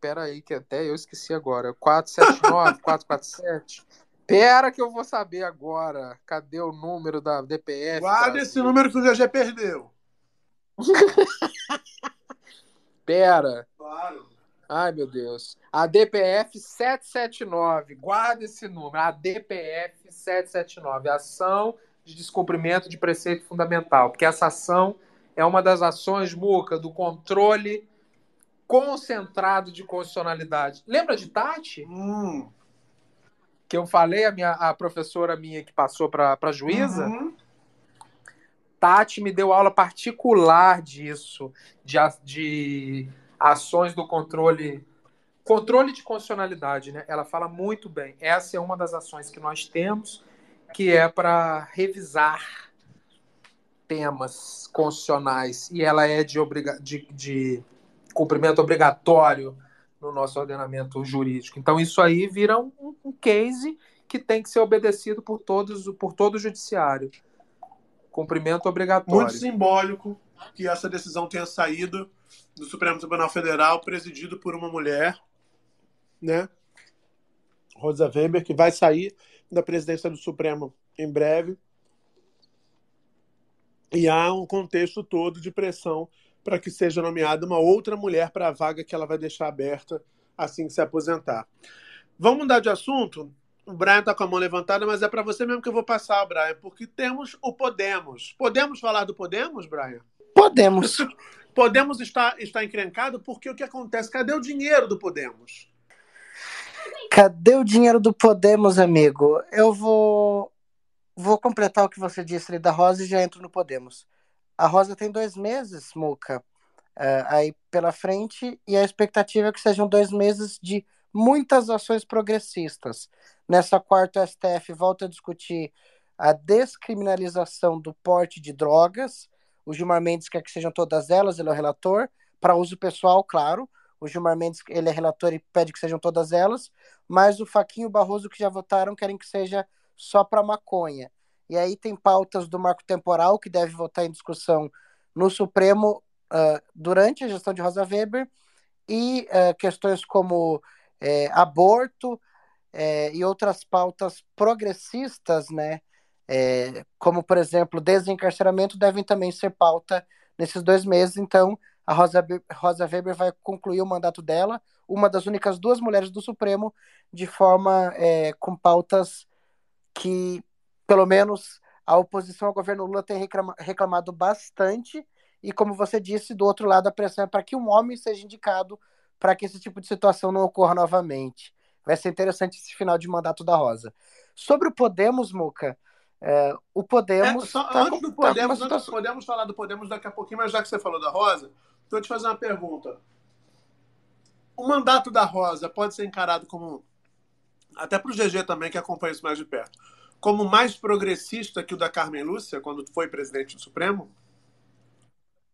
Speaker 6: Pera aí, que até eu esqueci agora. 479, 447... Pera que eu vou saber agora. Cadê o número da DPF?
Speaker 4: Guarda
Speaker 6: Brasil?
Speaker 4: esse número que o GG perdeu.
Speaker 6: Pera.
Speaker 4: Claro.
Speaker 6: Ai, meu Deus. A DPF 779. Guarda esse número. A DPF 779. Ação de descumprimento de preceito fundamental. Porque essa ação é uma das ações, Muca, do controle concentrado de constitucionalidade. Lembra de Tati?
Speaker 4: Hum.
Speaker 6: Que eu falei, a, minha, a professora minha que passou para a juíza?
Speaker 4: Uhum.
Speaker 6: Tati me deu aula particular disso, de, de ações do controle. Controle de constitucionalidade, né? Ela fala muito bem. Essa é uma das ações que nós temos, que é para revisar temas constitucionais. E ela é de, obriga de, de cumprimento obrigatório no nosso ordenamento jurídico. Então, isso aí vira um, um case que tem que ser obedecido por todos, por todo o judiciário. Cumprimento obrigatório.
Speaker 4: Muito simbólico que essa decisão tenha saído do Supremo Tribunal Federal, presidido por uma mulher, né? Rosa Weber, que vai sair da presidência do Supremo em breve. E há um contexto todo de pressão para que seja nomeada uma outra mulher para a vaga que ela vai deixar aberta assim que se aposentar. Vamos mudar de assunto? O Brian está com a mão levantada, mas é para você mesmo que eu vou passar, Brian, porque temos o Podemos. Podemos falar do Podemos, Brian?
Speaker 8: Podemos.
Speaker 4: Podemos estar, estar encrencado porque o que acontece? Cadê o dinheiro do Podemos?
Speaker 8: Cadê o dinheiro do Podemos, amigo? Eu vou vou completar o que você disse ali da Rosa e já entro no Podemos. A Rosa tem dois meses, Muca, eh, aí pela frente, e a expectativa é que sejam dois meses de muitas ações progressistas. Nessa quarta, o STF volta a discutir a descriminalização do porte de drogas. O Gilmar Mendes quer que sejam todas elas, ele é o relator, para uso pessoal, claro. O Gilmar Mendes, ele é relator e pede que sejam todas elas, mas o Faquinho e o Barroso, que já votaram, querem que seja só para maconha. E aí tem pautas do marco temporal, que deve votar em discussão no Supremo uh, durante a gestão de Rosa Weber, e uh, questões como é, aborto é, e outras pautas progressistas, né? É, como, por exemplo, desencarceramento, devem também ser pauta nesses dois meses. Então, a Rosa, Rosa Weber vai concluir o mandato dela, uma das únicas duas mulheres do Supremo, de forma é, com pautas que, pelo menos, a oposição ao governo Lula tem reclama, reclamado bastante. E, como você disse, do outro lado, a pressão é para que um homem seja indicado para que esse tipo de situação não ocorra novamente. Vai ser interessante esse final de mandato da Rosa. Sobre o Podemos, Muca, é, o Podemos.
Speaker 4: É, só,
Speaker 8: tá
Speaker 4: antes
Speaker 8: com-
Speaker 4: do
Speaker 8: tá
Speaker 4: Podemos,
Speaker 8: uma
Speaker 4: antes
Speaker 8: situação-
Speaker 4: podemos falar do Podemos daqui a pouquinho, mas já que você falou da Rosa, vou te fazer uma pergunta. O mandato da Rosa pode ser encarado como, até para o GG também, que acompanha isso mais de perto, como mais progressista que o da Carmen Lúcia, quando foi presidente do Supremo?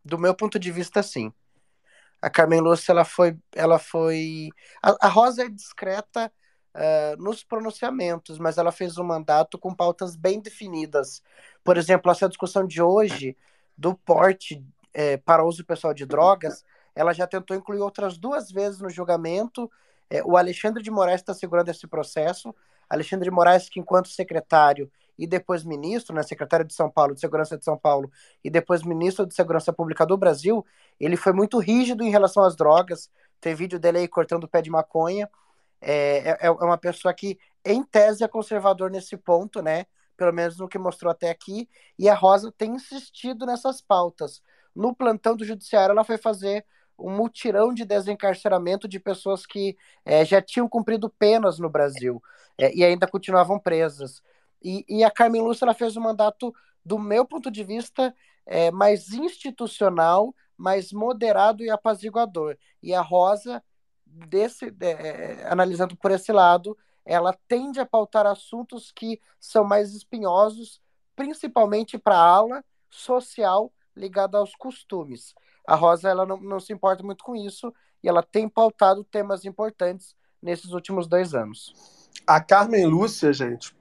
Speaker 8: Do meu ponto de vista, sim. A Carmen Lúcia, ela foi. Ela foi... A, a Rosa é discreta uh, nos pronunciamentos, mas ela fez um mandato com pautas bem definidas. Por exemplo, essa discussão de hoje do porte é, para uso pessoal de drogas, ela já tentou incluir outras duas vezes no julgamento. É, o Alexandre de Moraes está segurando esse processo. Alexandre de Moraes, que enquanto secretário e depois ministro, né, secretário de São Paulo, de Segurança de São Paulo, e depois ministro de Segurança Pública do Brasil, ele foi muito rígido em relação às drogas. Tem vídeo dele aí cortando o pé de maconha. É, é, é uma pessoa que, em tese, é conservador nesse ponto, né? Pelo menos no que mostrou até aqui. E a Rosa tem insistido nessas pautas. No plantão do judiciário, ela foi fazer um mutirão de desencarceramento de pessoas que é, já tinham cumprido penas no Brasil é, e ainda continuavam presas. E, e, a Carmen Lúcia ela fez um mandato, do meu ponto de vista, é, mais institucional, mais moderado e apaziguador. E a Rosa, desse, analisando por esse lado, ela tende a pautar assuntos que são mais espinhosos, principalmente para a ala social ligada aos costumes. A Rosa ela não, não se importa muito com isso e ela tem pautado temas importantes nesses últimos dois anos.
Speaker 4: A Carmen Lúcia, gente,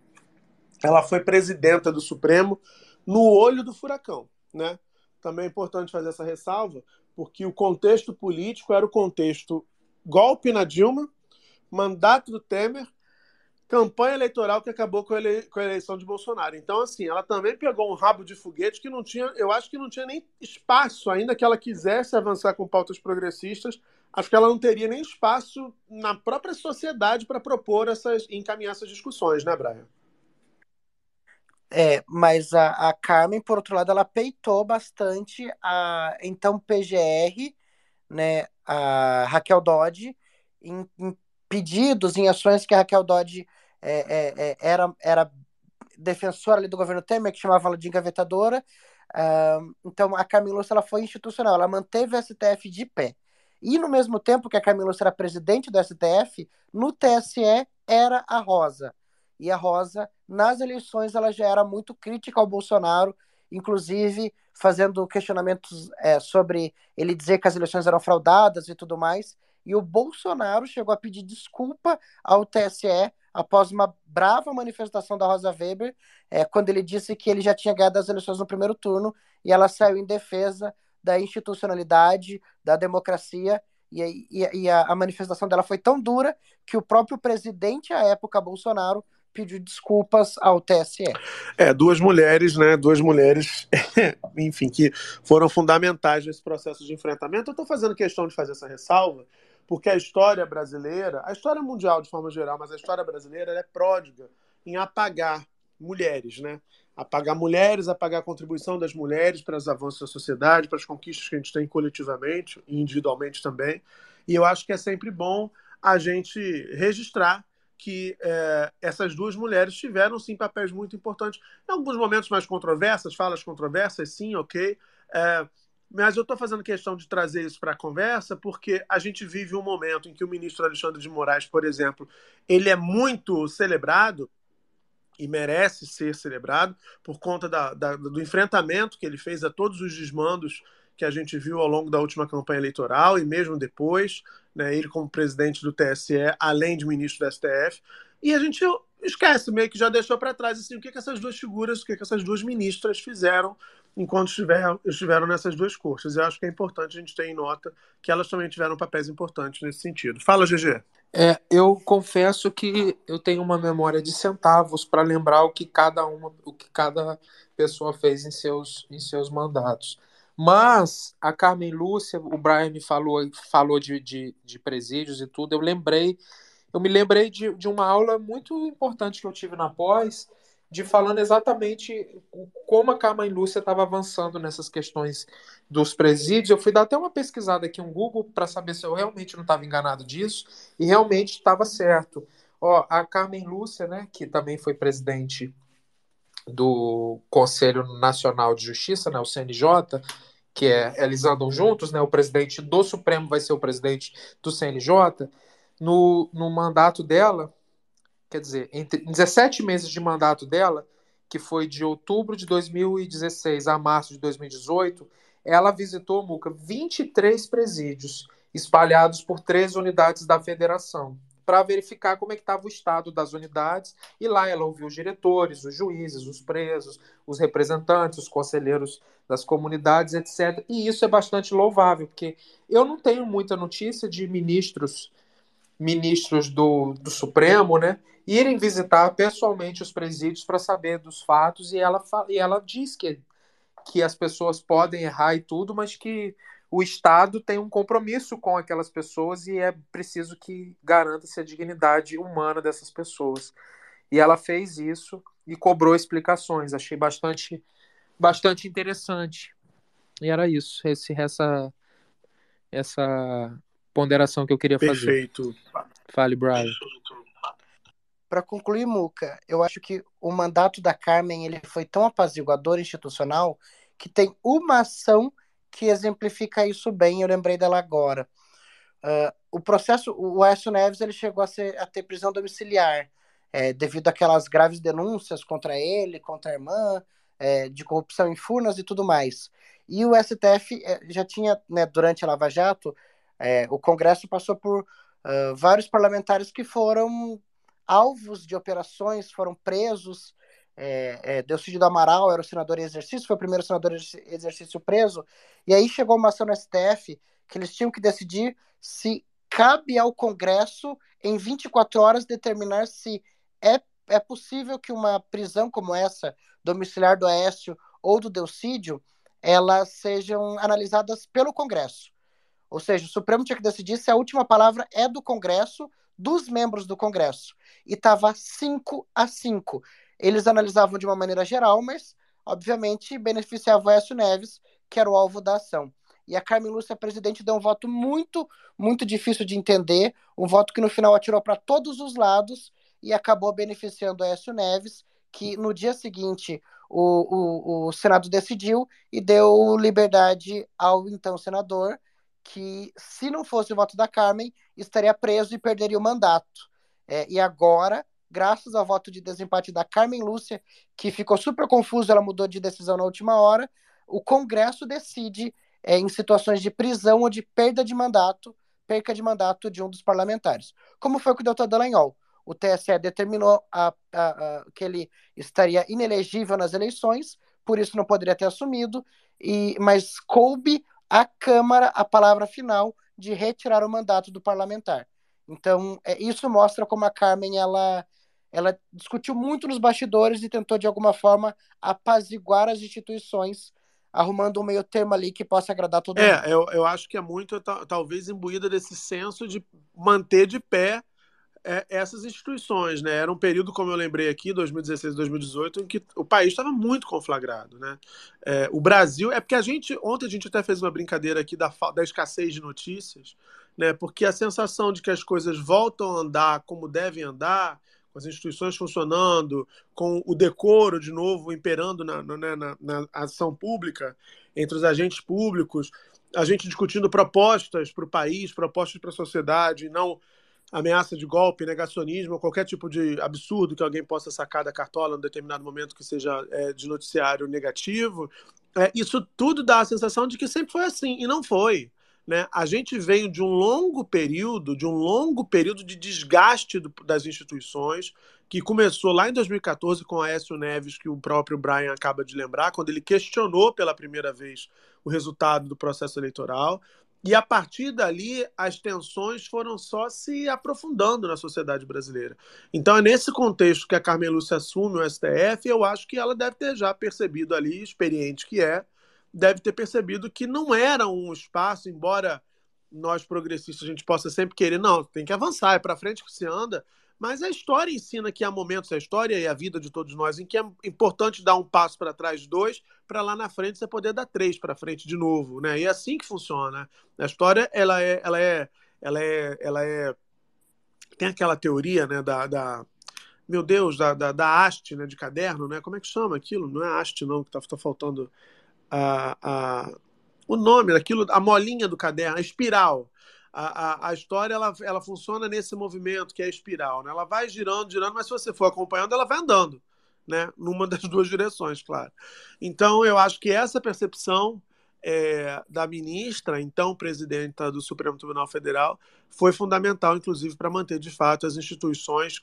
Speaker 4: ela foi presidenta do Supremo no olho do furacão, né? Também é importante fazer essa ressalva, porque o contexto político era o contexto golpe na Dilma, mandato do Temer campanha eleitoral que acabou com a, ele... com a, eleição de Bolsonaro. Então, assim, ela também pegou um rabo de foguete que não tinha, eu acho que não tinha nem espaço, ainda que ela quisesse avançar com pautas progressistas, acho que ela não teria nem espaço na própria sociedade para propor essas, encaminhar essas discussões, né, Brian?
Speaker 8: É, mas a, a Carmen, por outro lado, ela peitou bastante a então PGR, né, a Raquel Dodge, em, em pedidos, em ações que a Raquel Dodge é, é, é, era, era defensora ali do governo Temer, que chamava ela de engavetadora. Uh, então, a Carmen ela foi institucional, ela manteve o STF de pé. E, no mesmo tempo que a Carmen era presidente do STF, no TSE era a Rosa. E a Rosa, nas eleições, ela já era muito crítica ao Bolsonaro, inclusive fazendo questionamentos é, sobre ele dizer que as eleições eram fraudadas e tudo mais. E o Bolsonaro chegou a pedir desculpa ao TSE após uma brava manifestação da Rosa Weber, é, quando ele disse que ele já tinha ganhado as eleições no primeiro turno e ela saiu em defesa da institucionalidade, da democracia, e, e, e a, a, manifestação dela foi tão dura que o próprio presidente, à época, Bolsonaro, pediu desculpas ao TSE.
Speaker 4: É, duas mulheres, né? Duas mulheres, enfim, que foram fundamentais nesse processo de enfrentamento. Eu estou fazendo questão de fazer essa ressalva, porque a história brasileira, a história mundial de forma geral, mas a história brasileira é pródiga em apagar mulheres, né? Apagar mulheres, apagar a contribuição das mulheres para os avanços da sociedade, para as conquistas que a gente tem coletivamente e individualmente também. E eu acho que é sempre bom a gente registrar que é, essas duas mulheres tiveram sim papéis muito importantes. Em alguns momentos mais controversas, falas controversas, sim, ok. É, mas eu estou fazendo questão de trazer isso para a conversa porque a gente vive um momento em que o ministro Alexandre de Moraes, por exemplo, ele é muito celebrado e merece ser celebrado por conta da, da, do enfrentamento que ele fez a todos os desmandos que a gente viu ao longo da última campanha eleitoral e mesmo depois, né, ele como presidente do TSE, além de ministro do STF, e a gente esquece meio que já deixou para trás assim, o que, que essas duas figuras, o que, que essas duas ministras fizeram enquanto estiver, estiveram nessas duas cortes. Eu acho que é importante a gente ter em nota que elas também tiveram papéis importantes nesse sentido. Fala, GG.
Speaker 6: É, eu confesso que eu tenho uma memória de centavos para lembrar o que cada uma, o que cada pessoa fez em seus, em seus mandatos. Mas a Carmen Lúcia, o Brian falou, falou de, de, de presídios e tudo, eu lembrei, eu me lembrei de, de uma aula muito importante que eu tive na pós, de falando exatamente como a Carmen Lúcia estava avançando nessas questões dos presídios. Eu fui dar até uma pesquisada aqui no Google para saber se eu realmente não estava enganado disso, e realmente estava certo. Ó, a Carmen Lúcia, né, que também foi presidente do Conselho Nacional de Justiça, né, o CNJ, que é, eles andam juntos, né, o presidente do Supremo vai ser o presidente do CNJ, no, no mandato dela, quer dizer, entre 17 meses de mandato dela, que foi de outubro de 2016 a março de 2018, ela visitou, Muca, 23 presídios espalhados por três unidades da federação. para verificar como é que estava o estado das unidades. E lá ela ouviu os diretores, os juízes, os presos, os representantes, os conselheiros das comunidades, etc. E isso é bastante louvável, porque eu não tenho muita notícia de ministros ministros do, do Supremo, né, irem visitar pessoalmente os presídios para saber dos fatos e ela, e ela diz que, que as pessoas podem errar e tudo, mas que o Estado tem um compromisso com aquelas pessoas e é preciso que garanta-se a dignidade humana dessas pessoas. E ela fez isso e cobrou explicações. Achei bastante, bastante interessante. E era isso, esse, essa, essa ponderação que eu queria fazer.
Speaker 4: Perfeito.
Speaker 6: Fale, Brian.
Speaker 8: Para concluir, Muca, eu acho que o mandato da Carmen ele foi tão apaziguador institucional que tem uma ação que exemplifica isso bem. Eu lembrei dela agora. Uh, o processo, o Aécio Neves ele chegou a, ser, a ter prisão domiciliar é, devido àquelas graves denúncias contra ele, contra a irmã, é, de corrupção em Furnas e tudo mais. E o STF é, já tinha, né, durante a Lava Jato, é, o Congresso passou por uh, vários parlamentares que foram alvos de operações, foram presos. É, é, Delcídio do Amaral era o senador em exercício, foi o primeiro senador em exercício preso. E aí chegou uma ação no STF que eles tinham que decidir se cabe ao Congresso, em 24 horas, determinar se é, é possível que uma prisão como essa, domiciliar do Aécio ou do Delcídio, elas sejam analisadas pelo Congresso. Ou seja, o Supremo tinha que decidir se a última palavra é do Congresso, dos membros do Congresso. E estava 5 a 5. Eles analisavam de uma maneira geral, mas, obviamente, beneficiava o Aécio Neves, que era o alvo da ação. E a Carmen Lúcia, presidente, deu um voto muito, muito difícil de entender, um voto que no final atirou para todos os lados e acabou beneficiando o Aécio Neves, que no dia seguinte o, o, o Senado decidiu e deu liberdade ao então senador, que, se não fosse o voto da Carmen, estaria preso e perderia o mandato. É, e agora, graças ao voto de desempate da Carmen Lúcia, que ficou super confuso, ela mudou de decisão na última hora, o Congresso decide é, em situações de prisão ou de perda de mandato, perca de mandato de um dos parlamentares. Como foi com o doutor Dallagnol? O TSE determinou a, a, a, que ele estaria inelegível nas eleições, por isso não poderia ter assumido, e, mas coube à Câmara a palavra final de retirar o mandato do parlamentar. Então, é, isso mostra como a Carmen ela, ela discutiu muito nos bastidores e tentou, de alguma forma, apaziguar as instituições, arrumando um meio termo ali que possa agradar todo
Speaker 4: é,
Speaker 8: mundo.
Speaker 4: É, eu, eu acho que é muito, talvez, imbuída desse senso de manter de pé é, essas instituições, né? Era um período, como eu lembrei aqui, 2016 2018, em que o país estava muito conflagrado, né? É, o Brasil, é porque a gente, ontem a gente até fez uma brincadeira aqui da, da escassez de notícias, né? Porque a sensação de que as coisas voltam a andar como devem andar, com as instituições funcionando, com o decoro de novo imperando na, na, né, na, na ação pública, entre os agentes públicos, a gente discutindo propostas para o país, propostas para a sociedade, não ameaça de golpe, negacionismo, qualquer tipo de absurdo que alguém possa sacar da cartola em determinado momento que seja é, de noticiário negativo, é, isso tudo dá a sensação de que sempre foi assim, e não foi. Né? A gente veio de um longo período, de um longo período de desgaste do, das instituições, que começou lá em 2014 com Aécio Neves, que o próprio Brian acaba de lembrar, quando ele questionou pela primeira vez o resultado do processo eleitoral. E a partir dali, as tensões foram só se aprofundando na sociedade brasileira. Então, é nesse contexto que a Carmen Lúcia assume o STF, eu acho que ela deve ter já percebido ali, experiente que é, deve ter percebido que não era um espaço, embora nós progressistas a gente possa sempre querer, não, tem que avançar, é para frente que se anda, mas a história ensina que há momentos, a história e a vida de todos nós, em que é importante dar um passo para trás, dois, para lá na frente você poder dar três para frente de novo, né? E é assim que funciona. A história, ela é, ela é, ela é, ela é, tem aquela teoria, né, da, da meu Deus, da, da, da haste, né, de caderno, né? Como é que chama aquilo? Não é haste, não, que tá, tá faltando a, a, o nome daquilo, a molinha do caderno, a espiral a, a, a, história ela, ela funciona nesse movimento que é a espiral. Né? Ela vai girando, girando, mas se você for acompanhando, ela vai andando, né? numa das duas direções, claro. Então, eu acho que essa percepção é, da ministra, então presidenta do Supremo Tribunal Federal, foi fundamental, inclusive, para manter de fato as instituições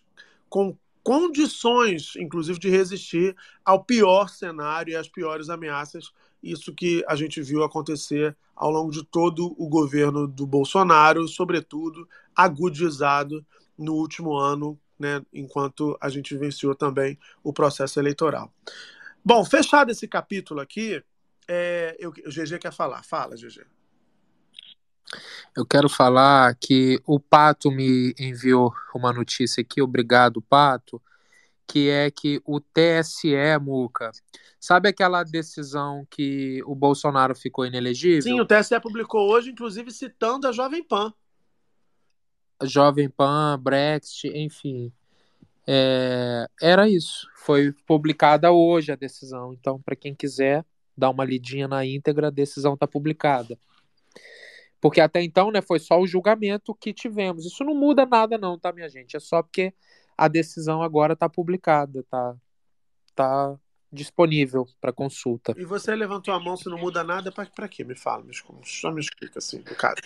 Speaker 4: com condições, inclusive, de resistir ao pior cenário e às piores ameaças. Isso que a gente viu acontecer ao longo de todo o governo do Bolsonaro, sobretudo agudizado no último ano, né, enquanto a gente vivenciou também o processo eleitoral. Bom, fechado esse capítulo aqui, é, eu, o GG quer falar. Fala, GG.
Speaker 6: Eu quero falar que o Pato me enviou uma notícia aqui, obrigado, Pato, que é que o TSE, Muca, sabe aquela decisão que o Bolsonaro ficou inelegível?
Speaker 4: Sim, o TSE publicou hoje, inclusive citando a Jovem Pan.
Speaker 6: Jovem Pan, Brexit, enfim. É, era isso. Foi publicada hoje a decisão. Então, para quem quiser dar uma lidinha na íntegra, a decisão está publicada. Porque até então, né, foi só o julgamento que tivemos. Isso não muda nada, não, tá, minha gente? É só porque a decisão agora está publicada, tá, tá disponível para consulta.
Speaker 4: E você levantou a mão se não muda nada, para quê? Me fala, me, só me explica assim, no caso.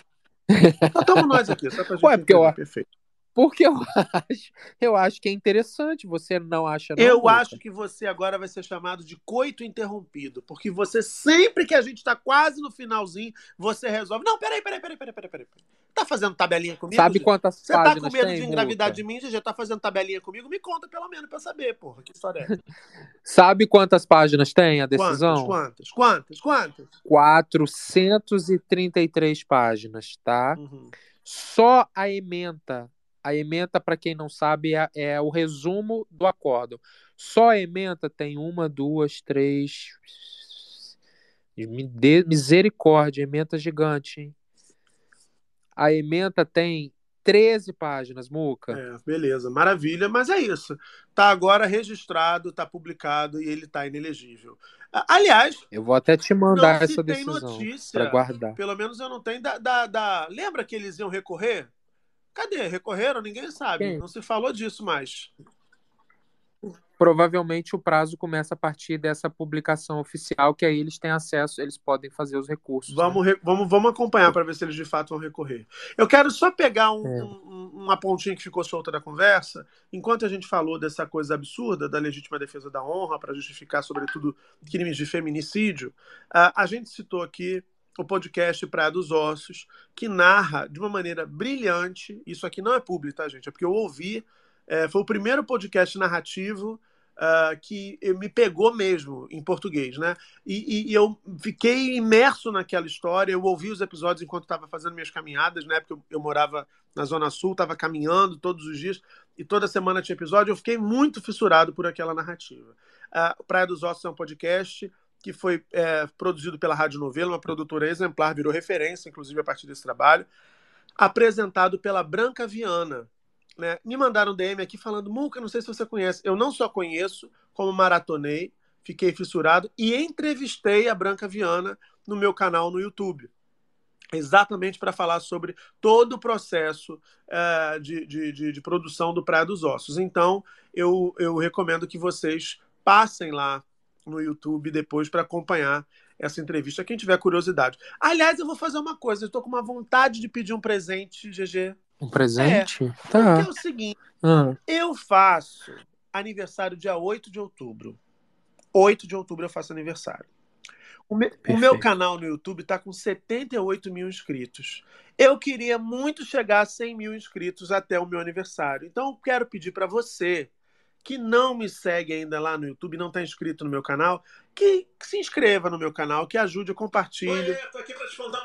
Speaker 4: Estamos nós aqui, só pra gente
Speaker 6: Ué, porque eu,
Speaker 4: perfeito.
Speaker 6: Porque eu acho, eu acho que é interessante. Você não acha, não?
Speaker 4: Eu
Speaker 6: Luca?
Speaker 4: acho que você agora vai ser chamado de coito interrompido, porque você sempre que a gente tá quase no finalzinho, você resolve. Não, peraí, peraí, peraí, peraí, peraí, peraí. Tá fazendo tabelinha comigo?
Speaker 6: Sabe
Speaker 4: Gê?
Speaker 6: quantas
Speaker 4: Você tá com medo
Speaker 6: tem,
Speaker 4: de engravidar
Speaker 6: Muca?
Speaker 4: de mim, GG? Tá fazendo tabelinha comigo? Me conta pelo menos eu saber, porra. Que história é?
Speaker 6: Sabe quantas páginas tem a decisão?
Speaker 4: Quantas? Quantas? Quantas?
Speaker 6: 433 páginas, tá?
Speaker 4: Uhum.
Speaker 6: Só a ementa. A ementa, para quem não sabe, é, é o resumo do acórdão. Só a ementa tem uma, duas, três. Dê misericórdia, ementa gigante, hein? A ementa tem 13 páginas, Muca.
Speaker 4: É, beleza, maravilha, mas é isso. Tá agora registrado, tá publicado e ele tá inelegível. Aliás,
Speaker 6: Eu vou até te mandar essa decisão para guardar.
Speaker 4: pelo menos eu não tenho, da, da, da- Lembra que eles iam recorrer? Cadê? Recorreram? Ninguém sabe.
Speaker 6: Quem?
Speaker 4: Não se falou disso mais.
Speaker 6: Provavelmente o prazo começa a partir dessa publicação oficial, que aí eles têm acesso, eles podem fazer os recursos. né?
Speaker 4: Vamos, re- vamos, vamos acompanhar para ver se eles de fato vão recorrer. Eu quero só pegar um-
Speaker 6: É.
Speaker 4: um- uma pontinha que ficou solta da conversa. Enquanto a gente falou dessa coisa absurda da legítima defesa da honra para justificar, sobretudo, crimes de feminicídio, a, a gente citou aqui o podcast Praia dos Ossos, que narra de uma maneira brilhante. Isso aqui não é público, tá, gente? É porque eu ouvi. é, foi o primeiro podcast narrativo ah, que me pegou mesmo em português, né? E, e- e eu fiquei imerso naquela história. Eu ouvi os episódios enquanto estava fazendo minhas caminhadas. Na época eu, eu morava na Zona Sul, estava caminhando todos os dias e toda semana tinha episódio. Eu fiquei muito fissurado por aquela narrativa. Ah, Praia dos Ossos é um podcast que foi é, produzido pela Rádio Novela, uma produtora exemplar, virou referência, inclusive, a partir desse trabalho, apresentado pela Branca Viana. Né? Me mandaram DM aqui falando, Muca, não sei se você conhece. Eu não só conheço, como maratonei, fiquei fissurado e entrevistei a Branca Viana no meu canal no YouTube. Exatamente para falar sobre todo o processo eh, de, de, de, de produção do Praia dos Ossos. Então, eu, eu recomendo que vocês passem lá no YouTube depois para acompanhar essa entrevista, quem tiver curiosidade. Aliás, eu vou fazer uma coisa, eu estou com uma vontade de pedir um presente, GG.
Speaker 6: Um presente?
Speaker 4: É
Speaker 6: Tá.
Speaker 4: o seguinte,
Speaker 6: Ah,
Speaker 4: eu faço aniversário dia 8 de outubro. 8 de outubro eu faço aniversário. O, me- o meu canal no YouTube está com 78 mil inscritos. Eu queria muito chegar a 100 mil inscritos até o meu aniversário. Então, eu quero pedir para você que não me segue ainda lá no YouTube, não está inscrito no meu canal, que, que se inscreva no meu canal, que ajude, compartilhe.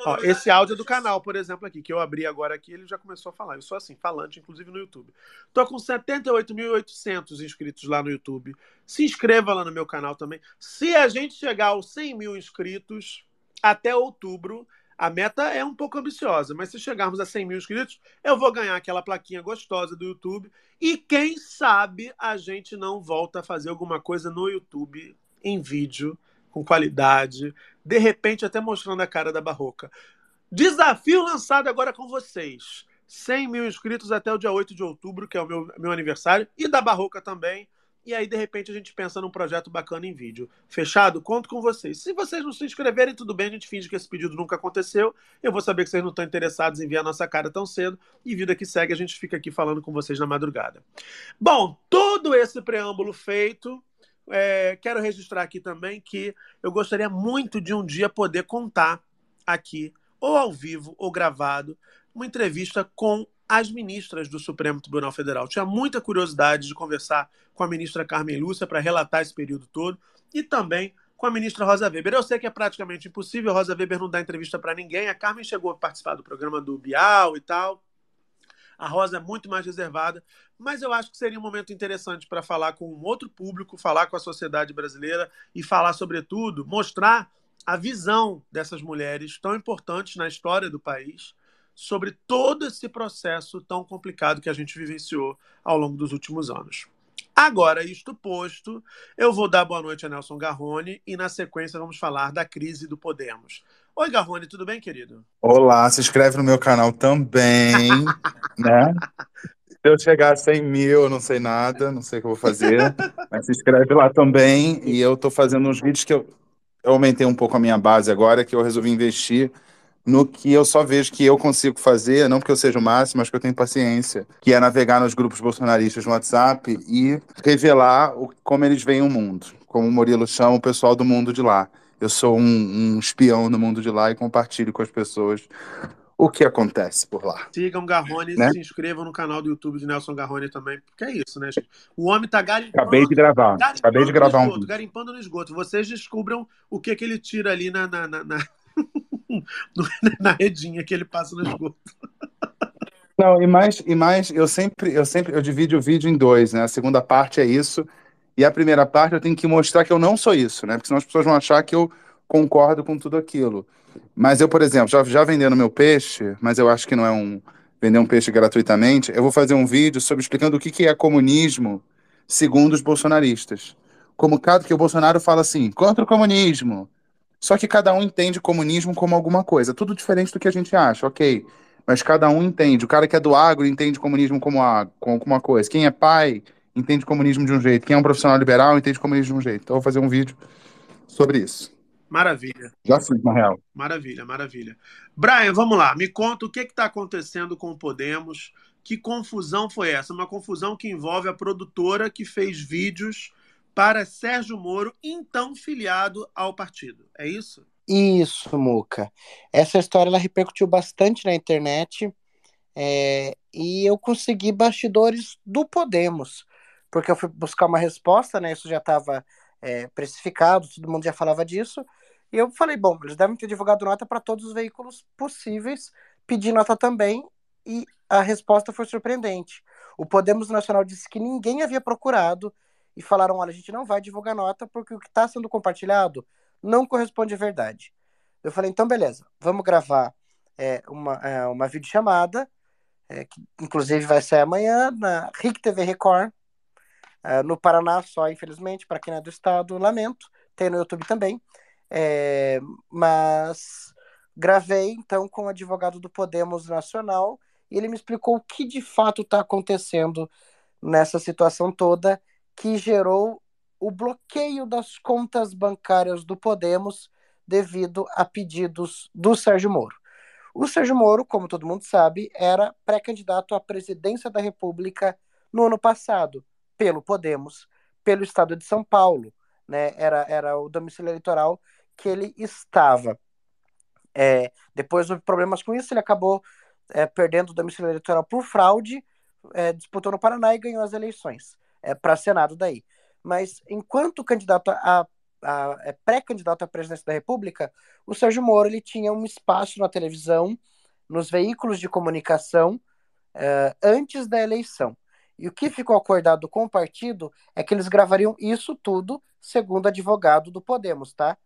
Speaker 4: Ó, esse áudio é do canal, por exemplo, aqui, que eu abri agora aqui, ele já começou a falar. Eu sou assim, falante, inclusive no YouTube. Tô com 78.800 inscritos lá no YouTube. Se inscreva lá no meu canal também. Se a gente chegar aos 100 mil inscritos até outubro, a meta é um pouco ambiciosa, mas se chegarmos a 100 mil inscritos, eu vou ganhar aquela plaquinha gostosa do YouTube. E quem sabe a gente não volta a fazer alguma coisa no YouTube em vídeo, com qualidade, de repente até mostrando a cara da Barroca. Desafio lançado agora com vocês. 100 mil inscritos até o dia 8 de outubro, que é o meu, meu aniversário, e da Barroca também. E aí, de repente, a gente pensa num projeto bacana em vídeo. Fechado? Conto com vocês. Se vocês não se inscreverem, tudo bem, a gente finge que esse pedido nunca aconteceu. Eu vou saber que vocês não estão interessados em ver a nossa cara tão cedo. E vida que segue, a gente fica aqui falando com vocês na madrugada. Bom, todo esse preâmbulo feito, é, quero registrar aqui também que eu gostaria muito de um dia poder contar aqui, ou ao vivo, ou gravado, uma entrevista com as ministras do Supremo Tribunal Federal. Tinha muita curiosidade de conversar com a ministra Carmen Lúcia para relatar esse período todo e também com a ministra Rosa Weber. Eu sei que é praticamente impossível, Rosa Weber não dar entrevista para ninguém. A Carmen chegou a participar do programa do Bial e tal. A Rosa é muito mais reservada, mas eu acho que seria um momento interessante para falar com um outro público, falar com a sociedade brasileira e falar, sobretudo, mostrar a visão dessas mulheres tão importantes na história do país sobre todo esse processo tão complicado que a gente vivenciou ao longo dos últimos anos. Agora, isto posto, eu vou dar boa noite a Nelson Garrone e, na sequência, vamos falar da crise do Podemos. Oi, Garrone, tudo bem, querido?
Speaker 14: Olá, se inscreve no meu canal também, né? Se eu chegar a 100 mil, eu não sei nada, não sei o que eu vou fazer, mas se inscreve lá também. E eu tô fazendo uns vídeos que eu, eu aumentei um pouco a minha base agora, que eu resolvi investir no que eu só vejo que eu consigo fazer, não porque eu seja o máximo, mas porque eu tenho paciência, que é navegar nos grupos bolsonaristas no WhatsApp e revelar o, como eles veem o mundo, como o Murilo chama o pessoal do mundo de lá. Eu sou um, um espião no mundo de lá e compartilho com as pessoas o que acontece por lá.
Speaker 4: Sigam Garrone
Speaker 14: Né?
Speaker 4: e se inscrevam no canal do YouTube de Nelson Garrone também, porque é isso, né, gente? O homem tá garimpando.
Speaker 14: Acabei de gravar,
Speaker 4: garimpando
Speaker 14: acabei de
Speaker 4: no
Speaker 14: gravar um
Speaker 4: esgoto,
Speaker 14: vídeo.
Speaker 4: Garimpando no esgoto. Vocês descubram o que, que ele tira ali na, na, na, na... redinha que ele passa no esgoto.
Speaker 14: Não, e mais, e mais, eu sempre, eu sempre, eu divido o vídeo em dois, né? A segunda parte é isso, e a primeira parte eu tenho que mostrar que eu não sou isso, né? Porque senão as pessoas vão achar que eu concordo com tudo aquilo. Mas eu, por exemplo, já, já vendendo meu peixe, mas eu acho que não é um vender um peixe gratuitamente, eu vou fazer um vídeo sobre explicando o que, que é comunismo segundo os bolsonaristas. Como cada que o Bolsonaro fala assim, contra o comunismo. Só que cada um entende comunismo como alguma coisa, tudo diferente do que a gente acha, ok. Mas cada um entende. O cara que é do agro entende comunismo como, a, como alguma coisa. Quem é pai entende comunismo de um jeito. Quem é um profissional liberal entende comunismo de um jeito. Então eu vou fazer um vídeo sobre isso.
Speaker 4: Maravilha.
Speaker 14: Já fiz, na real.
Speaker 4: Maravilha, maravilha. Brian, vamos lá. Me conta o que está acontecendo com o Podemos. Que confusão foi essa? Uma confusão que envolve a produtora que fez vídeos para Sérgio Moro, então filiado ao partido. É isso?
Speaker 8: Isso, Muca. Essa história ela repercutiu bastante na internet é, e eu consegui bastidores do Podemos, porque eu fui buscar uma resposta, né? Isso já estava é, precificado, todo mundo já falava disso. E eu falei, bom, eles devem ter divulgado nota para todos os veículos possíveis, pedi nota também, e a resposta foi surpreendente. O Podemos Nacional disse que ninguém havia procurado e falaram: olha, a gente não vai divulgar nota porque o que está sendo compartilhado não corresponde à verdade. Eu falei: então, beleza, vamos gravar é, uma, é, uma videochamada, é, que inclusive vai sair amanhã na RIC TV Record, é, no Paraná só, infelizmente, para quem é do estado, lamento, tem no YouTube também. É, mas gravei então com o advogado do Podemos Nacional e ele me explicou o que de fato está acontecendo nessa situação toda que gerou o bloqueio das contas bancárias do Podemos devido a pedidos do Sérgio Moro. O Sérgio Moro, como todo mundo sabe, era pré-candidato à presidência da República no ano passado, pelo Podemos, pelo estado de São Paulo. Né? Era, era o domicílio eleitoral que ele estava. É, depois houve problemas com isso, ele acabou é, perdendo o domicílio eleitoral por fraude, é, disputou no Paraná e ganhou as eleições é, para Senado daí. Mas enquanto candidato a, a é, pré-candidato à presidência da República, o Sérgio Moro ele tinha um espaço na televisão, nos veículos de comunicação é, antes da eleição. E o que ficou acordado com o partido é que eles gravariam isso tudo, segundo advogado do Podemos, tá?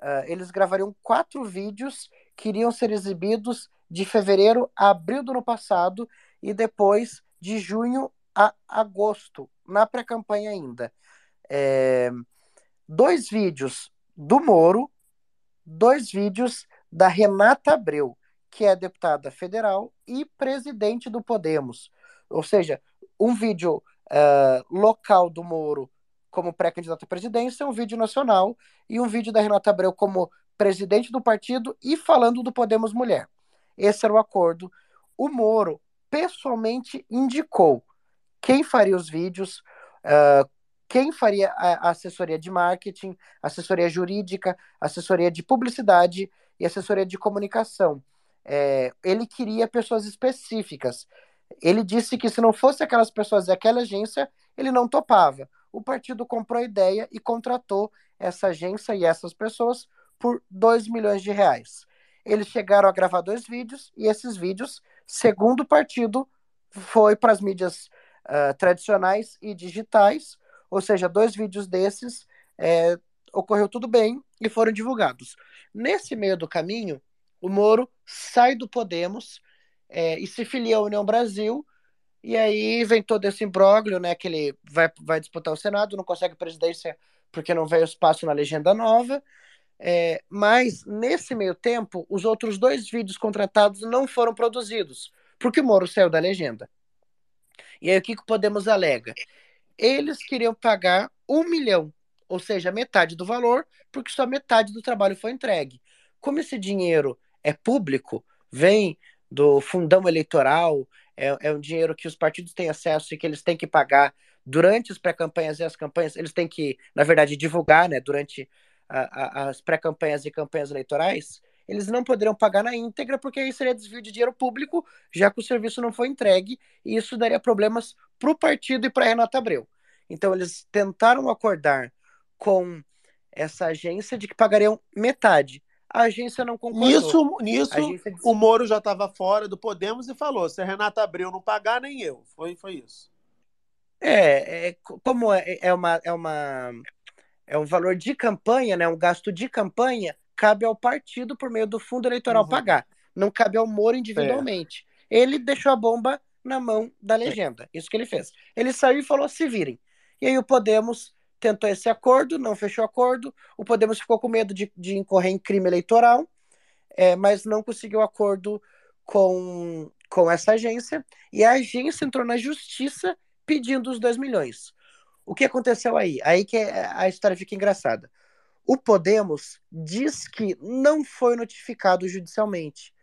Speaker 8: Uh, eles gravariam quatro vídeos que iriam ser exibidos de fevereiro a abril do ano passado e depois de junho a agosto, na pré-campanha ainda. É, dois vídeos do Moro, dois vídeos da Renata Abreu, que é deputada federal e presidente do Podemos. Ou seja, um vídeo uh, local do Moro como pré-candidato à presidência, um vídeo nacional e um vídeo da Renata Abreu como presidente do partido e falando do Podemos Mulher. Esse era o acordo. O Moro pessoalmente indicou quem faria os vídeos, uh, quem faria a, assessoria de marketing, assessoria jurídica, assessoria de publicidade e assessoria de comunicação. É, ele queria pessoas específicas. Ele disse que se não fosse aquelas pessoas daquela agência, ele não topava. O partido comprou a ideia e contratou essa agência e essas pessoas por 2 milhões de reais. Eles chegaram a gravar dois vídeos e esses vídeos, segundo o partido, foi para as mídias uh, tradicionais e digitais, ou seja, dois vídeos desses é, ocorreu tudo bem e foram divulgados. Nesse meio do caminho, o Moro sai do Podemos é, e se filia à União Brasil, e aí vem todo esse imbróglio, né, que ele vai, vai disputar o Senado, não consegue presidência porque não veio espaço na legenda nova, é, mas nesse meio tempo, os outros dois vídeos contratados não foram produzidos, porque o Moro saiu da legenda. E aí o que, que Podemos alega? Eles queriam pagar um milhão, ou seja, metade do valor, porque só metade do trabalho foi entregue. Como esse dinheiro é público, vem do fundão eleitoral, é, é um dinheiro que os partidos têm acesso e que eles têm que pagar durante as pré-campanhas e as campanhas, eles têm que, na verdade, divulgar, né, durante a, a, as pré-campanhas e campanhas eleitorais, eles não poderiam pagar na íntegra, porque aí seria desvio de dinheiro público, já que o serviço não foi entregue, e isso daria problemas para o partido e para Renata Abreu. Então, eles tentaram acordar com essa agência de que pagariam metade. A agência não concordou.
Speaker 4: Nisso, nisso
Speaker 8: disse...
Speaker 4: o Moro já estava fora do Podemos e falou: se a Renata Abreu não pagar, nem eu. Foi, foi isso.
Speaker 8: É, é como é, é, uma, é uma é um valor de campanha, né, um gasto de campanha, cabe ao partido por meio do fundo eleitoral uhum. pagar. Não cabe ao Moro individualmente. É. Ele deixou a bomba na mão da legenda. Isso que ele fez. Ele saiu e falou: se virem. E aí o Podemos tentou esse acordo, não fechou acordo. O Podemos ficou com medo de, de incorrer em crime eleitoral, é, mas não conseguiu acordo com, com essa agência. E a agência entrou na justiça pedindo os 2 milhões. O que aconteceu aí? Aí que a história fica engraçada. O Podemos diz que não foi notificado judicialmente.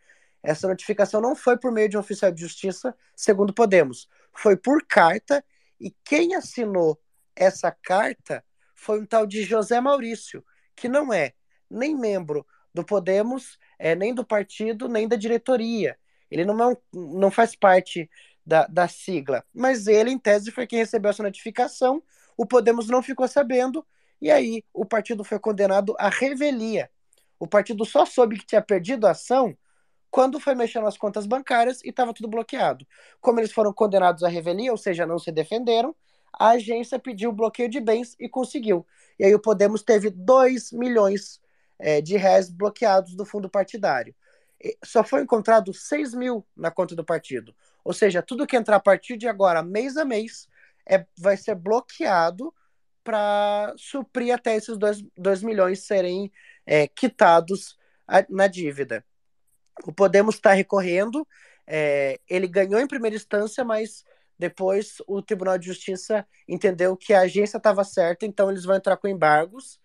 Speaker 8: Essa notificação não foi por meio de um oficial de justiça, segundo Podemos. Foi por carta, e quem assinou essa carta foi um tal de José Maurício, que não é nem membro do Podemos, é, nem do partido, nem da diretoria. Ele não, é um, não faz parte da, da sigla. Mas ele, em tese, foi quem recebeu essa notificação. O Podemos não ficou sabendo, e aí o partido foi condenado à revelia. O partido só soube que tinha perdido a ação quando foi mexendo nas contas bancárias e estava tudo bloqueado. Como eles foram condenados à revelia, ou seja, não se defenderam, a agência pediu bloqueio de bens e conseguiu. E aí o Podemos teve 2 milhões é, de reais bloqueados do fundo partidário. E só foi encontrado 6 mil na conta do partido. Ou seja, tudo que entrar a partir de agora, mês a mês, é, vai ser bloqueado para suprir até esses 2 milhões serem é, quitados a, na dívida. O Podemos está recorrendo, é, ele ganhou em primeira instância, mas depois o Tribunal de Justiça entendeu que a agência estava certa, então eles vão entrar com embargos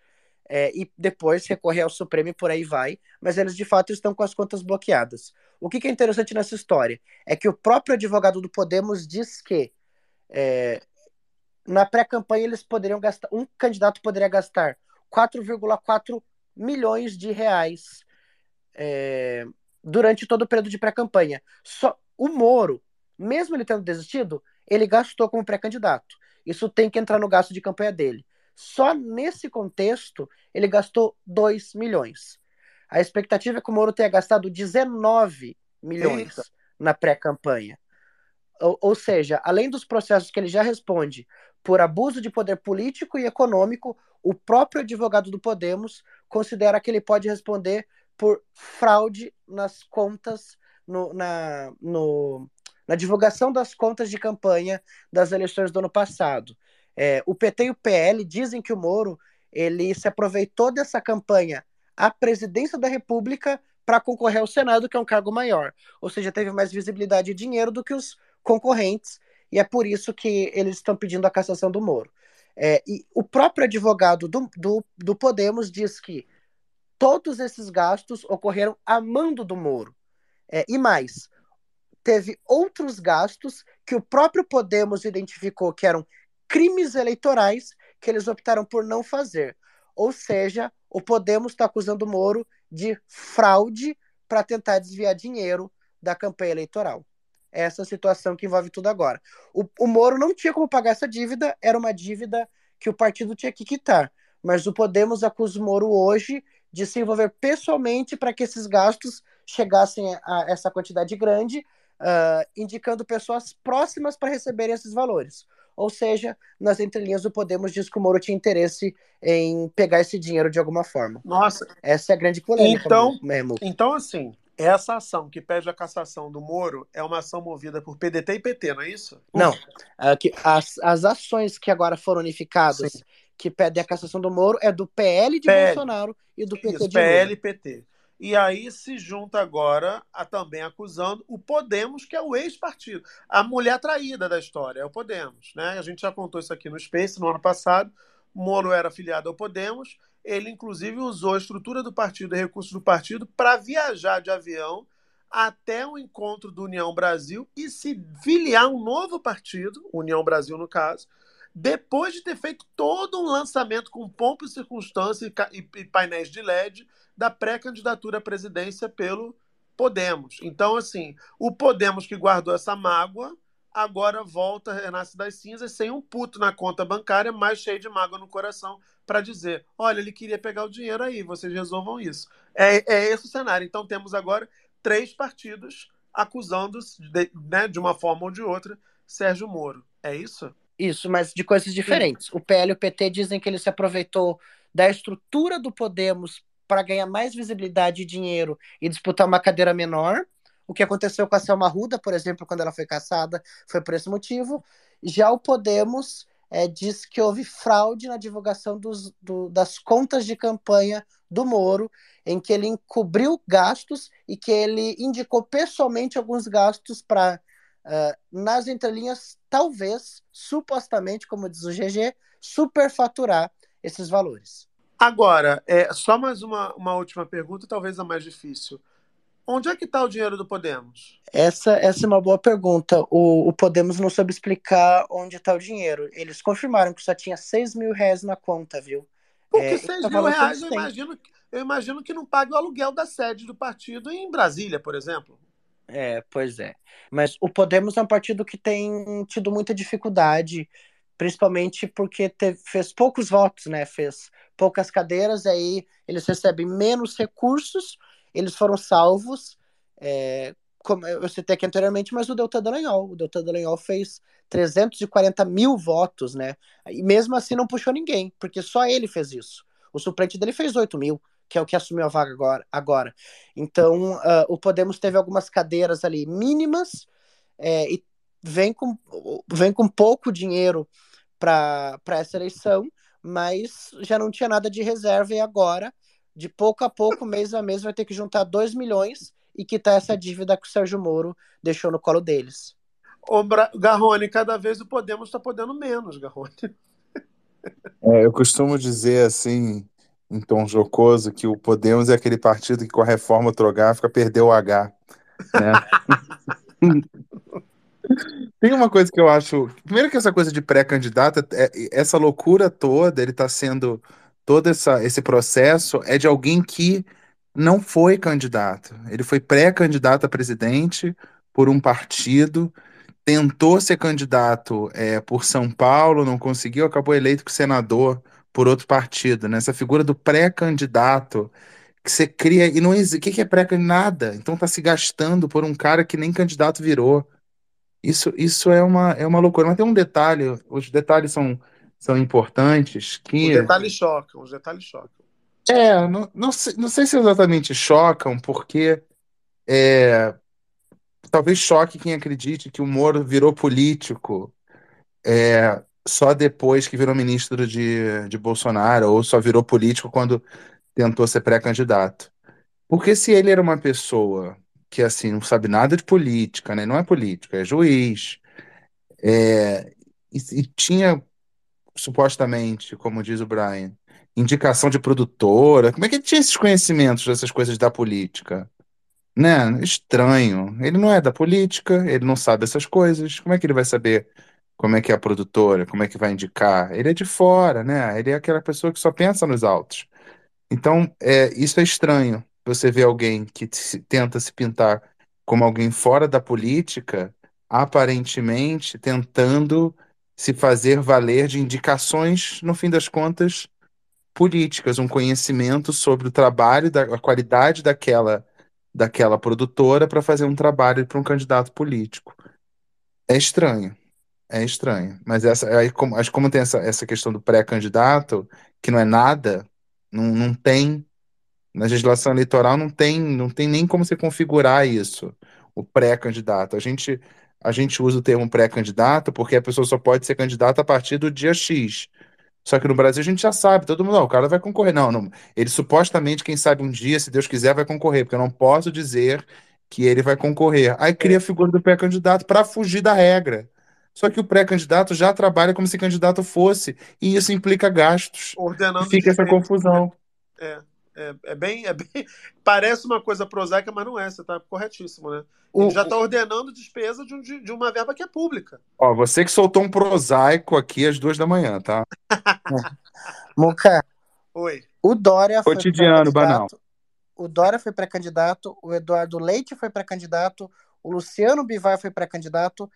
Speaker 8: é, e depois recorrer ao Supremo e por aí vai, mas eles de fato estão com as contas bloqueadas. O que, que é interessante nessa história é que o próprio advogado do Podemos diz que é, na pré-campanha eles poderiam gastar, um candidato poderia gastar 4,4 milhões de reais é, durante todo o período de pré-campanha. Só o Moro, mesmo ele tendo desistido, ele gastou como pré-candidato. Isso tem que entrar no gasto de campanha dele. Só nesse contexto, ele gastou 2 milhões. A expectativa é que o Moro tenha gastado 19 milhões Eita. na pré-campanha. Ou, ou, seja, além dos processos que ele já responde por abuso de poder político e econômico, o próprio advogado do Podemos considera que ele pode responder por fraude nas contas, no, na, no, na divulgação das contas de campanha das eleições do ano passado. É, o PT e o PL dizem que o Moro ele se aproveitou dessa campanha à presidência da República para concorrer ao Senado, que é um cargo maior. Ou seja, teve mais visibilidade e dinheiro do que os concorrentes, e é por isso que eles estão pedindo a cassação do Moro. É, e o próprio advogado do, do, do Podemos diz que todos esses gastos ocorreram a mando do Moro. É, e mais, teve outros gastos que o próprio Podemos identificou que eram crimes eleitorais que eles optaram por não fazer. Ou seja, o Podemos está acusando o Moro de fraude para tentar desviar dinheiro da campanha eleitoral. Essa situação que envolve tudo agora. O, o Moro não tinha como pagar essa dívida, era uma dívida que o partido tinha que quitar. Mas o Podemos acusa o Moro hoje de se envolver pessoalmente para que esses gastos chegassem a essa quantidade grande, uh, indicando pessoas próximas para receberem esses valores. Ou seja, nas entrelinhas do Podemos diz que o Moro tinha interesse em pegar esse dinheiro de alguma forma.
Speaker 4: Nossa.
Speaker 8: Essa é a grande polêmica.
Speaker 4: Então,
Speaker 8: mesmo.
Speaker 4: então assim, essa ação que pede a cassação do Moro é uma ação movida por PDT e PT, não é isso?
Speaker 8: Não. As, as ações que agora foram unificadas, Sim. que pedem a cassação do Moro, é do PL de PL. Bolsonaro e do PT
Speaker 4: isso,
Speaker 8: de
Speaker 4: PL
Speaker 8: e
Speaker 4: PT. E aí se junta agora a também acusando o Podemos, que é o ex-partido. A mulher traída da história é o Podemos. Né? A gente já contou isso aqui no Space no ano passado. Moro era afiliado ao Podemos. Ele, inclusive, usou a estrutura do partido e recursos do partido para viajar de avião até o encontro do União Brasil e se filiar um novo partido, União Brasil no caso, depois de ter feito todo um lançamento com pompa e circunstância e painéis de LED da pré-candidatura à presidência pelo Podemos. Então, assim, o Podemos que guardou essa mágoa, agora volta, renasce das cinzas, sem um puto na conta bancária, mas cheio de mágoa no coração, para dizer: olha, ele queria pegar o dinheiro aí, vocês resolvam isso. É, é esse o cenário. Então, temos agora três partidos acusando, de, né, de uma forma ou de outra, Sérgio Moro. É isso?
Speaker 8: Isso, mas de coisas diferentes. Sim. O PL e o PT dizem que ele se aproveitou da estrutura do Podemos para ganhar mais visibilidade e dinheiro e disputar uma cadeira menor. O que aconteceu com a Selma Ruda, por exemplo, quando ela foi caçada, foi por esse motivo. Já o Podemos é, diz que houve fraude na divulgação dos, do, das contas de campanha do Moro, em que ele encobriu gastos e que ele indicou pessoalmente alguns gastos para, uh, nas entrelinhas, talvez, supostamente, como diz o GG, superfaturar esses valores.
Speaker 4: Agora, é, só mais uma, uma última pergunta, talvez a mais difícil. Onde é que está o dinheiro do Podemos?
Speaker 8: Essa, essa é uma boa pergunta. O, o Podemos não soube explicar onde está o dinheiro. Eles confirmaram que só tinha 6 mil reais na conta, viu?
Speaker 4: Porque é, 6 mil reais eu imagino, eu imagino que não pague o aluguel da sede do partido em Brasília, por exemplo.
Speaker 8: É, pois é. Mas o Podemos é um partido que tem tido muita dificuldade, principalmente porque teve, fez poucos votos, né? Fez poucas cadeiras, aí eles recebem menos recursos, eles foram salvos, é, como eu citei aqui anteriormente, mas o Deltan Dallagnol, o Deltan Dallagnol fez 340 mil votos, né? E mesmo assim não puxou ninguém, porque só ele fez isso. O suplente dele fez 8 mil, que é o que assumiu a vaga agora. agora. Então, uh, o Podemos teve algumas cadeiras ali mínimas é, e vem com, vem com pouco dinheiro para essa eleição, mas já não tinha nada de reserva e agora, de pouco a pouco, mês a mês, vai ter que juntar 2 milhões e quitar essa dívida que o Sérgio Moro deixou no colo deles.
Speaker 4: Ô, Garrone, cada vez o Podemos está podendo menos, Garrone.
Speaker 14: É, eu costumo dizer assim, em tom jocoso, que o Podemos é aquele partido que com a reforma trográfica perdeu o H. Né? Tem uma coisa que eu acho. Primeiro que essa coisa de pré-candidata, é, essa loucura toda, ele está sendo. Todo essa, esse processo é de alguém que não foi candidato. Ele foi pré-candidato a presidente por um partido, tentou ser candidato é, por São Paulo, não conseguiu, acabou eleito senador por outro partido. Né? Essa figura do pré-candidato que você cria. E não existe. O que é pré-candidato? Nada. Então está se gastando por um cara que nem candidato virou. Isso, isso é uma, é uma loucura. Mas tem um detalhe, os detalhes são, são importantes. Que...
Speaker 4: Os detalhes chocam, os detalhes chocam.
Speaker 14: É, não, não, sei, não sei se exatamente chocam, porque é, talvez choque quem acredite que o Moro virou político é, só depois que virou ministro de, de Bolsonaro, ou só virou político quando tentou ser pré-candidato. Porque se ele era uma pessoa que assim não sabe nada de política, né? Não é político, é juiz. É, e, e tinha supostamente, como diz o Brian, indicação de produtora. Como é que ele tinha esses conhecimentos dessas coisas da política? Né? Estranho. Ele não é da política, ele não sabe essas coisas. Como é que ele vai saber como é que é a produtora, como é que vai indicar? Ele é de fora, né? Ele é aquela pessoa que só pensa nos autos. Então, é, isso é estranho. Você vê alguém que se- tenta se pintar como alguém fora da política, aparentemente tentando se fazer valer de indicações, no fim das contas, políticas, um conhecimento sobre o trabalho, da, a qualidade daquela, daquela produtora para fazer um trabalho para um candidato político. É estranho, é estranho. Mas essa, aí, como, que como tem essa, essa questão do pré-candidato, que não é nada, não, não tem, na legislação eleitoral não tem, não tem nem como você configurar isso, o pré-candidato. A gente, a gente usa o termo pré-candidato porque a pessoa só pode ser candidata a partir do dia X. Só que no Brasil a gente já sabe, todo mundo, não, o cara vai concorrer. Não, não, ele supostamente, quem sabe um dia, se Deus quiser, vai concorrer, porque eu não posso dizer que ele vai concorrer. Aí cria a figura do pré-candidato para fugir da regra. Só que o pré-candidato já trabalha como se candidato fosse, e isso implica gastos.
Speaker 4: Ordenando
Speaker 14: E fica essa confusão.
Speaker 4: É, é, é bem, é bem. Parece uma coisa prosaica, mas não é. Você está corretíssimo, né?
Speaker 8: O-
Speaker 4: Ele já está ordenando despesa de, um- de- de uma verba que é pública.
Speaker 14: Ó, você que soltou um prosaico aqui às duas da manhã, tá?
Speaker 8: Muca,
Speaker 4: Oi.
Speaker 8: o Dória foi
Speaker 14: Cotidiano, banal.
Speaker 8: pré-candidato. O Dória foi pré-candidato, o Eduardo Leite foi pré-candidato, o Luciano Bivar foi pré-candidato.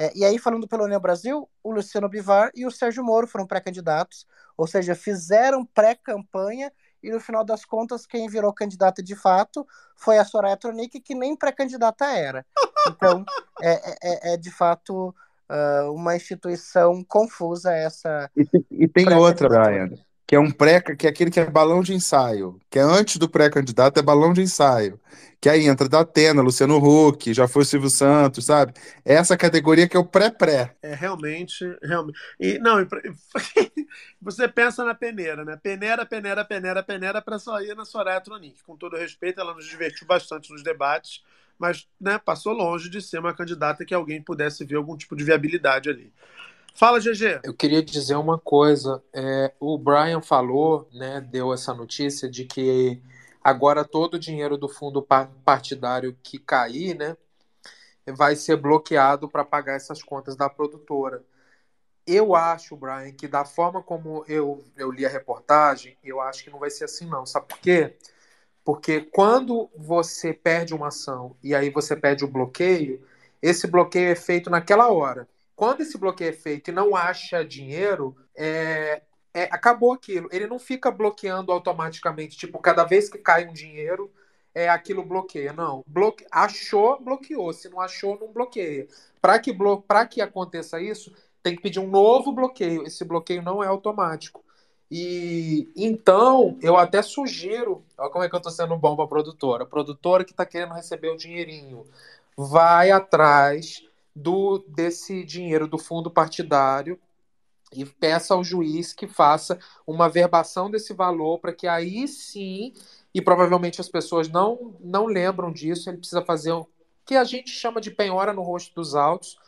Speaker 8: é, e aí, falando pelo União Brasil, o Luciano Bivar e o Sérgio Moro foram pré-candidatos, ou seja, fizeram pré-campanha e no final das contas, quem virou candidata de fato foi a Soraya Tronic, que nem pré-candidata era. Então, é, é- é de fato ah, uma instituição confusa essa.
Speaker 14: E, tem- e tem outra. Brian, que é um pré, que é aquele que é balão de ensaio, que é antes do pré-candidato, é balão de ensaio. Que aí entra da Atena, Luciano Huck, já foi Silvio Santos, sabe? É essa categoria que é o pré-pré.
Speaker 4: É realmente, realmente. E não, você pensa na peneira, né? Peneira, peneira, peneira, peneira para sair na Soraya Tronic. Com todo respeito, ela nos divertiu bastante nos debates, mas né, passou longe de ser uma candidata que alguém pudesse ver algum tipo de viabilidade ali. Fala, GG.
Speaker 6: Eu queria dizer uma coisa. é, o Brian falou, né, deu essa notícia de que agora todo o dinheiro do fundo pa- partidário que cair, né, vai ser bloqueado para pagar essas contas da produtora. Eu acho, Brian, que da forma como eu, eu li a reportagem, eu acho que não vai ser assim, não. Sabe por quê? Porque quando você perde uma ação e aí você perde o bloqueio, esse bloqueio é feito naquela hora. Quando esse bloqueio é feito e não acha dinheiro, é, é- acabou aquilo. Ele não fica bloqueando automaticamente, tipo, cada vez que cai um dinheiro, é aquilo bloqueia. Não. Bloque... Achou, bloqueou. Se não achou, não bloqueia. Para que, blo... Que aconteça isso, tem que pedir um novo bloqueio. Esse bloqueio não é automático. E então, eu até sugiro, olha como é que eu tô sendo bom para produtora. A produtora que está querendo receber o dinheirinho, vai atrás do desse dinheiro do fundo partidário e peça ao juiz que faça uma verbação desse valor para que aí sim, e provavelmente as pessoas não não lembram disso, ele precisa fazer o que a gente chama de penhora no rosto dos autos.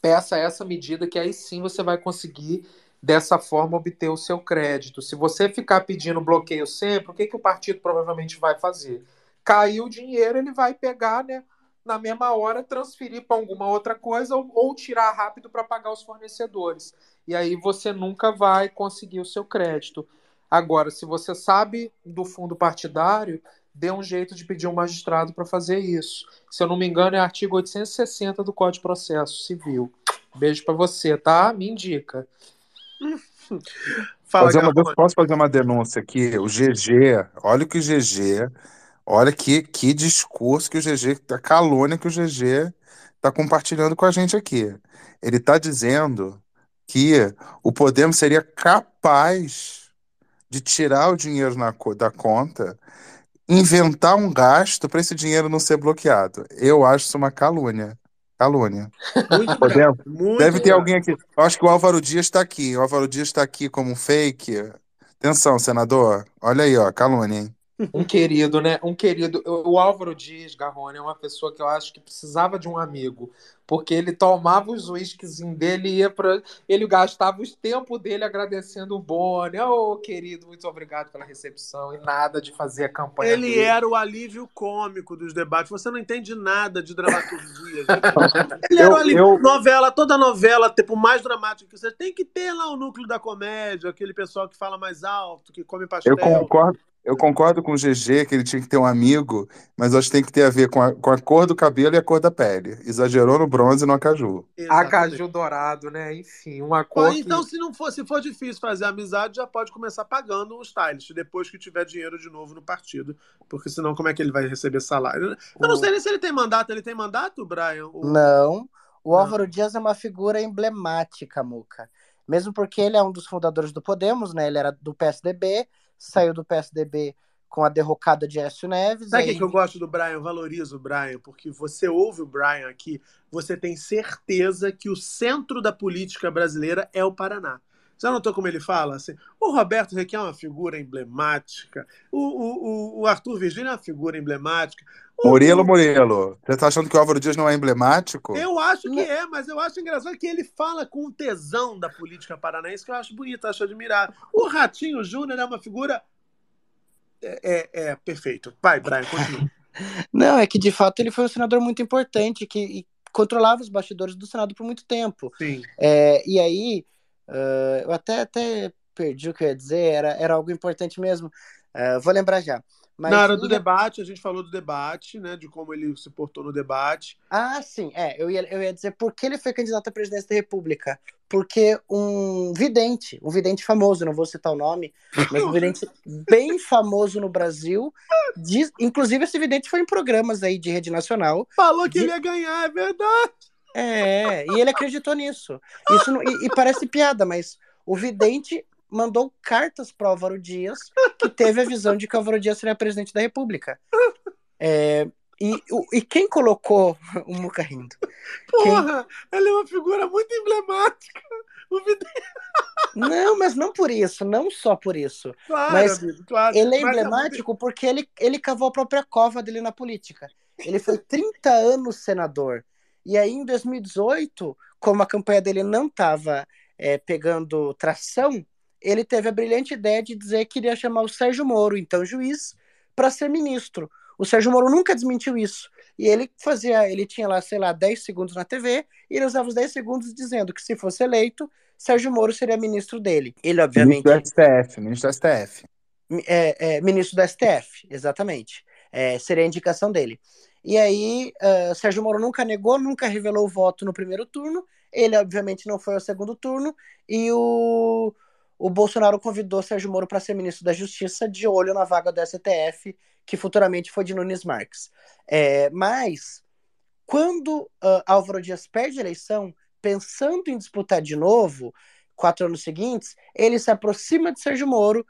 Speaker 6: Peça essa medida que aí sim você vai conseguir dessa forma obter o seu crédito. Se você ficar pedindo bloqueio sempre, o que, que o partido provavelmente vai fazer? Caiu o dinheiro, ele vai pegar, né, na mesma hora, transferir para alguma outra coisa ou, ou tirar rápido para pagar os fornecedores. E aí você nunca vai conseguir o seu crédito. Agora, se você sabe do fundo partidário, dê um jeito de pedir um magistrado para fazer isso. Se eu não me engano, é artigo 860 do Código de Processo Civil. Beijo para você, tá? Me indica.
Speaker 4: Fala,
Speaker 14: Fazer uma- posso fazer uma denúncia aqui? O GG, olha o que o GG, olha que, que discurso que o GG, a calúnia que o GG está compartilhando com a gente aqui. Ele está dizendo que o Podemos seria capaz de tirar o dinheiro na da conta, inventar um gasto para esse dinheiro não ser bloqueado. Eu acho isso uma calúnia. Calúnia.
Speaker 4: Muito
Speaker 14: Podemos?
Speaker 4: Muito
Speaker 14: Deve ter alguém aqui. Eu acho que o Álvaro Dias está aqui. O Álvaro Dias está aqui como um fake. Atenção, senador. Olha aí, ó, calúnia, hein?
Speaker 6: Um querido, né? Um querido. O Álvaro Dias Garrone é uma pessoa que eu acho que precisava de um amigo. Porque ele tomava os uísquezinhos dele e ia para. Ele gastava os tempo dele agradecendo o Boni. Ô, querido, muito obrigado pela recepção. E nada de fazer a campanha.
Speaker 4: Ele
Speaker 6: dele.
Speaker 4: era o alívio cômico dos debates. Você não entende nada de dramaturgia. gente. Ele era
Speaker 14: Eu-
Speaker 4: o alívio.
Speaker 14: eu-
Speaker 4: Novela, toda novela, tipo, mais dramática que você tem que ter lá o núcleo da comédia, aquele pessoal que fala mais alto, que come pastel.
Speaker 14: Eu concordo, eu concordo com o GG que ele tinha que ter um amigo, mas acho que tem que ter a ver com a, com a cor do cabelo e a cor da pele. Exagerou no bronze e no acaju.
Speaker 6: Acaju dourado, né? Enfim, uma cor. Que-
Speaker 4: então, se não for, se for difícil fazer amizade, já pode começar pagando um stylist depois que tiver dinheiro de novo no partido. Porque senão, como é que ele vai receber salário? Eu não sei nem se ele tem mandato. Ele tem mandato, Brian? O-
Speaker 8: Não. O Álvaro Dias é uma figura emblemática, Muca. Mesmo porque ele é um dos fundadores do Podemos, né? Ele era do PSDB, saiu do PSDB com a derrocada de Écio Neves.
Speaker 4: Sabe o
Speaker 8: aí-
Speaker 4: que, eu gosto do Brian? Valorizo o Brian, porque você ouve o Brian aqui, você tem certeza que o centro da política brasileira é o Paraná. Já notou como ele fala? Assim, o Roberto Requião é uma figura emblemática, o, o, o- Arthur Virgínia é uma figura emblemática.
Speaker 14: Murilo, Murilo, você tá achando que o Álvaro Dias não é emblemático?
Speaker 4: Eu acho que é, mas eu acho engraçado que ele fala com um tesão da política paranaense que eu acho bonito, acho admirável. O Ratinho Júnior é uma figura. É, é, é, perfeito. Vai, Brian, continua.
Speaker 8: Não, é que de fato ele foi um senador muito importante que e controlava os bastidores do Senado por muito tempo.
Speaker 4: Sim.
Speaker 8: É, e aí, ah, eu até, até perdi o que eu ia dizer, era, era algo importante mesmo. Ah, vou lembrar já. Mas
Speaker 4: Na hora do debate, a gente falou do debate, né? De como ele se portou no debate.
Speaker 8: Ah, sim, é. Eu ia, eu ia dizer por que ele foi candidato à presidência da República. Porque um vidente, um vidente famoso, não vou citar o nome, mas um vidente bem famoso no Brasil. diz- inclusive, esse vidente foi em programas aí de rede nacional.
Speaker 4: Falou que ele ia ganhar, é verdade.
Speaker 8: É, e ele acreditou nisso. Isso não- e, e parece piada, mas o vidente mandou cartas para Álvaro Dias, que teve a visão de que Álvaro Dias seria presidente da República. É, e, e quem colocou o Muca rindo?
Speaker 4: Porra, ele é uma figura muito emblemática.
Speaker 8: Não, mas não por isso, não só por isso.
Speaker 4: Claro,
Speaker 8: mas
Speaker 4: amigo, claro.
Speaker 8: ele é
Speaker 4: Mas é
Speaker 8: emblemático porque ele, ele cavou a própria cova dele na política. Ele foi 30 anos senador. E aí, em 2018, como a campanha dele não estava pegando tração, ele teve a brilhante ideia de dizer que iria chamar o Sérgio Moro, então juiz, para ser ministro. O Sérgio Moro nunca desmentiu isso. E ele fazia, ele tinha lá, sei lá, 10 segundos na TV, e ele usava os 10 segundos dizendo que se fosse eleito, Sérgio Moro seria ministro dele. Ele, obviamente.
Speaker 14: Ministro do STF, ministro do STF.
Speaker 8: É, é, ministro do STF, exatamente. É, seria a indicação dele. E aí, uh, Sérgio Moro nunca negou, nunca revelou o voto no primeiro turno. Ele, obviamente, não foi ao segundo turno. E o, o Bolsonaro convidou Sérgio Moro para ser ministro da Justiça, de olho na vaga do STF, que futuramente foi de Nunes Marques. É, mas, quando uh, Álvaro Dias perde a eleição, pensando em disputar de novo, quatro anos seguintes, ele se aproxima de Sérgio Moro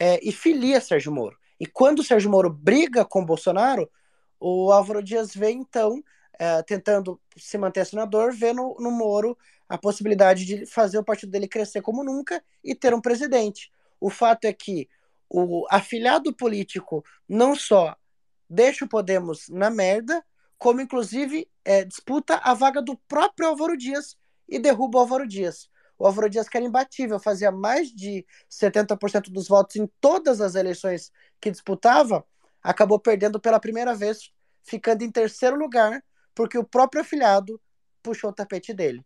Speaker 8: é, e filia Sérgio Moro. E quando o Sérgio Moro briga com Bolsonaro, o Álvaro Dias vê, então, é, tentando se manter senador, vê no, no Moro a possibilidade de fazer o partido dele crescer como nunca e ter um presidente. O fato é que o afilhado político não só deixa o Podemos na merda, como inclusive é, disputa a vaga do próprio Álvaro Dias e derruba o Álvaro Dias. O Álvaro Dias, que era imbatível, fazia mais de 70% dos votos em todas as eleições que disputava, acabou perdendo pela primeira vez, ficando em terceiro lugar, porque o próprio afilhado puxou o tapete dele.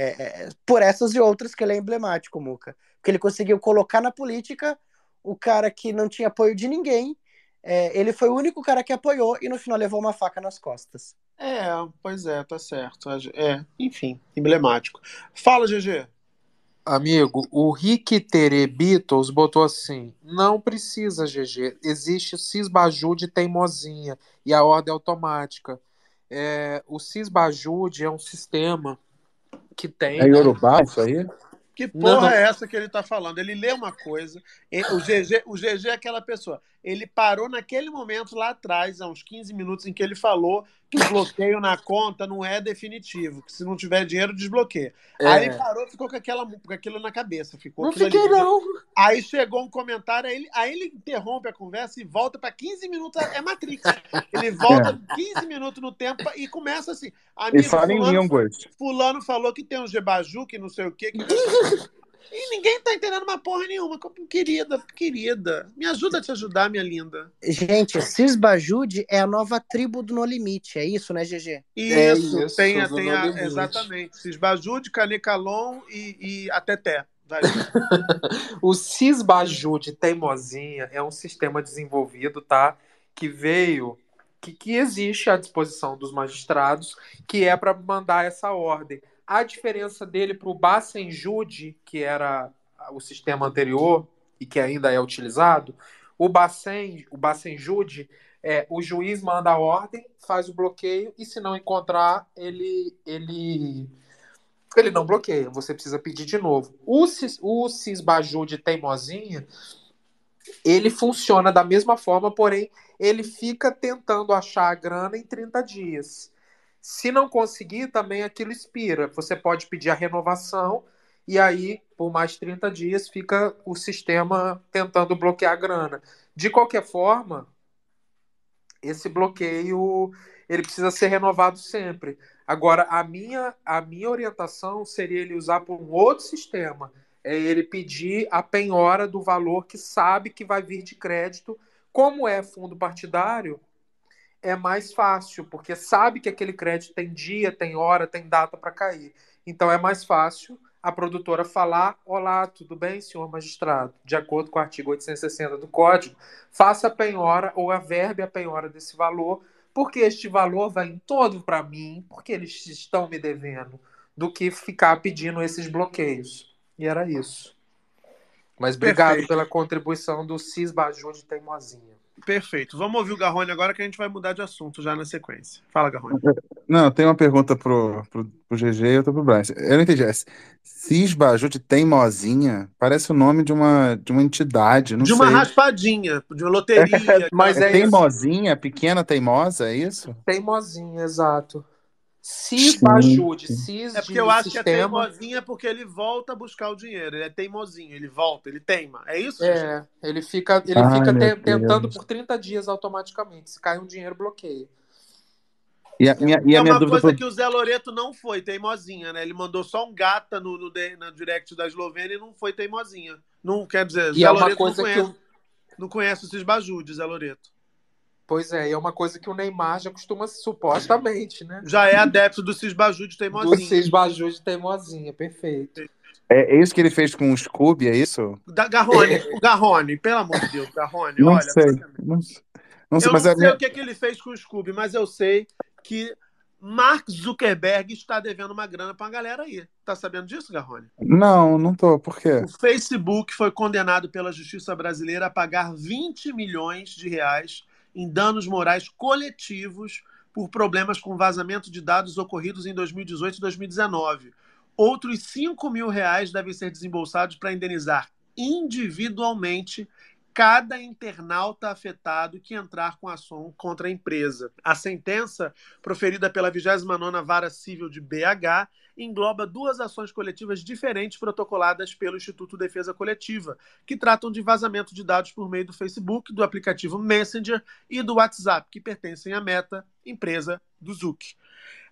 Speaker 8: É, é, por essas e outras que ele é emblemático, Muca. Porque ele conseguiu colocar na política o cara que não tinha apoio de ninguém. É, ele foi o único cara que apoiou e no final levou uma faca nas costas.
Speaker 4: É, pois é, tá certo. É, enfim, emblemático. Fala, GG.
Speaker 6: Amigo, o Rick Tere Beatles botou assim: não precisa, GG. Existe cisbajude teimosinha e a ordem automática. É, o cisbajude é um sistema que tem.
Speaker 14: É Yorubá isso aí?
Speaker 4: Que porra
Speaker 6: Não.
Speaker 4: é essa que ele tá falando? Ele lê uma coisa, o GG, o GG é aquela pessoa. Ele parou naquele momento lá atrás, há uns 15 minutos, em que ele falou que o bloqueio na conta não é definitivo, que se não tiver dinheiro, desbloqueia.
Speaker 6: É.
Speaker 4: Aí ele parou e ficou com, aquela, com aquilo na cabeça. Ficou
Speaker 6: Não
Speaker 4: aquilo
Speaker 6: fiquei,
Speaker 4: ali.
Speaker 6: não.
Speaker 4: Aí chegou um comentário, aí ele, aí ele interrompe a conversa e volta para 15 minutos. É Matrix. Ele volta 15 minutos no tempo e começa assim.
Speaker 14: E
Speaker 4: Amigo,
Speaker 14: fala em
Speaker 4: fulano,
Speaker 14: línguas.
Speaker 4: fulano falou que tem um Gebaju, que não sei o quê. Que... e ninguém tá entendendo uma porra nenhuma. Querida, querida, me ajuda a te ajudar, minha linda.
Speaker 8: Gente, Cisbajude é a nova tribo do No Limite, é isso, né, GG?
Speaker 4: Isso,
Speaker 6: isso,
Speaker 4: tem, a- tem a, exatamente. Cisbajude, Canecalon e, e a Teté.
Speaker 6: O Cisbaju de teimosinha é um sistema desenvolvido, tá? Que veio, que, que existe à disposição dos magistrados, que é para mandar essa ordem. A diferença dele para o Bacenjude, que era o sistema anterior e que ainda é utilizado, o Bacen, o Bacenjude, é, o juiz manda a ordem, faz o bloqueio e se não encontrar, ele ele ele não bloqueia, você precisa pedir de novo. O, cis, o cisbaju de teimosinha, ele funciona da mesma forma, porém, ele fica tentando achar a grana em 30 dias. Se não conseguir, também aquilo expira. Você pode pedir a renovação e aí, por mais 30 dias, fica o sistema tentando bloquear a grana. De qualquer forma, esse bloqueio ele precisa ser renovado sempre. Agora, a minha, a minha orientação seria ele usar por um outro sistema. É ele pedir a penhora do valor que sabe que vai vir de crédito. Como é fundo partidário, é mais fácil, porque sabe que aquele crédito tem dia, tem hora, tem data para cair. Então é mais fácil a produtora falar: Olá, tudo bem, senhor magistrado? De acordo com o artigo 860 do Código, faça a penhora ou averbe a penhora desse valor, porque este valor vai em todo para mim, porque eles estão me devendo, do que ficar pedindo esses bloqueios. E era isso. Mas obrigado
Speaker 4: Perfeito.
Speaker 6: pela contribuição do Cis Baju de Teimosinha.
Speaker 4: Perfeito. Vamos ouvir o Garrone agora que a gente vai mudar de assunto já na sequência. Fala, Garrone.
Speaker 14: Não, tem uma pergunta pro, pro, pro GG e outra pro Brian. Eu não entendi. essa. Cisbaju de teimosinha parece o nome de uma, de uma entidade, não
Speaker 4: de uma
Speaker 14: sei.
Speaker 4: raspadinha, de uma loteria.
Speaker 6: Mas
Speaker 14: É
Speaker 6: é isso.
Speaker 14: teimosinha, pequena teimosa, é isso?
Speaker 6: Teimosinha, exato. Cis Baju de Cis
Speaker 4: É porque eu acho que é
Speaker 6: sistema.
Speaker 4: teimosinha porque ele volta a buscar o dinheiro. Ele é teimosinho, ele volta, ele teima. É isso?
Speaker 6: É, ele fica, ele
Speaker 14: Ai,
Speaker 6: fica te- tentando por 30 dias automaticamente. Se cai um dinheiro, bloqueia.
Speaker 14: E a minha, e
Speaker 4: é
Speaker 14: a minha
Speaker 4: uma
Speaker 14: dúvida
Speaker 4: coisa
Speaker 14: pro...
Speaker 4: que o Zé Loreto não foi teimosinha, né? Ele mandou só um gata no, no, na direct da Eslovênia e não foi teimosinha. Não quer dizer,
Speaker 6: E
Speaker 4: Zé
Speaker 6: é uma
Speaker 4: Loreto
Speaker 6: coisa
Speaker 4: não
Speaker 6: que
Speaker 4: conhece,
Speaker 6: eu-
Speaker 4: não conhece o Cisbaju de Zé Loreto.
Speaker 6: Pois é, e é uma coisa que o Neymar já costuma, supostamente, né?
Speaker 4: Já é adepto do Cisbaju de
Speaker 6: Do
Speaker 4: teimosinha.
Speaker 6: Cis Baju de teimosinha, perfeito.
Speaker 14: É, é isso que ele fez com o Scooby, é isso?
Speaker 4: Da Garrone, o Garrone, pelo amor de Deus, Garrone,
Speaker 14: Não
Speaker 4: olha.
Speaker 14: sei. Não, sei- não sei,
Speaker 4: eu
Speaker 14: mas
Speaker 4: não
Speaker 14: a
Speaker 4: sei
Speaker 14: minha...
Speaker 4: o que, que ele fez com o Scooby, mas eu sei que Mark Zuckerberg está devendo uma grana pra uma galera aí. Tá sabendo disso, Garrone?
Speaker 14: Não, não tô. Por quê?
Speaker 4: O Facebook foi condenado pela justiça brasileira a pagar 20 milhões de reais em danos morais coletivos por problemas com vazamento de dados ocorridos em 2018 e 2019. Outros 5 mil reais devem ser desembolsados para indenizar individualmente cada internauta afetado que entrar com ação contra a empresa. A sentença, proferida pela 29ª Vara Civil de BH, engloba duas ações coletivas diferentes protocoladas pelo Instituto Defesa Coletiva, que tratam de vazamento de dados por meio do Facebook, do aplicativo Messenger e do WhatsApp, que pertencem à Meta, empresa do Zuck.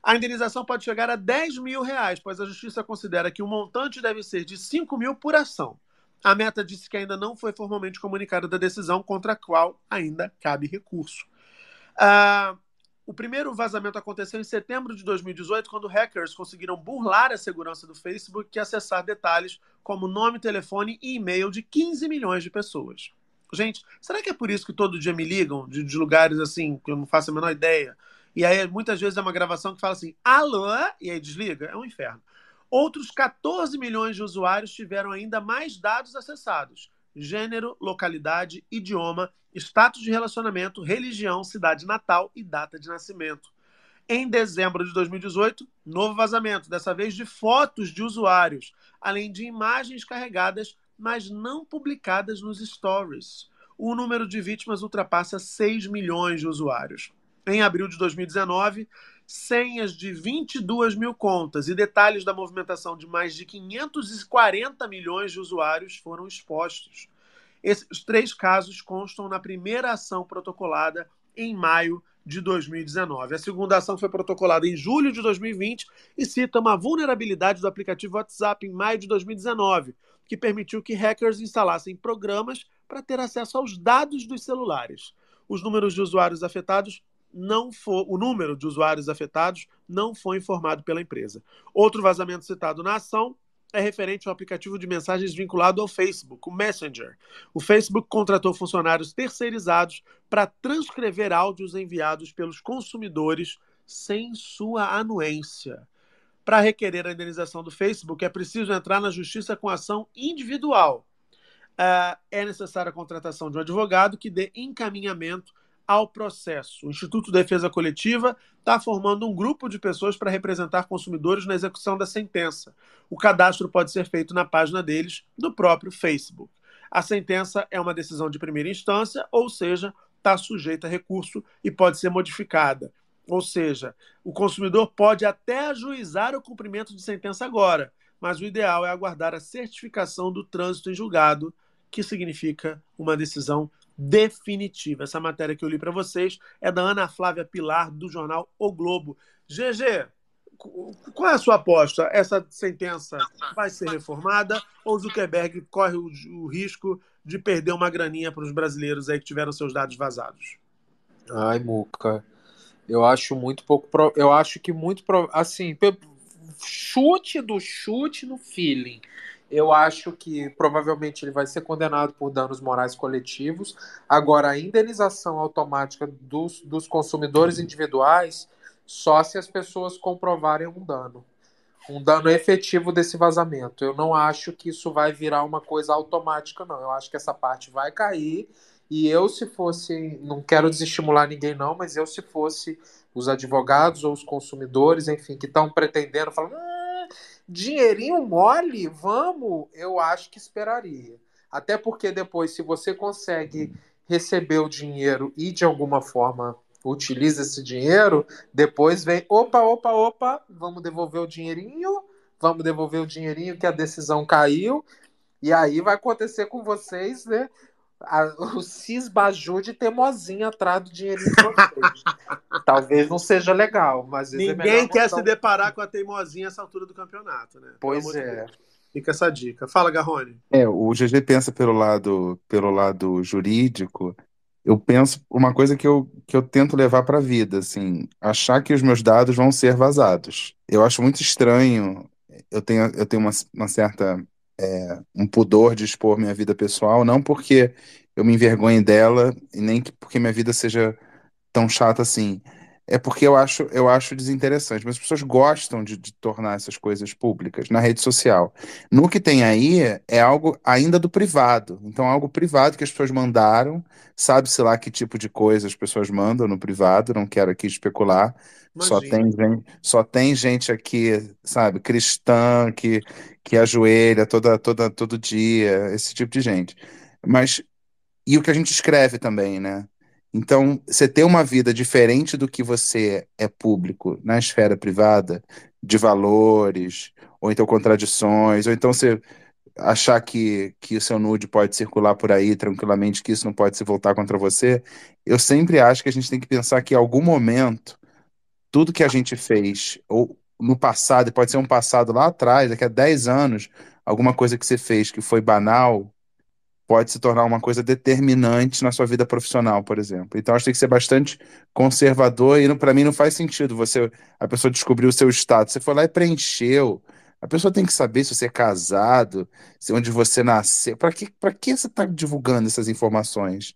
Speaker 4: A indenização pode chegar a 10 mil reais, pois a justiça considera que o montante deve ser de 5 mil por ação. A Meta disse que ainda não foi formalmente comunicada da decisão contra a qual ainda cabe recurso. Ah, o primeiro vazamento aconteceu em setembro de 2018, quando hackers conseguiram burlar a segurança do Facebook e acessar detalhes como nome, telefone e e-mail de 15 milhões de pessoas. Gente, será que é por isso que todo dia me ligam de, de lugares assim que eu não faço a menor ideia? E aí muitas vezes é uma gravação que fala assim, alô, e aí desliga? É um inferno. Outros 14 milhões de usuários tiveram ainda mais dados acessados: gênero, localidade, idioma, status de relacionamento, religião, cidade natal e data de nascimento. Em dezembro de 2018, novo vazamento, dessa vez de fotos de usuários, além de imagens carregadas, mas não publicadas nos stories. o número de vítimas ultrapassa 6 milhões de usuários. Em abril de 2019, senhas de 22 mil contas e detalhes da movimentação de mais de 540 milhões de usuários foram expostos. Esses três casos constam na primeira ação protocolada em maio de 2019. A segunda ação foi protocolada em julho de 2020 e cita uma vulnerabilidade do aplicativo WhatsApp em maio de 2019, que permitiu que hackers instalassem programas para ter acesso aos dados dos celulares. Os números de usuários afetados não for, o número de usuários afetados não foi informado pela empresa. Outro vazamento citado na ação é referente ao aplicativo de mensagens vinculado ao Facebook, o Messenger. O Facebook contratou funcionários terceirizados para transcrever áudios enviados pelos consumidores sem sua anuência. Para requerer a indenização do Facebook, é preciso entrar na justiça com ação individual. Uh, é necessária a contratação de um advogado que dê encaminhamento ao processo. O Instituto de Defesa Coletiva está formando um grupo de pessoas para representar consumidores na execução da sentença. O cadastro pode ser feito na página deles, no próprio Facebook. A sentença é uma decisão de primeira instância, ou seja, está sujeita a recurso e pode ser modificada. Ou seja, o consumidor pode até ajuizar o cumprimento de sentença agora, mas o ideal é aguardar a certificação do trânsito em julgado, que significa uma decisão definitiva. Essa matéria que eu li para vocês é da Ana Flávia Pilar, do jornal O Globo. GG, qual é a sua aposta? Essa sentença vai ser reformada ou Zuckerberg corre o, o risco de perder uma graninha para os brasileiros aí que tiveram seus dados vazados?
Speaker 6: Ai, Muca, eu acho muito pouco. Pro... Eu acho que muito. Pro... Assim, chute do chute no feeling. Eu acho que provavelmente ele vai ser condenado por danos morais coletivos. Agora, a indenização automática dos, dos consumidores individuais só se as pessoas comprovarem um dano. Um dano efetivo desse vazamento. Eu não acho que isso vai virar uma coisa automática, não. Eu acho que essa parte vai cair. E eu, se fosse. Não quero desestimular ninguém, não, mas eu, se fosse os advogados ou os consumidores, enfim, que estão pretendendo, falando. Dinheirinho mole, vamos, eu acho que esperaria. Até porque depois, se você consegue receber o dinheiro e de alguma forma utiliza esse dinheiro, depois vem, opa, opa, opa, vamos devolver o dinheirinho, vamos devolver o dinheirinho que a decisão caiu, e aí vai acontecer com vocês, né? A, o cisbaju de teimosinha atrás do dinheirinho de vocês. Talvez não seja legal, mas é
Speaker 4: ninguém
Speaker 6: é
Speaker 4: quer
Speaker 6: botar...
Speaker 4: se deparar com a teimosinha essa altura do campeonato, né?
Speaker 6: Pois é.
Speaker 4: Fica essa dica. Fala, Garrone.
Speaker 14: É, o GG pensa pelo lado, pelo lado jurídico. Eu penso uma coisa que eu, que eu tento levar para a vida, assim, achar que os meus dados vão ser vazados. Eu acho muito estranho. Eu tenho, eu tenho uma, uma certa é, um pudor de expor minha vida pessoal, não porque eu me envergonhe dela e nem porque minha vida seja tão chata assim. É porque eu acho, eu acho desinteressante. Mas as pessoas gostam de, de tornar essas coisas públicas na rede social. No que tem aí é algo ainda do privado. Então, algo privado que as pessoas mandaram, sabe-se lá que tipo de coisa as pessoas mandam no privado, não quero aqui especular. Só tem, gente, só tem gente aqui, sabe, cristã, que, que ajoelha toda, toda, todo dia, esse tipo de gente. Mas, e o que a gente escreve também, né? Então, você ter uma vida diferente do que você é público na esfera privada, de valores, ou então contradições, ou então você achar que, que o seu nude pode circular por aí tranquilamente, que isso não pode se voltar contra você, eu sempre acho que a gente tem que pensar que em algum momento, tudo que a gente fez, ou no passado, pode ser um passado lá atrás, daqui a 10 anos, alguma coisa que você fez que foi banal, pode se tornar uma coisa determinante na sua vida profissional, por exemplo. Então, acho que tem que ser bastante conservador e para mim não faz sentido você a pessoa descobrir o seu status, você foi lá e preencheu. A pessoa tem que saber se você é casado, se onde você nasceu. Para que, para que você está divulgando essas informações?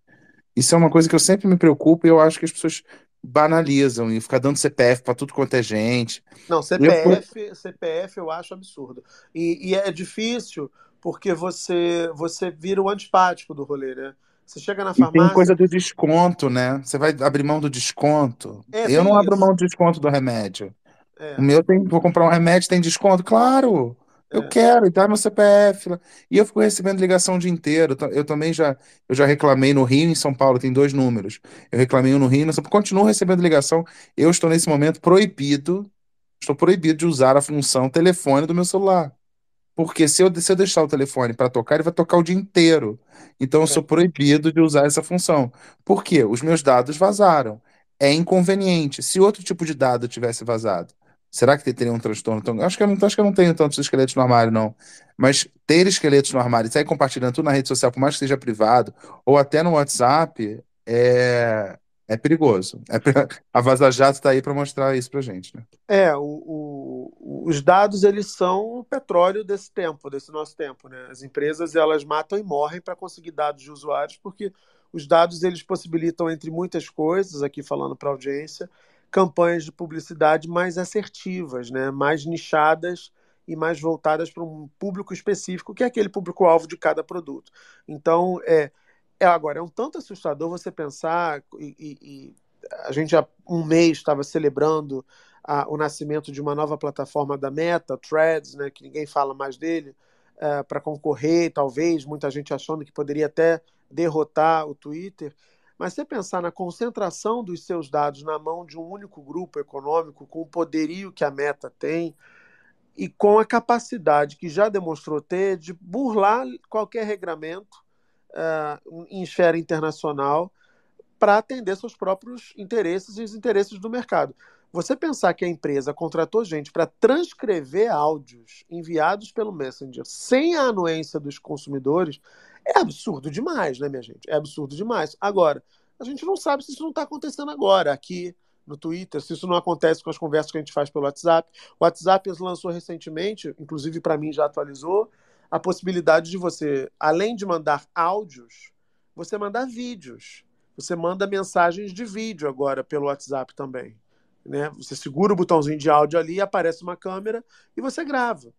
Speaker 14: Isso é uma coisa que eu sempre me preocupo e eu acho que as pessoas banalizam e ficar dando CPF para tudo quanto é gente.
Speaker 4: Não, CPF, eu... CPF eu acho absurdo. E, e é difícil porque você você vira o antipático do rolê, né? Você chega na farmácia.
Speaker 14: E tem coisa do desconto, né? Você vai abrir mão do desconto.
Speaker 4: É,
Speaker 14: eu não
Speaker 4: isso.
Speaker 14: abro mão do desconto do remédio.
Speaker 4: É.
Speaker 14: O meu tem, vou comprar um remédio, tem desconto? Claro! Eu quero, e tá meu CPF. lá. E eu fico recebendo ligação o dia inteiro. Então, Eu também já, eu já reclamei no Rio e em São Paulo, tem dois números. Eu reclamei um no Rio e no São Paulo. Continuo recebendo ligação. Eu estou nesse momento proibido, estou proibido de usar a função telefone do meu celular. Porque se eu, se eu deixar o telefone para tocar, ele vai tocar o dia inteiro. Então eu sou proibido de usar essa função. Por quê? Os meus dados vazaram. É inconveniente. Se outro tipo de dado tivesse vazado, será que teria um transtorno? tão- acho que eu não, acho que eu não tenho tantos esqueletos no armário, não. Mas ter esqueletos no armário e sair compartilhando tudo na rede social, por mais que seja privado, ou até no WhatsApp, é, é perigoso. É A Vaza Jato está aí para mostrar isso pra gente, né?
Speaker 4: É, o, o- os dados eles são o petróleo desse tempo, desse nosso tempo, né? As empresas elas matam e morrem para conseguir dados de usuários, porque os dados eles possibilitam, entre muitas coisas, aqui falando para a audiência, campanhas de publicidade mais assertivas, né? Mais nichadas e mais voltadas para um público específico, que é aquele público-alvo de cada produto. Então, é, é agora é um tanto assustador você pensar e, e- a gente há um mês estava celebrando a- o nascimento de uma nova plataforma da Meta, Threads, né, que ninguém fala mais dele, para concorrer, talvez, muita gente achando que poderia até derrotar o Twitter. Mas você pensar na concentração dos seus dados na mão de um único grupo econômico, com o poderio que a Meta tem, e com a capacidade que já demonstrou ter de burlar qualquer regramento ah, em esfera internacional para atender seus próprios interesses e os interesses do mercado. Você pensar que a empresa contratou gente para transcrever áudios enviados pelo Messenger sem a anuência dos consumidores é absurdo demais, né, minha gente? É absurdo demais. Agora, a gente não sabe se isso não está acontecendo agora aqui no Twitter, se isso não acontece com as conversas que a gente faz pelo WhatsApp. O WhatsApp lançou recentemente, inclusive para mim já atualizou, a possibilidade de você, além de mandar áudios, você mandar vídeos. Você manda mensagens de vídeo agora pelo WhatsApp também. Né? Você segura o botãozinho de áudio ali, aparece uma câmera e você grava.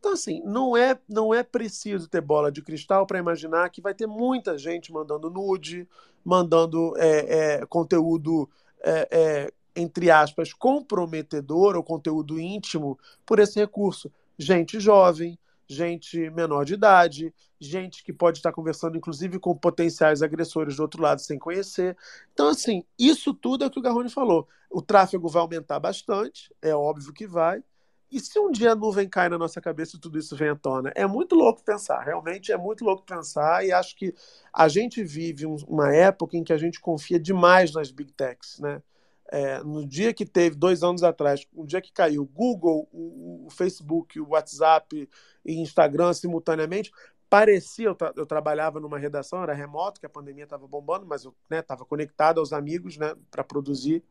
Speaker 4: Então, assim, não é, não é preciso ter bola de cristal para imaginar que vai ter muita gente mandando nude, mandando é, é, conteúdo, é, é, entre aspas, comprometedor ou conteúdo íntimo por esse recurso. Gente jovem, gente menor de idade, gente que pode estar conversando, inclusive, com potenciais agressores do outro lado sem conhecer. Então, assim, isso tudo é o que o Garrone falou. O tráfego vai aumentar bastante, é óbvio que vai. E se um dia a nuvem cai na nossa cabeça e tudo isso vem à tona? É muito louco pensar, realmente é muito louco pensar, e acho que a gente vive um- uma época em que a gente confia demais nas big techs, né? É, no dia que teve, dois anos atrás, um dia que caiu Google, o, o Facebook, o WhatsApp e Instagram simultaneamente, parecia, eu, tra- eu trabalhava numa redação, era remoto, que a pandemia estava bombando, mas eu estava conectado aos amigos né, para produzir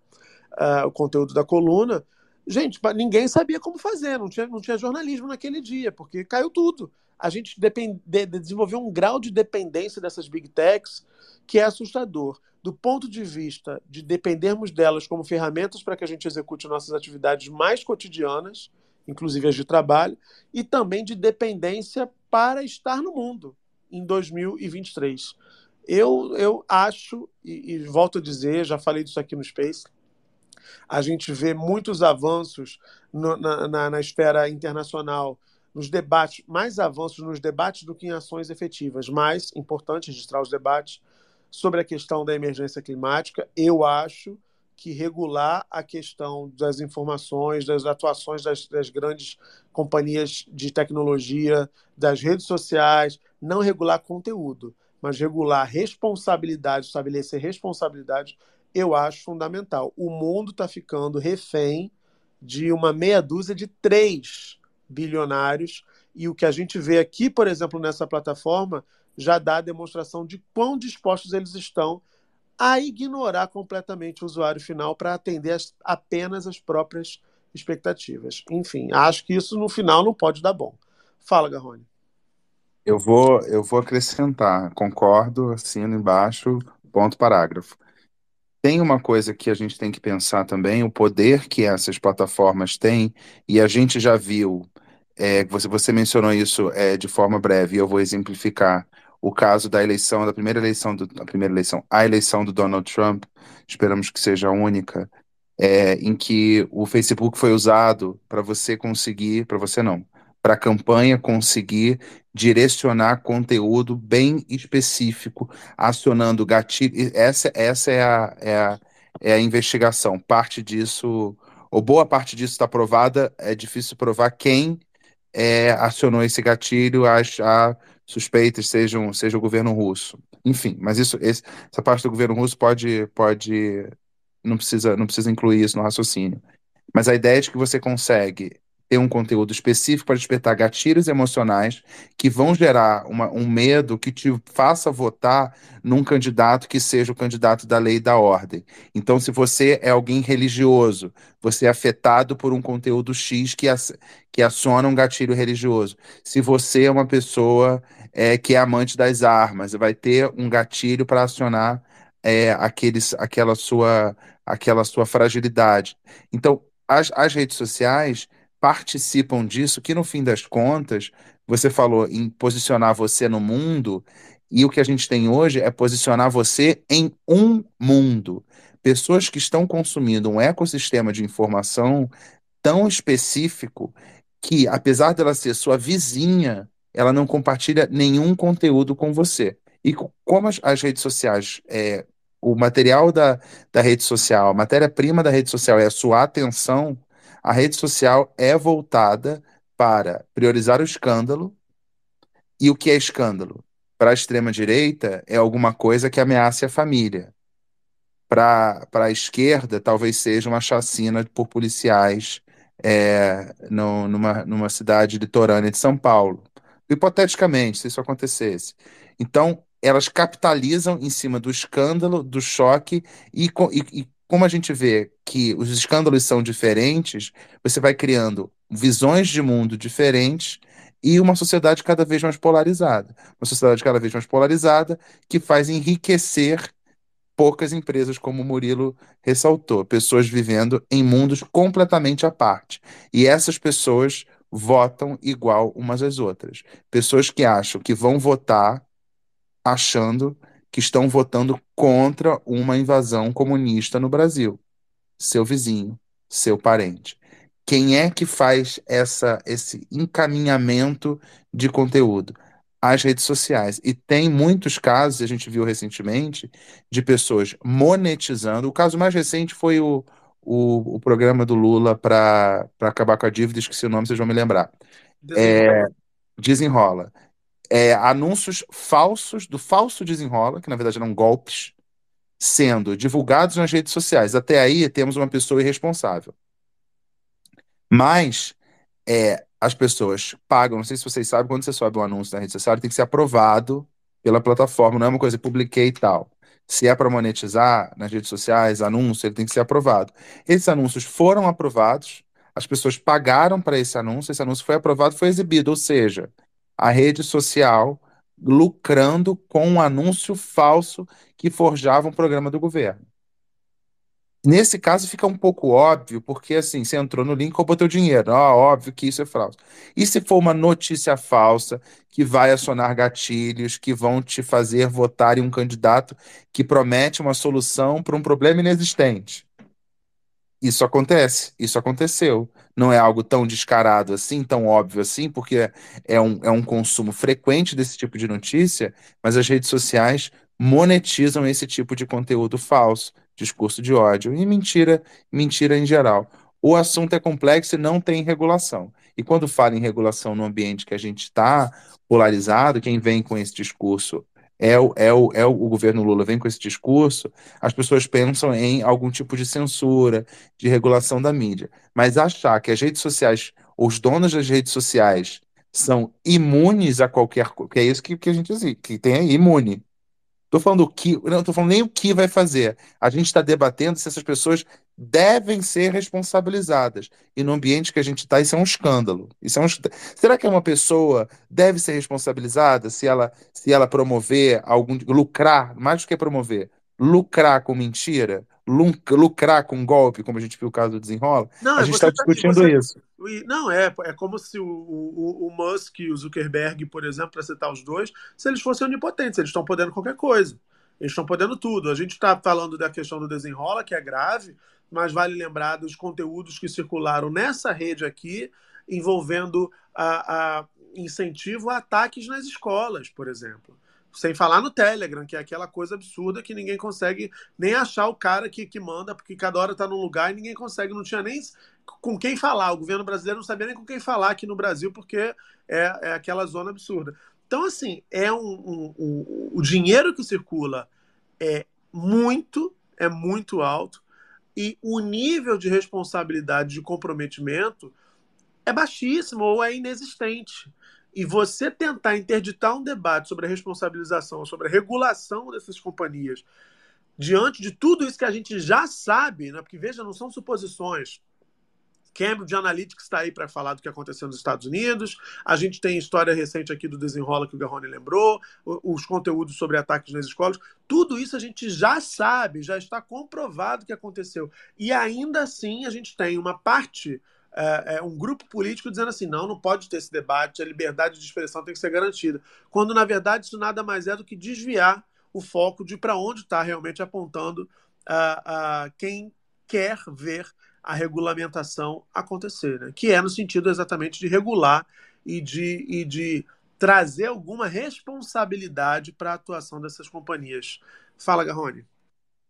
Speaker 4: ah, o conteúdo da coluna. Gente, ninguém sabia como fazer, não tinha, não tinha jornalismo naquele dia, porque caiu tudo. A gente de- desenvolveu um grau de dependência dessas big techs que é assustador. Do ponto de vista de dependermos delas como ferramentas para que a gente execute nossas atividades mais cotidianas, inclusive as de trabalho, e também de dependência para estar no mundo em 2023. Eu, eu acho, e, e volto a dizer, já falei disso aqui no Space, a gente vê muitos avanços no- na, na, na esfera internacional, nos debates, mais avanços nos debates do que em ações efetivas. Mas, importante registrar os debates sobre a questão da emergência climática, eu acho que regular a questão das informações, das atuações das, das grandes companhias de tecnologia, das redes sociais, não regular conteúdo, mas regular responsabilidade, estabelecer responsabilidade, eu acho fundamental. O mundo está ficando refém de uma meia dúzia de três bilionários, e o que a gente vê aqui, por exemplo, nessa plataforma, já dá a demonstração de quão dispostos eles estão a ignorar completamente o usuário final para atender as- apenas as próprias expectativas. Enfim, acho que isso no final não pode dar bom. Fala, Garrone.
Speaker 14: Eu vou, eu vou acrescentar, concordo, assino embaixo, ponto parágrafo. Tem uma coisa que a gente tem que pensar também, o poder que essas plataformas têm, e a gente já viu, é, você, você mencionou isso é, de forma breve, e eu vou exemplificar. O caso da eleição, da primeira eleição, do, a primeira eleição, a eleição do Donald Trump, esperamos que seja a única, é, em que o Facebook foi usado para você conseguir, para você não, para a campanha conseguir direcionar conteúdo bem específico, acionando gatilho. Essa, essa é, a, é, a, é a investigação. Parte disso, ou boa parte disso está provada, é difícil provar quem é, acionou esse gatilho, a suspeitas sejam seja o governo russo. Enfim, mas isso, esse, essa parte do governo russo pode, pode não precisa, não precisa incluir isso no raciocínio. Mas a ideia é de que você consegue ter um conteúdo específico para despertar gatilhos emocionais que vão gerar uma, um medo que te faça votar num candidato que seja o candidato da lei e da ordem. Então, se você é alguém religioso, você é afetado por um conteúdo X que, que aciona um gatilho religioso. Se você é uma pessoa é, que é amante das armas, vai ter um gatilho para acionar é, aqueles, aquela, sua, aquela sua fragilidade. Então, as, as redes sociais participam disso, que no fim das contas, você falou em posicionar você no mundo, e o que a gente tem hoje é posicionar você em um mundo. Pessoas que estão consumindo um ecossistema de informação tão específico que, apesar dela ser sua vizinha, ela não compartilha nenhum conteúdo com você. E como as, as redes sociais, é, o material da, da rede social, a matéria-prima da rede social é a sua atenção, a rede social é voltada para priorizar o escândalo. E o que é escândalo? Para a extrema-direita, é alguma coisa que ameace a família. Para a esquerda, talvez seja uma chacina por policiais é, no, numa, numa cidade litorânea de São Paulo. Hipoteticamente, se isso acontecesse. Então, elas capitalizam em cima do escândalo, do choque, e, e, e como a gente vê que os escândalos são diferentes, você vai criando visões de mundo diferentes e uma sociedade cada vez mais polarizada. Uma sociedade cada vez mais polarizada que faz enriquecer poucas empresas, como o Murilo ressaltou, pessoas vivendo em mundos completamente à parte. E essas pessoas votam igual umas às outras. Pessoas que acham que vão votar achando que estão votando contra uma invasão comunista no Brasil. Seu vizinho, seu parente. Quem é que faz essa, esse encaminhamento de conteúdo? As redes sociais. E tem muitos casos, a gente viu recentemente, de pessoas monetizando. O caso mais recente foi o, o, o programa do Lula para acabar com a dívida, esqueci o nome, vocês vão me lembrar. Desenrola. É, desenrola é, anúncios falsos, do falso desenrola, que na verdade eram golpes, sendo divulgados nas redes sociais. Até aí temos uma pessoa irresponsável. Mas é, as pessoas pagam, não sei se vocês sabem, quando você sobe um anúncio na rede social, tem que ser aprovado pela plataforma, não é uma coisa que publiquei e tal. Se é para monetizar nas redes sociais, anúncio, ele tem que ser aprovado. Esses anúncios foram aprovados, as pessoas pagaram para esse anúncio, esse anúncio foi aprovado, foi exibido, ou seja, a rede social lucrando com um anúncio falso que forjava um programa do governo. Nesse caso fica um pouco óbvio, porque assim, você entrou no link, roubou teu dinheiro. Ó, óbvio que isso é falso. E se for uma notícia falsa que vai acionar gatilhos, que vão te fazer votar em um candidato que promete uma solução para um problema inexistente? Isso acontece, isso aconteceu. Não é algo tão descarado assim, tão óbvio assim, porque é um, é um consumo frequente desse tipo de notícia, mas as redes sociais monetizam esse tipo de conteúdo falso, discurso de ódio e mentira, mentira em geral. O assunto é complexo e não tem regulação. E quando fala em regulação no ambiente que a gente está polarizado, quem vem com esse discurso é o, é, o, é o, governo Lula vem com esse discurso, as pessoas pensam em algum tipo de censura, de regulação da mídia. Mas achar que as redes sociais, os donos das redes sociais, são imunes a qualquer coisa, que é isso que, que a gente diz, que tem aí, imune. Estou falando o que, não estou falando nem o que vai fazer. A gente está debatendo se essas pessoas devem ser responsabilizadas. E no ambiente que a gente está, isso é um escândalo. Isso é um... Será que uma pessoa deve ser responsabilizada se ela, se ela promover algum. lucrar, mais do que promover, lucrar com mentira, lucrar com golpe, como a gente viu o caso do Desenrola?
Speaker 4: Não,
Speaker 14: a
Speaker 4: é
Speaker 14: gente está
Speaker 4: tá-
Speaker 14: discutindo
Speaker 4: você-
Speaker 14: isso.
Speaker 4: Não, é, é como se o, o, o Musk e o Zuckerberg, por exemplo, para citar os dois, se eles fossem onipotentes, eles estão podendo qualquer coisa. Eles estão podendo tudo. A gente está falando da questão do desenrola, que é grave, mas vale lembrar dos conteúdos que circularam nessa rede aqui, envolvendo a, a incentivo a ataques nas escolas, por exemplo. Sem falar no Telegram, que é aquela coisa absurda que ninguém consegue nem achar o cara que, que manda, porque cada hora está num lugar e ninguém consegue, não tinha nem com quem falar. O governo brasileiro não sabia nem com quem falar aqui no Brasil, porque é, é aquela zona absurda. Então, assim, é um, um, um, o dinheiro que circula é muito, é muito alto, e o nível de responsabilidade, de comprometimento, é baixíssimo ou é inexistente. E você tentar interditar um debate sobre a responsabilização, sobre a regulação dessas companhias, diante de tudo isso que a gente já sabe, né? porque veja, não são suposições. Cambridge Analytics está aí para falar do que aconteceu nos Estados Unidos. A gente tem história recente aqui do desenrola que o Garrone lembrou, os conteúdos sobre ataques nas escolas. Tudo isso a gente já sabe, já está comprovado que aconteceu. E ainda assim a gente tem uma parte é, é, um grupo político dizendo assim: não, não pode ter esse debate, a liberdade de expressão tem que ser garantida. Quando, na verdade, isso nada mais é do que desviar o foco de para onde está realmente apontando uh, uh, quem quer ver a regulamentação acontecer, né? que é no sentido exatamente de regular e de, e de trazer alguma responsabilidade para a atuação dessas companhias. Fala, Garrone.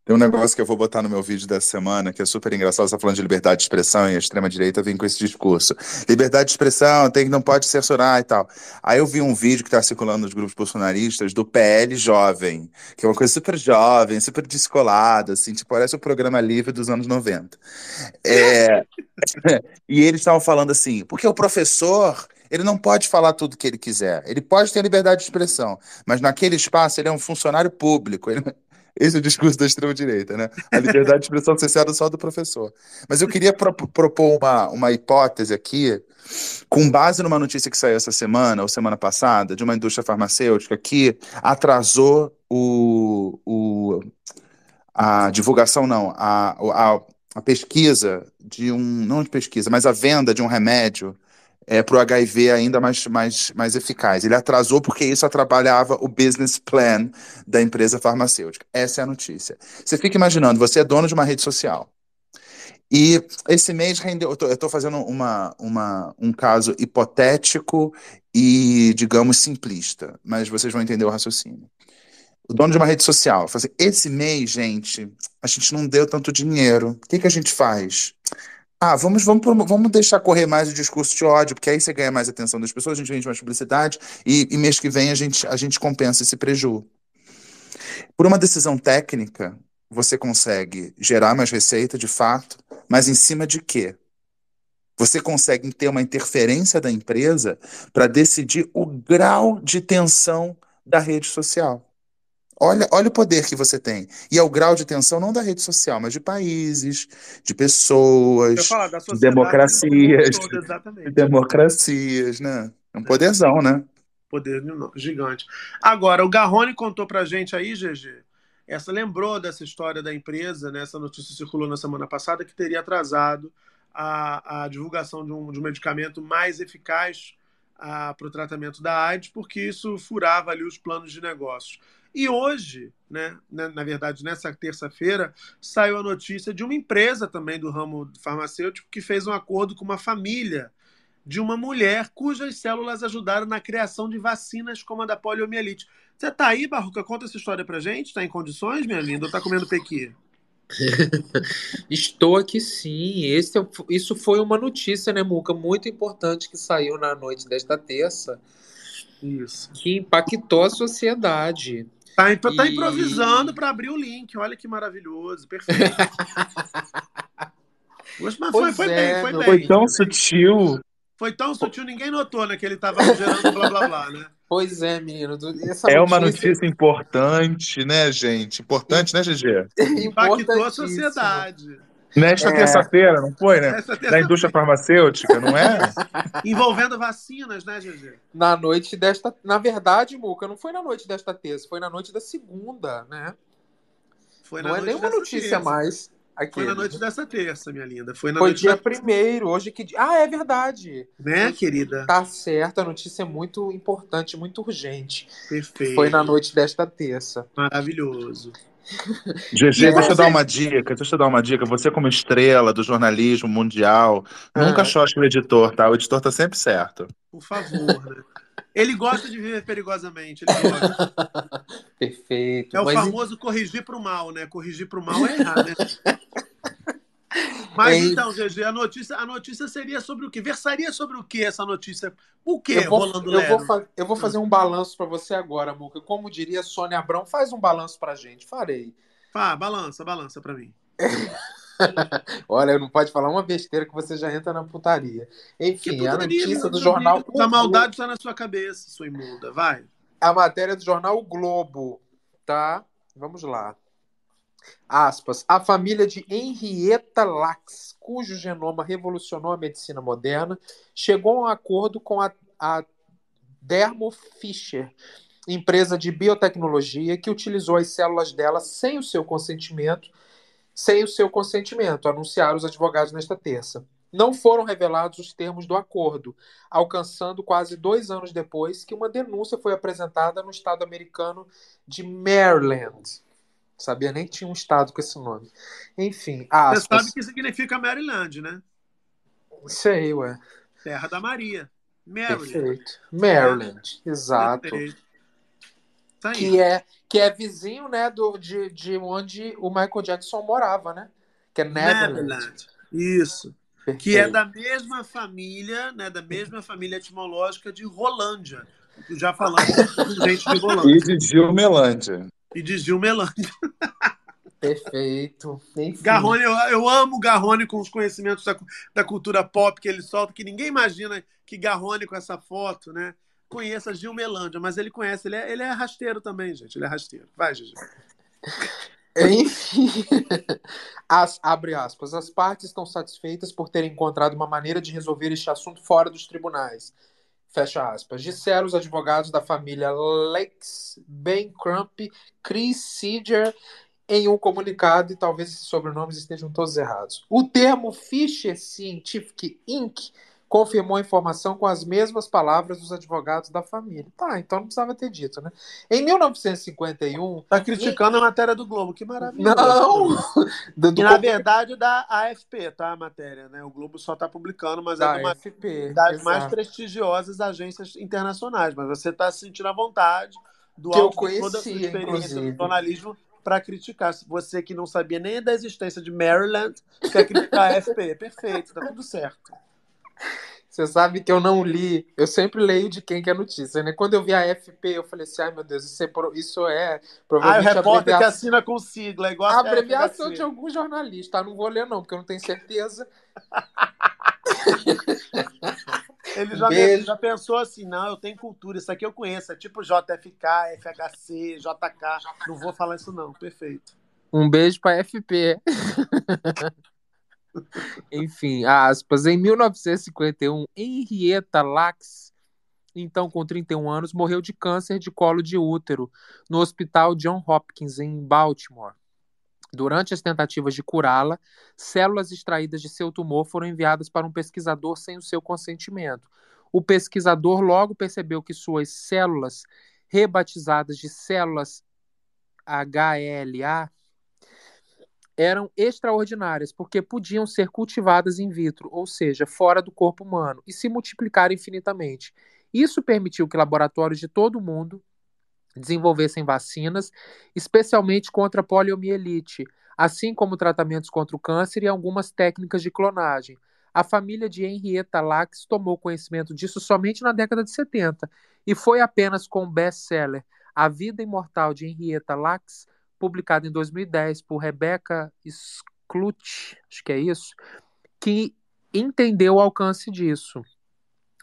Speaker 14: Tem um negócio que eu vou botar no meu vídeo dessa semana, que é super engraçado, você tá falando de liberdade de expressão e a extrema-direita vem com esse discurso. Liberdade de expressão, tem que não pode censurar e tal. Aí eu vi um vídeo que está circulando nos grupos bolsonaristas do PL Jovem, que é uma coisa super jovem, super descolada, assim, tipo, parece o programa livre dos anos 90. É... e eles estavam falando assim, porque o professor ele não pode falar tudo que ele quiser. Ele pode ter liberdade de expressão, mas naquele espaço ele é um funcionário público. Ele, esse é o discurso da extrema-direita, né? A liberdade de expressão cessada só do professor. Mas eu queria pro propor uma, uma hipótese aqui, com base numa notícia que saiu essa semana, ou semana passada, de uma indústria farmacêutica que atrasou o, o, a divulgação, não, a, a, a pesquisa de um, não de pesquisa, mas a venda de um remédio é, para o HIV ainda mais, mais, mais eficaz. Ele atrasou porque isso atrapalhava o business plan da empresa farmacêutica. Essa é a notícia. Você fica imaginando, você é dono de uma rede social. E esse mês rendeu. Eu estou fazendo uma, uma, um caso hipotético e, digamos, simplista, mas vocês vão entender o raciocínio. O dono de uma rede social, assim, esse mês, gente, a gente não deu tanto dinheiro. O que, que a gente faz? Ah, vamos, vamos, vamos deixar correr mais o discurso de ódio, porque aí você ganha mais atenção das pessoas, a gente vende mais publicidade e, e mês que vem a gente, a gente compensa esse prejuízo. Por uma decisão técnica, você consegue gerar mais receita de fato, mas em cima de quê? Você consegue ter uma interferência da empresa para decidir o grau de tensão da rede social. Olha, olha o poder que você tem. E é o grau de tensão não da rede social, mas de países, de pessoas, falar, de democracias. Todo, de democracias, né? É um poderzão, né?
Speaker 4: Poder gigante. Agora, o Garrone contou pra gente aí, GG, essa lembrou dessa história da empresa, né? Essa notícia circulou na semana passada que teria atrasado a, a divulgação de um, de um medicamento mais eficaz para o tratamento da AIDS, porque isso furava ali os planos de negócios. E hoje, né, na, na verdade, nessa terça-feira, saiu a notícia de uma empresa também do ramo farmacêutico que fez um acordo com uma família de uma mulher cujas células ajudaram na criação de vacinas como a da poliomielite. Você tá aí, Barruca? Conta essa história pra gente? Está em condições, minha linda? Ou tá comendo pequi?
Speaker 6: Estou aqui sim. Esse, é isso foi uma notícia, né, Muca? Muito importante que saiu na noite desta terça.
Speaker 4: Isso.
Speaker 6: Que impactou a sociedade.
Speaker 4: Tá, tá e... improvisando para abrir o link. Olha que maravilhoso. Perfeito. Mas foi, foi é, bem, foi bem.
Speaker 14: Foi tão sutil.
Speaker 4: Foi tão sutil, ninguém notou, né? Que ele tava gerando blá blá blá, né?
Speaker 6: Pois é, menino.
Speaker 14: Essa é uma notícia importante, né, gente? Importante, né, GG?
Speaker 4: Impactou a sociedade.
Speaker 14: Nesta é... terça-feira, não foi, né? Da indústria farmacêutica, não é?
Speaker 4: Envolvendo vacinas, né, GG?
Speaker 6: Na noite desta. Na verdade, Muca, não foi na noite desta terça, foi na noite da segunda, né?
Speaker 4: Foi
Speaker 6: não é nenhuma notícia terça. mais.
Speaker 4: Aquele. Foi na noite dessa terça, minha linda. Foi, na
Speaker 6: foi
Speaker 4: noite
Speaker 6: dia
Speaker 4: da...
Speaker 6: primeiro, hoje que. Ah, é verdade.
Speaker 4: Né, hoje, querida?
Speaker 6: Tá certo, a notícia é muito importante, muito urgente.
Speaker 4: Perfeito.
Speaker 6: Foi na noite desta terça.
Speaker 4: Maravilhoso.
Speaker 14: GG, deixa eu dar
Speaker 6: você-
Speaker 14: uma dica, deixa eu dar uma dica. Você, como estrela do jornalismo mundial, nunca
Speaker 6: Ah.
Speaker 14: xoxe o editor, tá? O editor tá sempre certo.
Speaker 4: Por favor, né? Ele gosta de viver perigosamente. Ele gosta.
Speaker 6: Perfeito.
Speaker 4: É o
Speaker 6: Mas
Speaker 4: famoso corrigir pro mal, né? Corrigir pro mal é errar, né? Mas
Speaker 6: É
Speaker 4: então, GG, a notícia, a notícia seria sobre o quê? Versaria sobre o quê essa notícia? O quê,
Speaker 6: eu vou,
Speaker 4: Rolando
Speaker 6: eu,
Speaker 4: Lero?
Speaker 6: vou eu vou fazer um balanço para você agora, Muca. Como diria Sônia Abrão, faz um balanço pra gente. Farei.
Speaker 4: Fá, balança, balança pra mim.
Speaker 6: Olha, não pode falar uma besteira que você já entra na putaria. Enfim, a
Speaker 4: Putaria,
Speaker 6: notícia
Speaker 4: meu
Speaker 6: do jornal.
Speaker 4: A maldade está na sua cabeça, sua imunda. Vai.
Speaker 6: A matéria do jornal O Globo, tá? Vamos lá. Aspas. A família de Henrietta Lacks, cujo genoma revolucionou a medicina moderna, chegou a um acordo com a, a Thermo Fisher, empresa de biotecnologia que utilizou as células dela sem o seu consentimento, sem o seu consentimento, anunciaram os advogados nesta terça. Não foram revelados os termos do acordo, alcançando quase dois anos depois que uma denúncia foi apresentada no estado americano de Maryland. Sabia nem que tinha um estado com esse nome. Enfim,
Speaker 4: Você
Speaker 6: aspas.
Speaker 4: sabe o que significa Maryland, né?
Speaker 6: Sei, ué.
Speaker 4: Terra da Maria. Maryland.
Speaker 6: Perfeito. Maryland, exato.
Speaker 4: Perfeito. Tá aí.
Speaker 6: Que é, que é vizinho, né, do, de, de onde o Michael Jackson morava, né? Que é Neverland.
Speaker 4: Neverland. Isso. Que é da mesma família, né? Da mesma família etimológica de Rolândia. Já falamos com gente de
Speaker 14: E
Speaker 4: Rolândia.
Speaker 14: de Gilmelândia.
Speaker 4: E de Gilmelândia.
Speaker 6: Perfeito. Enfim.
Speaker 4: Garrone, eu, eu amo Garrone com os conhecimentos da, da cultura pop que ele solta, que ninguém imagina que Garrone com essa foto, né? Conheça Gilmelândia, mas ele conhece, ele é, ele é rasteiro também, gente. Ele é rasteiro. Vai, Gigi.
Speaker 6: Enfim, as, abre aspas, as partes estão satisfeitas por terem encontrado uma maneira de resolver este assunto fora dos tribunais. Fecha aspas. Disseram os advogados da família Lex, Ben Crump, Chris Seeger em um comunicado, e talvez esses sobrenomes estejam todos errados. O termo Fisher Scientific Inc. confirmou a informação com as mesmas palavras dos advogados da família. Tá, então não precisava ter dito, né? Em 1951.
Speaker 4: Tá criticando a matéria do Globo, que maravilha.
Speaker 6: Não! Do- do-
Speaker 4: E na verdade da AFP, tá? A matéria, né? O Globo só tá publicando, mas
Speaker 6: Da
Speaker 4: é uma
Speaker 6: AFP,
Speaker 4: das mais
Speaker 6: exato.
Speaker 4: prestigiosas agências internacionais. Mas você tá se sentindo à vontade do
Speaker 6: Que eu
Speaker 4: alto de toda a sua experiência
Speaker 6: inclusive.
Speaker 4: no jornalismo para criticar. Você que não sabia nem da existência de Maryland, quer criticar a AFP. Perfeito, tá tudo certo.
Speaker 6: Você sabe que eu não li, eu sempre leio de quem que é notícia, né? Quando eu vi a AFP, eu falei assim, ai meu Deus, isso é, isso é
Speaker 4: Ah, o
Speaker 6: provavelmente
Speaker 4: repórter que
Speaker 6: abreviação,
Speaker 4: assina com sigla, igual
Speaker 6: a abreviação de algum jornalista. Ah, Não vou ler não, porque eu não tenho certeza.
Speaker 4: Ele já, já pensou assim, não, eu tenho cultura, isso aqui eu conheço, é tipo JFK, FHC, JK, não vou falar isso não, perfeito.
Speaker 6: Um beijo para FP. Enfim, aspas. Em 1951, Henrietta Lacks, então com 31 anos, morreu de câncer de colo de útero no Hospital John Hopkins, em Baltimore. Durante as tentativas de curá-la, células extraídas de seu tumor foram enviadas para um pesquisador sem o seu consentimento. O pesquisador logo percebeu que suas células, rebatizadas de células HLA, eram extraordinárias porque podiam ser cultivadas in vitro, ou seja, fora do corpo humano, e se multiplicar infinitamente. Isso permitiu que laboratórios de todo o mundo desenvolvessem vacinas, especialmente contra a poliomielite, assim como tratamentos contra o câncer e algumas técnicas de clonagem. A família de Henrietta Lacks tomou conhecimento disso somente na década de 70 e foi apenas com o best-seller A Vida Imortal de Henrietta Lacks, publicado em 2010 por Rebecca Sklut, acho que é isso, que entendeu o alcance disso.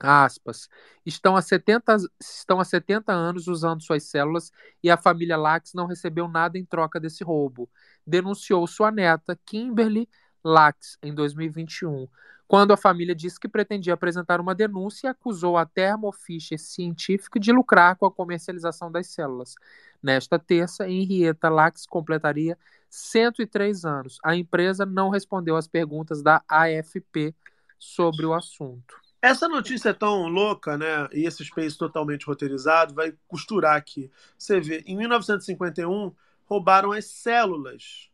Speaker 6: Aspas. Estão há, 70, estão há 70 anos usando suas células e a família Lacks não recebeu nada em troca desse roubo. Denunciou sua neta, Kimberly Lacks, em 2021, quando a família disse que pretendia apresentar uma denúncia e acusou a Thermo Fisher Scientific de lucrar com a comercialização das células. Nesta terça, Henrietta Lacks completaria 103 anos. A empresa não respondeu às perguntas da AFP sobre o assunto.
Speaker 4: Essa notícia é tão louca, né? E esse space totalmente roteirizado vai costurar aqui. Você vê, em 1951, roubaram as células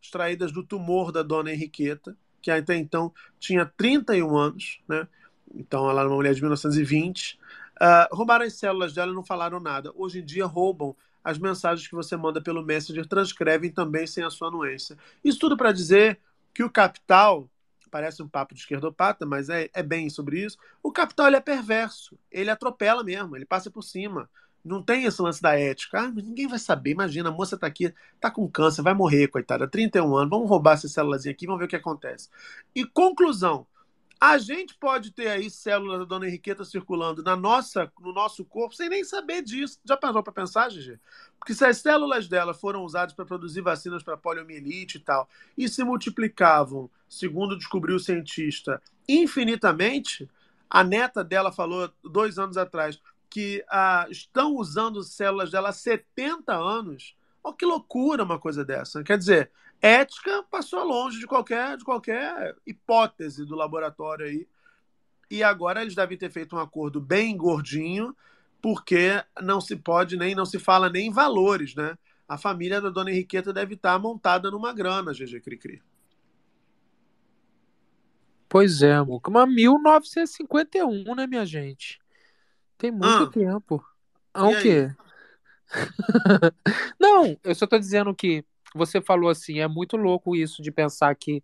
Speaker 4: extraídas do tumor da dona Henriqueta, que até então tinha 31 anos, né? Então ela era uma mulher de 1920. Uh, roubaram as células dela e não falaram nada. Hoje em dia roubam as mensagens que você manda pelo Messenger, transcrevem também sem a sua anuência. Isso tudo para dizer que o capital, parece um papo de esquerdopata, mas é, é bem sobre isso, o capital ele é perverso, ele atropela mesmo, ele passa por cima. Não tem esse lance da ética. Ah, ninguém vai saber. Imagina, a moça tá aqui, tá com câncer, vai morrer, coitada. 31 anos, vamos roubar essa células aqui, vamos ver o que acontece. E conclusão: a gente pode ter aí células da dona Henriqueta circulando na nossa, no nosso corpo sem nem saber disso. Já parou para pensar, Gigi? Porque se as células dela foram usadas para produzir vacinas para poliomielite e tal, e se multiplicavam, segundo descobriu o cientista, infinitamente, a neta dela falou dois anos atrás que ah, estão usando células dela há 70 anos. Olha que loucura uma coisa dessa. Quer dizer, ética passou longe de qualquer, de qualquer hipótese do laboratório aí. E agora eles devem ter feito um acordo bem gordinho, porque não se pode nem, não se fala nem em valores, né? A família da dona Henriqueta deve estar montada numa grana, GG Cricri.
Speaker 6: Pois é, Muca. Mas 1951, né, minha gente? Tem muito
Speaker 4: Ah,
Speaker 6: tempo. Ah, o quê? Não, eu só tô dizendo que você falou assim, é muito louco isso de pensar que,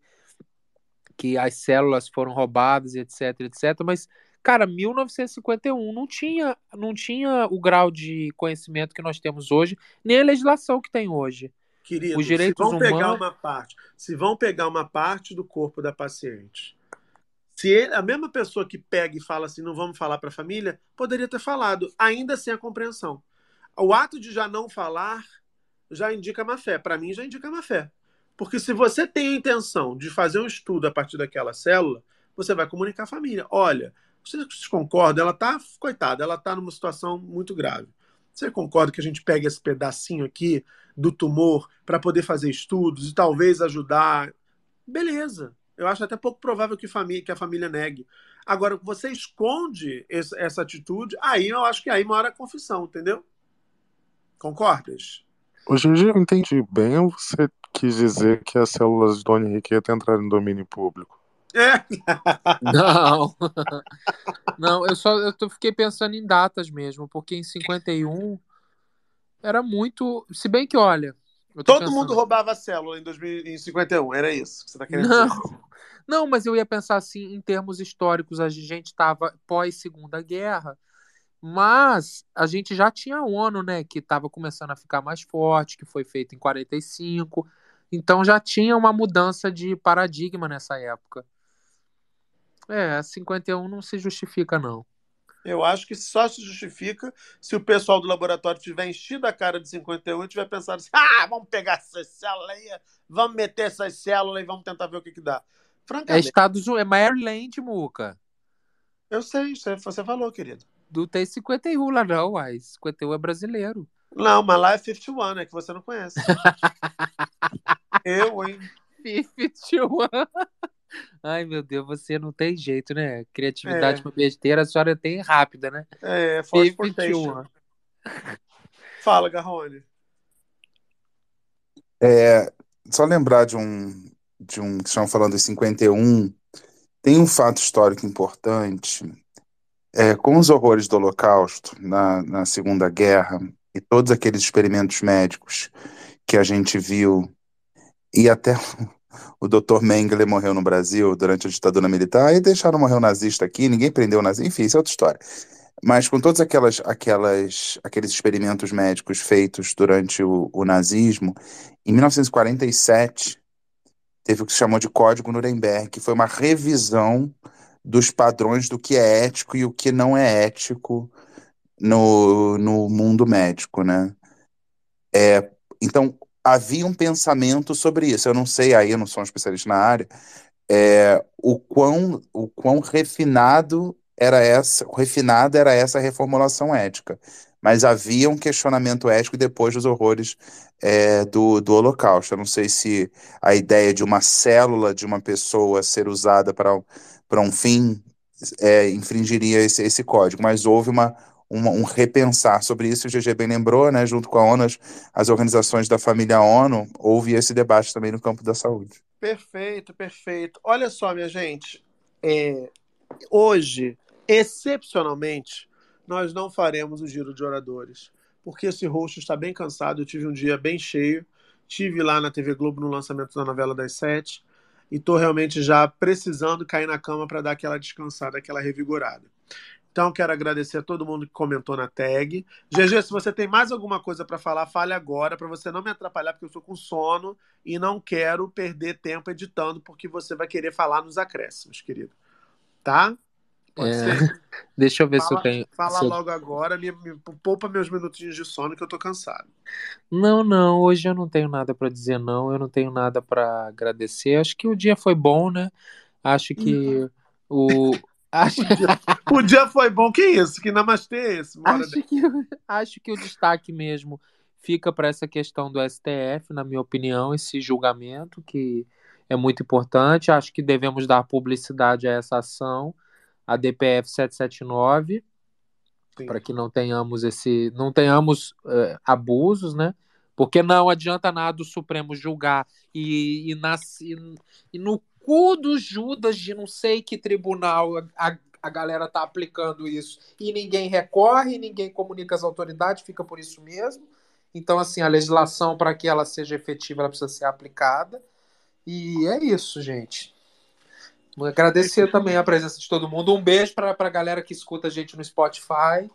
Speaker 6: que as células foram roubadas e etc, etc, mas, cara, 1951 não tinha, não tinha o grau de conhecimento que nós temos hoje, nem a legislação que tem hoje.
Speaker 4: Querido,
Speaker 6: Os
Speaker 4: se
Speaker 6: direitos
Speaker 4: vão pegar
Speaker 6: humanos.
Speaker 4: uma parte, se vão pegar uma parte do corpo da paciente, se ele- a mesma pessoa que pega e fala assim, não vamos falar para a família, poderia ter falado, ainda sem a compreensão. O ato de já não falar já indica má fé. Para mim, já indica má fé. Porque se você tem a intenção de fazer um estudo a partir daquela célula, você vai comunicar à família. Olha, vocês concordam? Ela tá, coitada, ela tá numa situação muito grave. Você concorda que a gente pegue esse pedacinho aqui do tumor para poder fazer estudos e talvez ajudar? Beleza. Eu acho até pouco provável que, família, que a família negue. Agora, você esconde esse- essa atitude, aí eu acho que aí mora a confissão, entendeu? Concordas?
Speaker 9: Hoje em dia eu entendi bem ou você quis dizer que as células de Dona Henriqueta entraram em domínio público.
Speaker 4: É.
Speaker 6: Não. Não, eu só eu tô- fiquei pensando em datas mesmo, porque em 51 era muito. Se bem que, olha.
Speaker 4: Todo
Speaker 6: pensando-
Speaker 4: mundo roubava a célula em 2051, era isso que você está querendo
Speaker 6: Não.
Speaker 4: dizer.
Speaker 6: Não, mas eu ia pensar assim, em termos históricos, a gente estava pós-segunda guerra, mas a gente já tinha a ONU, né, que estava começando a ficar mais forte, que foi feita em 45, então já tinha uma mudança de paradigma nessa época. É, 51 não se justifica, não.
Speaker 4: Eu acho que só se justifica se o pessoal do laboratório tiver enchido a cara de 51 e tiver pensado assim: ah, vamos pegar essas células aí, vamos meter essas células e vamos tentar ver o que, que dá.
Speaker 6: É
Speaker 4: Francamente,
Speaker 6: Estados Unidos, é Maryland, Muca.
Speaker 4: eu sei, você falou, querido.
Speaker 6: Não tem 51 lá, não, uai. 51 é brasileiro.
Speaker 4: Não, mas lá é 51, é que você não conhece. eu, hein?
Speaker 6: 51. Ai, meu Deus, você não tem jeito, né? Criatividade
Speaker 4: É.
Speaker 6: pra besteira, a senhora tem rápida, né?
Speaker 4: É, Force
Speaker 6: 51.
Speaker 4: Fala, Garrone.
Speaker 14: É, só lembrar de um, de um que estavam falando em 51, tem um fato histórico importante. É, com os horrores do Holocausto, na, na Segunda Guerra, e todos aqueles experimentos médicos que a gente viu, e até o Dr. Mengele morreu no Brasil durante a ditadura militar, e deixaram morrer o nazista aqui, ninguém prendeu o nazista, enfim, isso é outra história. Mas com todos aquelas, aquelas, aqueles experimentos médicos feitos durante o, o nazismo, em 1947, teve o que se chamou de Código Nuremberg, que foi uma revisão dos padrões do que é ético e o que não é ético no, no mundo médico, né? É, então, havia um pensamento sobre isso. Eu não sei, aí eu não sou um especialista na área, é, o quão, o quão refinado era essa, refinada era essa reformulação ética. Mas havia um questionamento ético depois dos horrores é, do, do Holocausto. Eu não sei se a ideia de uma célula de uma pessoa ser usada para um fim é, infringiria esse, esse código, mas houve uma, um repensar sobre isso. O GG bem lembrou, né, junto com a ONU, as, as organizações da família ONU, houve esse debate também no campo da saúde.
Speaker 4: Perfeito, perfeito. Olha só, minha gente. é, hoje, excepcionalmente, nós não faremos o giro de oradores, porque esse rosto está bem cansado. Eu tive um dia bem cheio. Tive lá na TV Globo no lançamento da novela das sete e estou realmente já precisando cair na cama para dar aquela descansada, aquela revigorada. Então, quero agradecer a todo mundo que comentou na tag. GG, se você tem mais alguma coisa para falar, fale agora, para você não me atrapalhar, porque eu estou com sono e não quero perder tempo editando, porque você vai querer falar nos acréscimos, querido. Tá? Pode
Speaker 6: É,
Speaker 4: ser?
Speaker 6: Deixa eu ver se eu
Speaker 4: Fala,
Speaker 6: tenho.
Speaker 4: fala
Speaker 6: eu-
Speaker 4: logo agora, me, me poupa meus minutinhos de sono, que eu tô cansado.
Speaker 6: Não, não, hoje eu não tenho nada para dizer, não. Eu não tenho nada para agradecer. Acho que o dia foi bom, né? Acho que o. Acho,
Speaker 4: O dia foi bom, que isso? Que namastê é esse?
Speaker 6: Acho que, acho que o destaque mesmo fica para essa questão do STF, na minha opinião, esse julgamento que é muito importante. Acho que devemos dar publicidade a essa ação, a DPF 779, para que não tenhamos esse, não tenhamos eh, abusos, né? Porque não adianta nada o Supremo julgar e, e, nas- e- e no cu do Judas de não sei que tribunal a, a galera tá aplicando isso e ninguém recorre, ninguém comunica às autoridades, fica por isso mesmo. Então, assim, a legislação, para que ela seja efetiva, ela precisa ser aplicada. E é isso, gente. Vou Agradecer também a presença de todo mundo. Um beijo para a galera que escuta a gente no Spotify.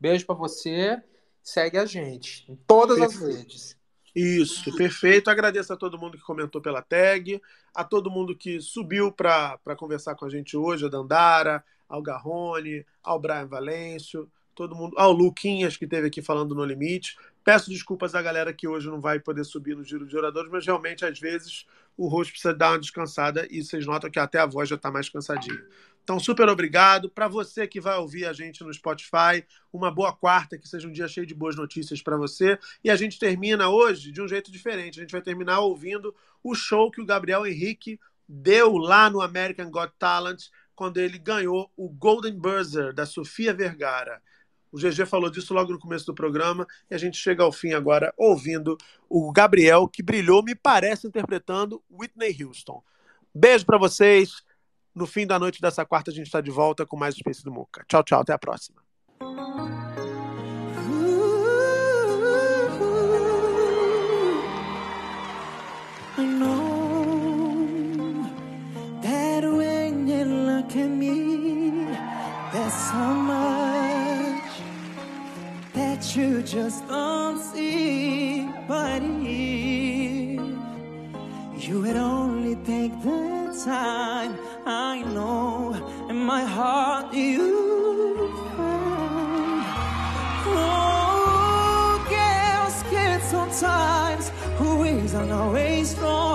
Speaker 6: Beijo para você. Segue a gente em todas as
Speaker 4: Perfeito.
Speaker 6: redes.
Speaker 4: Isso, perfeito. Agradeço a todo mundo que comentou pela tag, a todo mundo que subiu para conversar com a gente hoje, a Dandara, ao Garrone, ao Brian Valêncio, todo mundo, ao Luquinhas que esteve aqui falando no limite. Peço desculpas à galera que hoje não vai poder subir no giro de oradores, mas realmente às vezes o rosto precisa dar uma descansada e vocês notam que até a voz já está mais cansadinha. Então, super obrigado. Para você que vai ouvir a gente no Spotify, uma boa quarta, que seja um dia cheio de boas notícias para você. E a gente termina hoje de um jeito diferente. A gente vai terminar ouvindo o show que o Gabriel Henrique deu lá no American Got Talent, quando ele ganhou o Golden Buzzer da Sofia Vergara. O GG falou disso logo no começo do programa e a gente chega ao fim agora ouvindo o Gabriel, que brilhou, me parece, interpretando Whitney Houston. Beijo para vocês. No fim da noite dessa quarta, a gente está de volta com mais Space do Muca. Tchau, tchau. Até a próxima.
Speaker 15: You just don't see. But if you would only take the time, I know in my heart you find. Oh, girls scared sometimes. Who is always strong?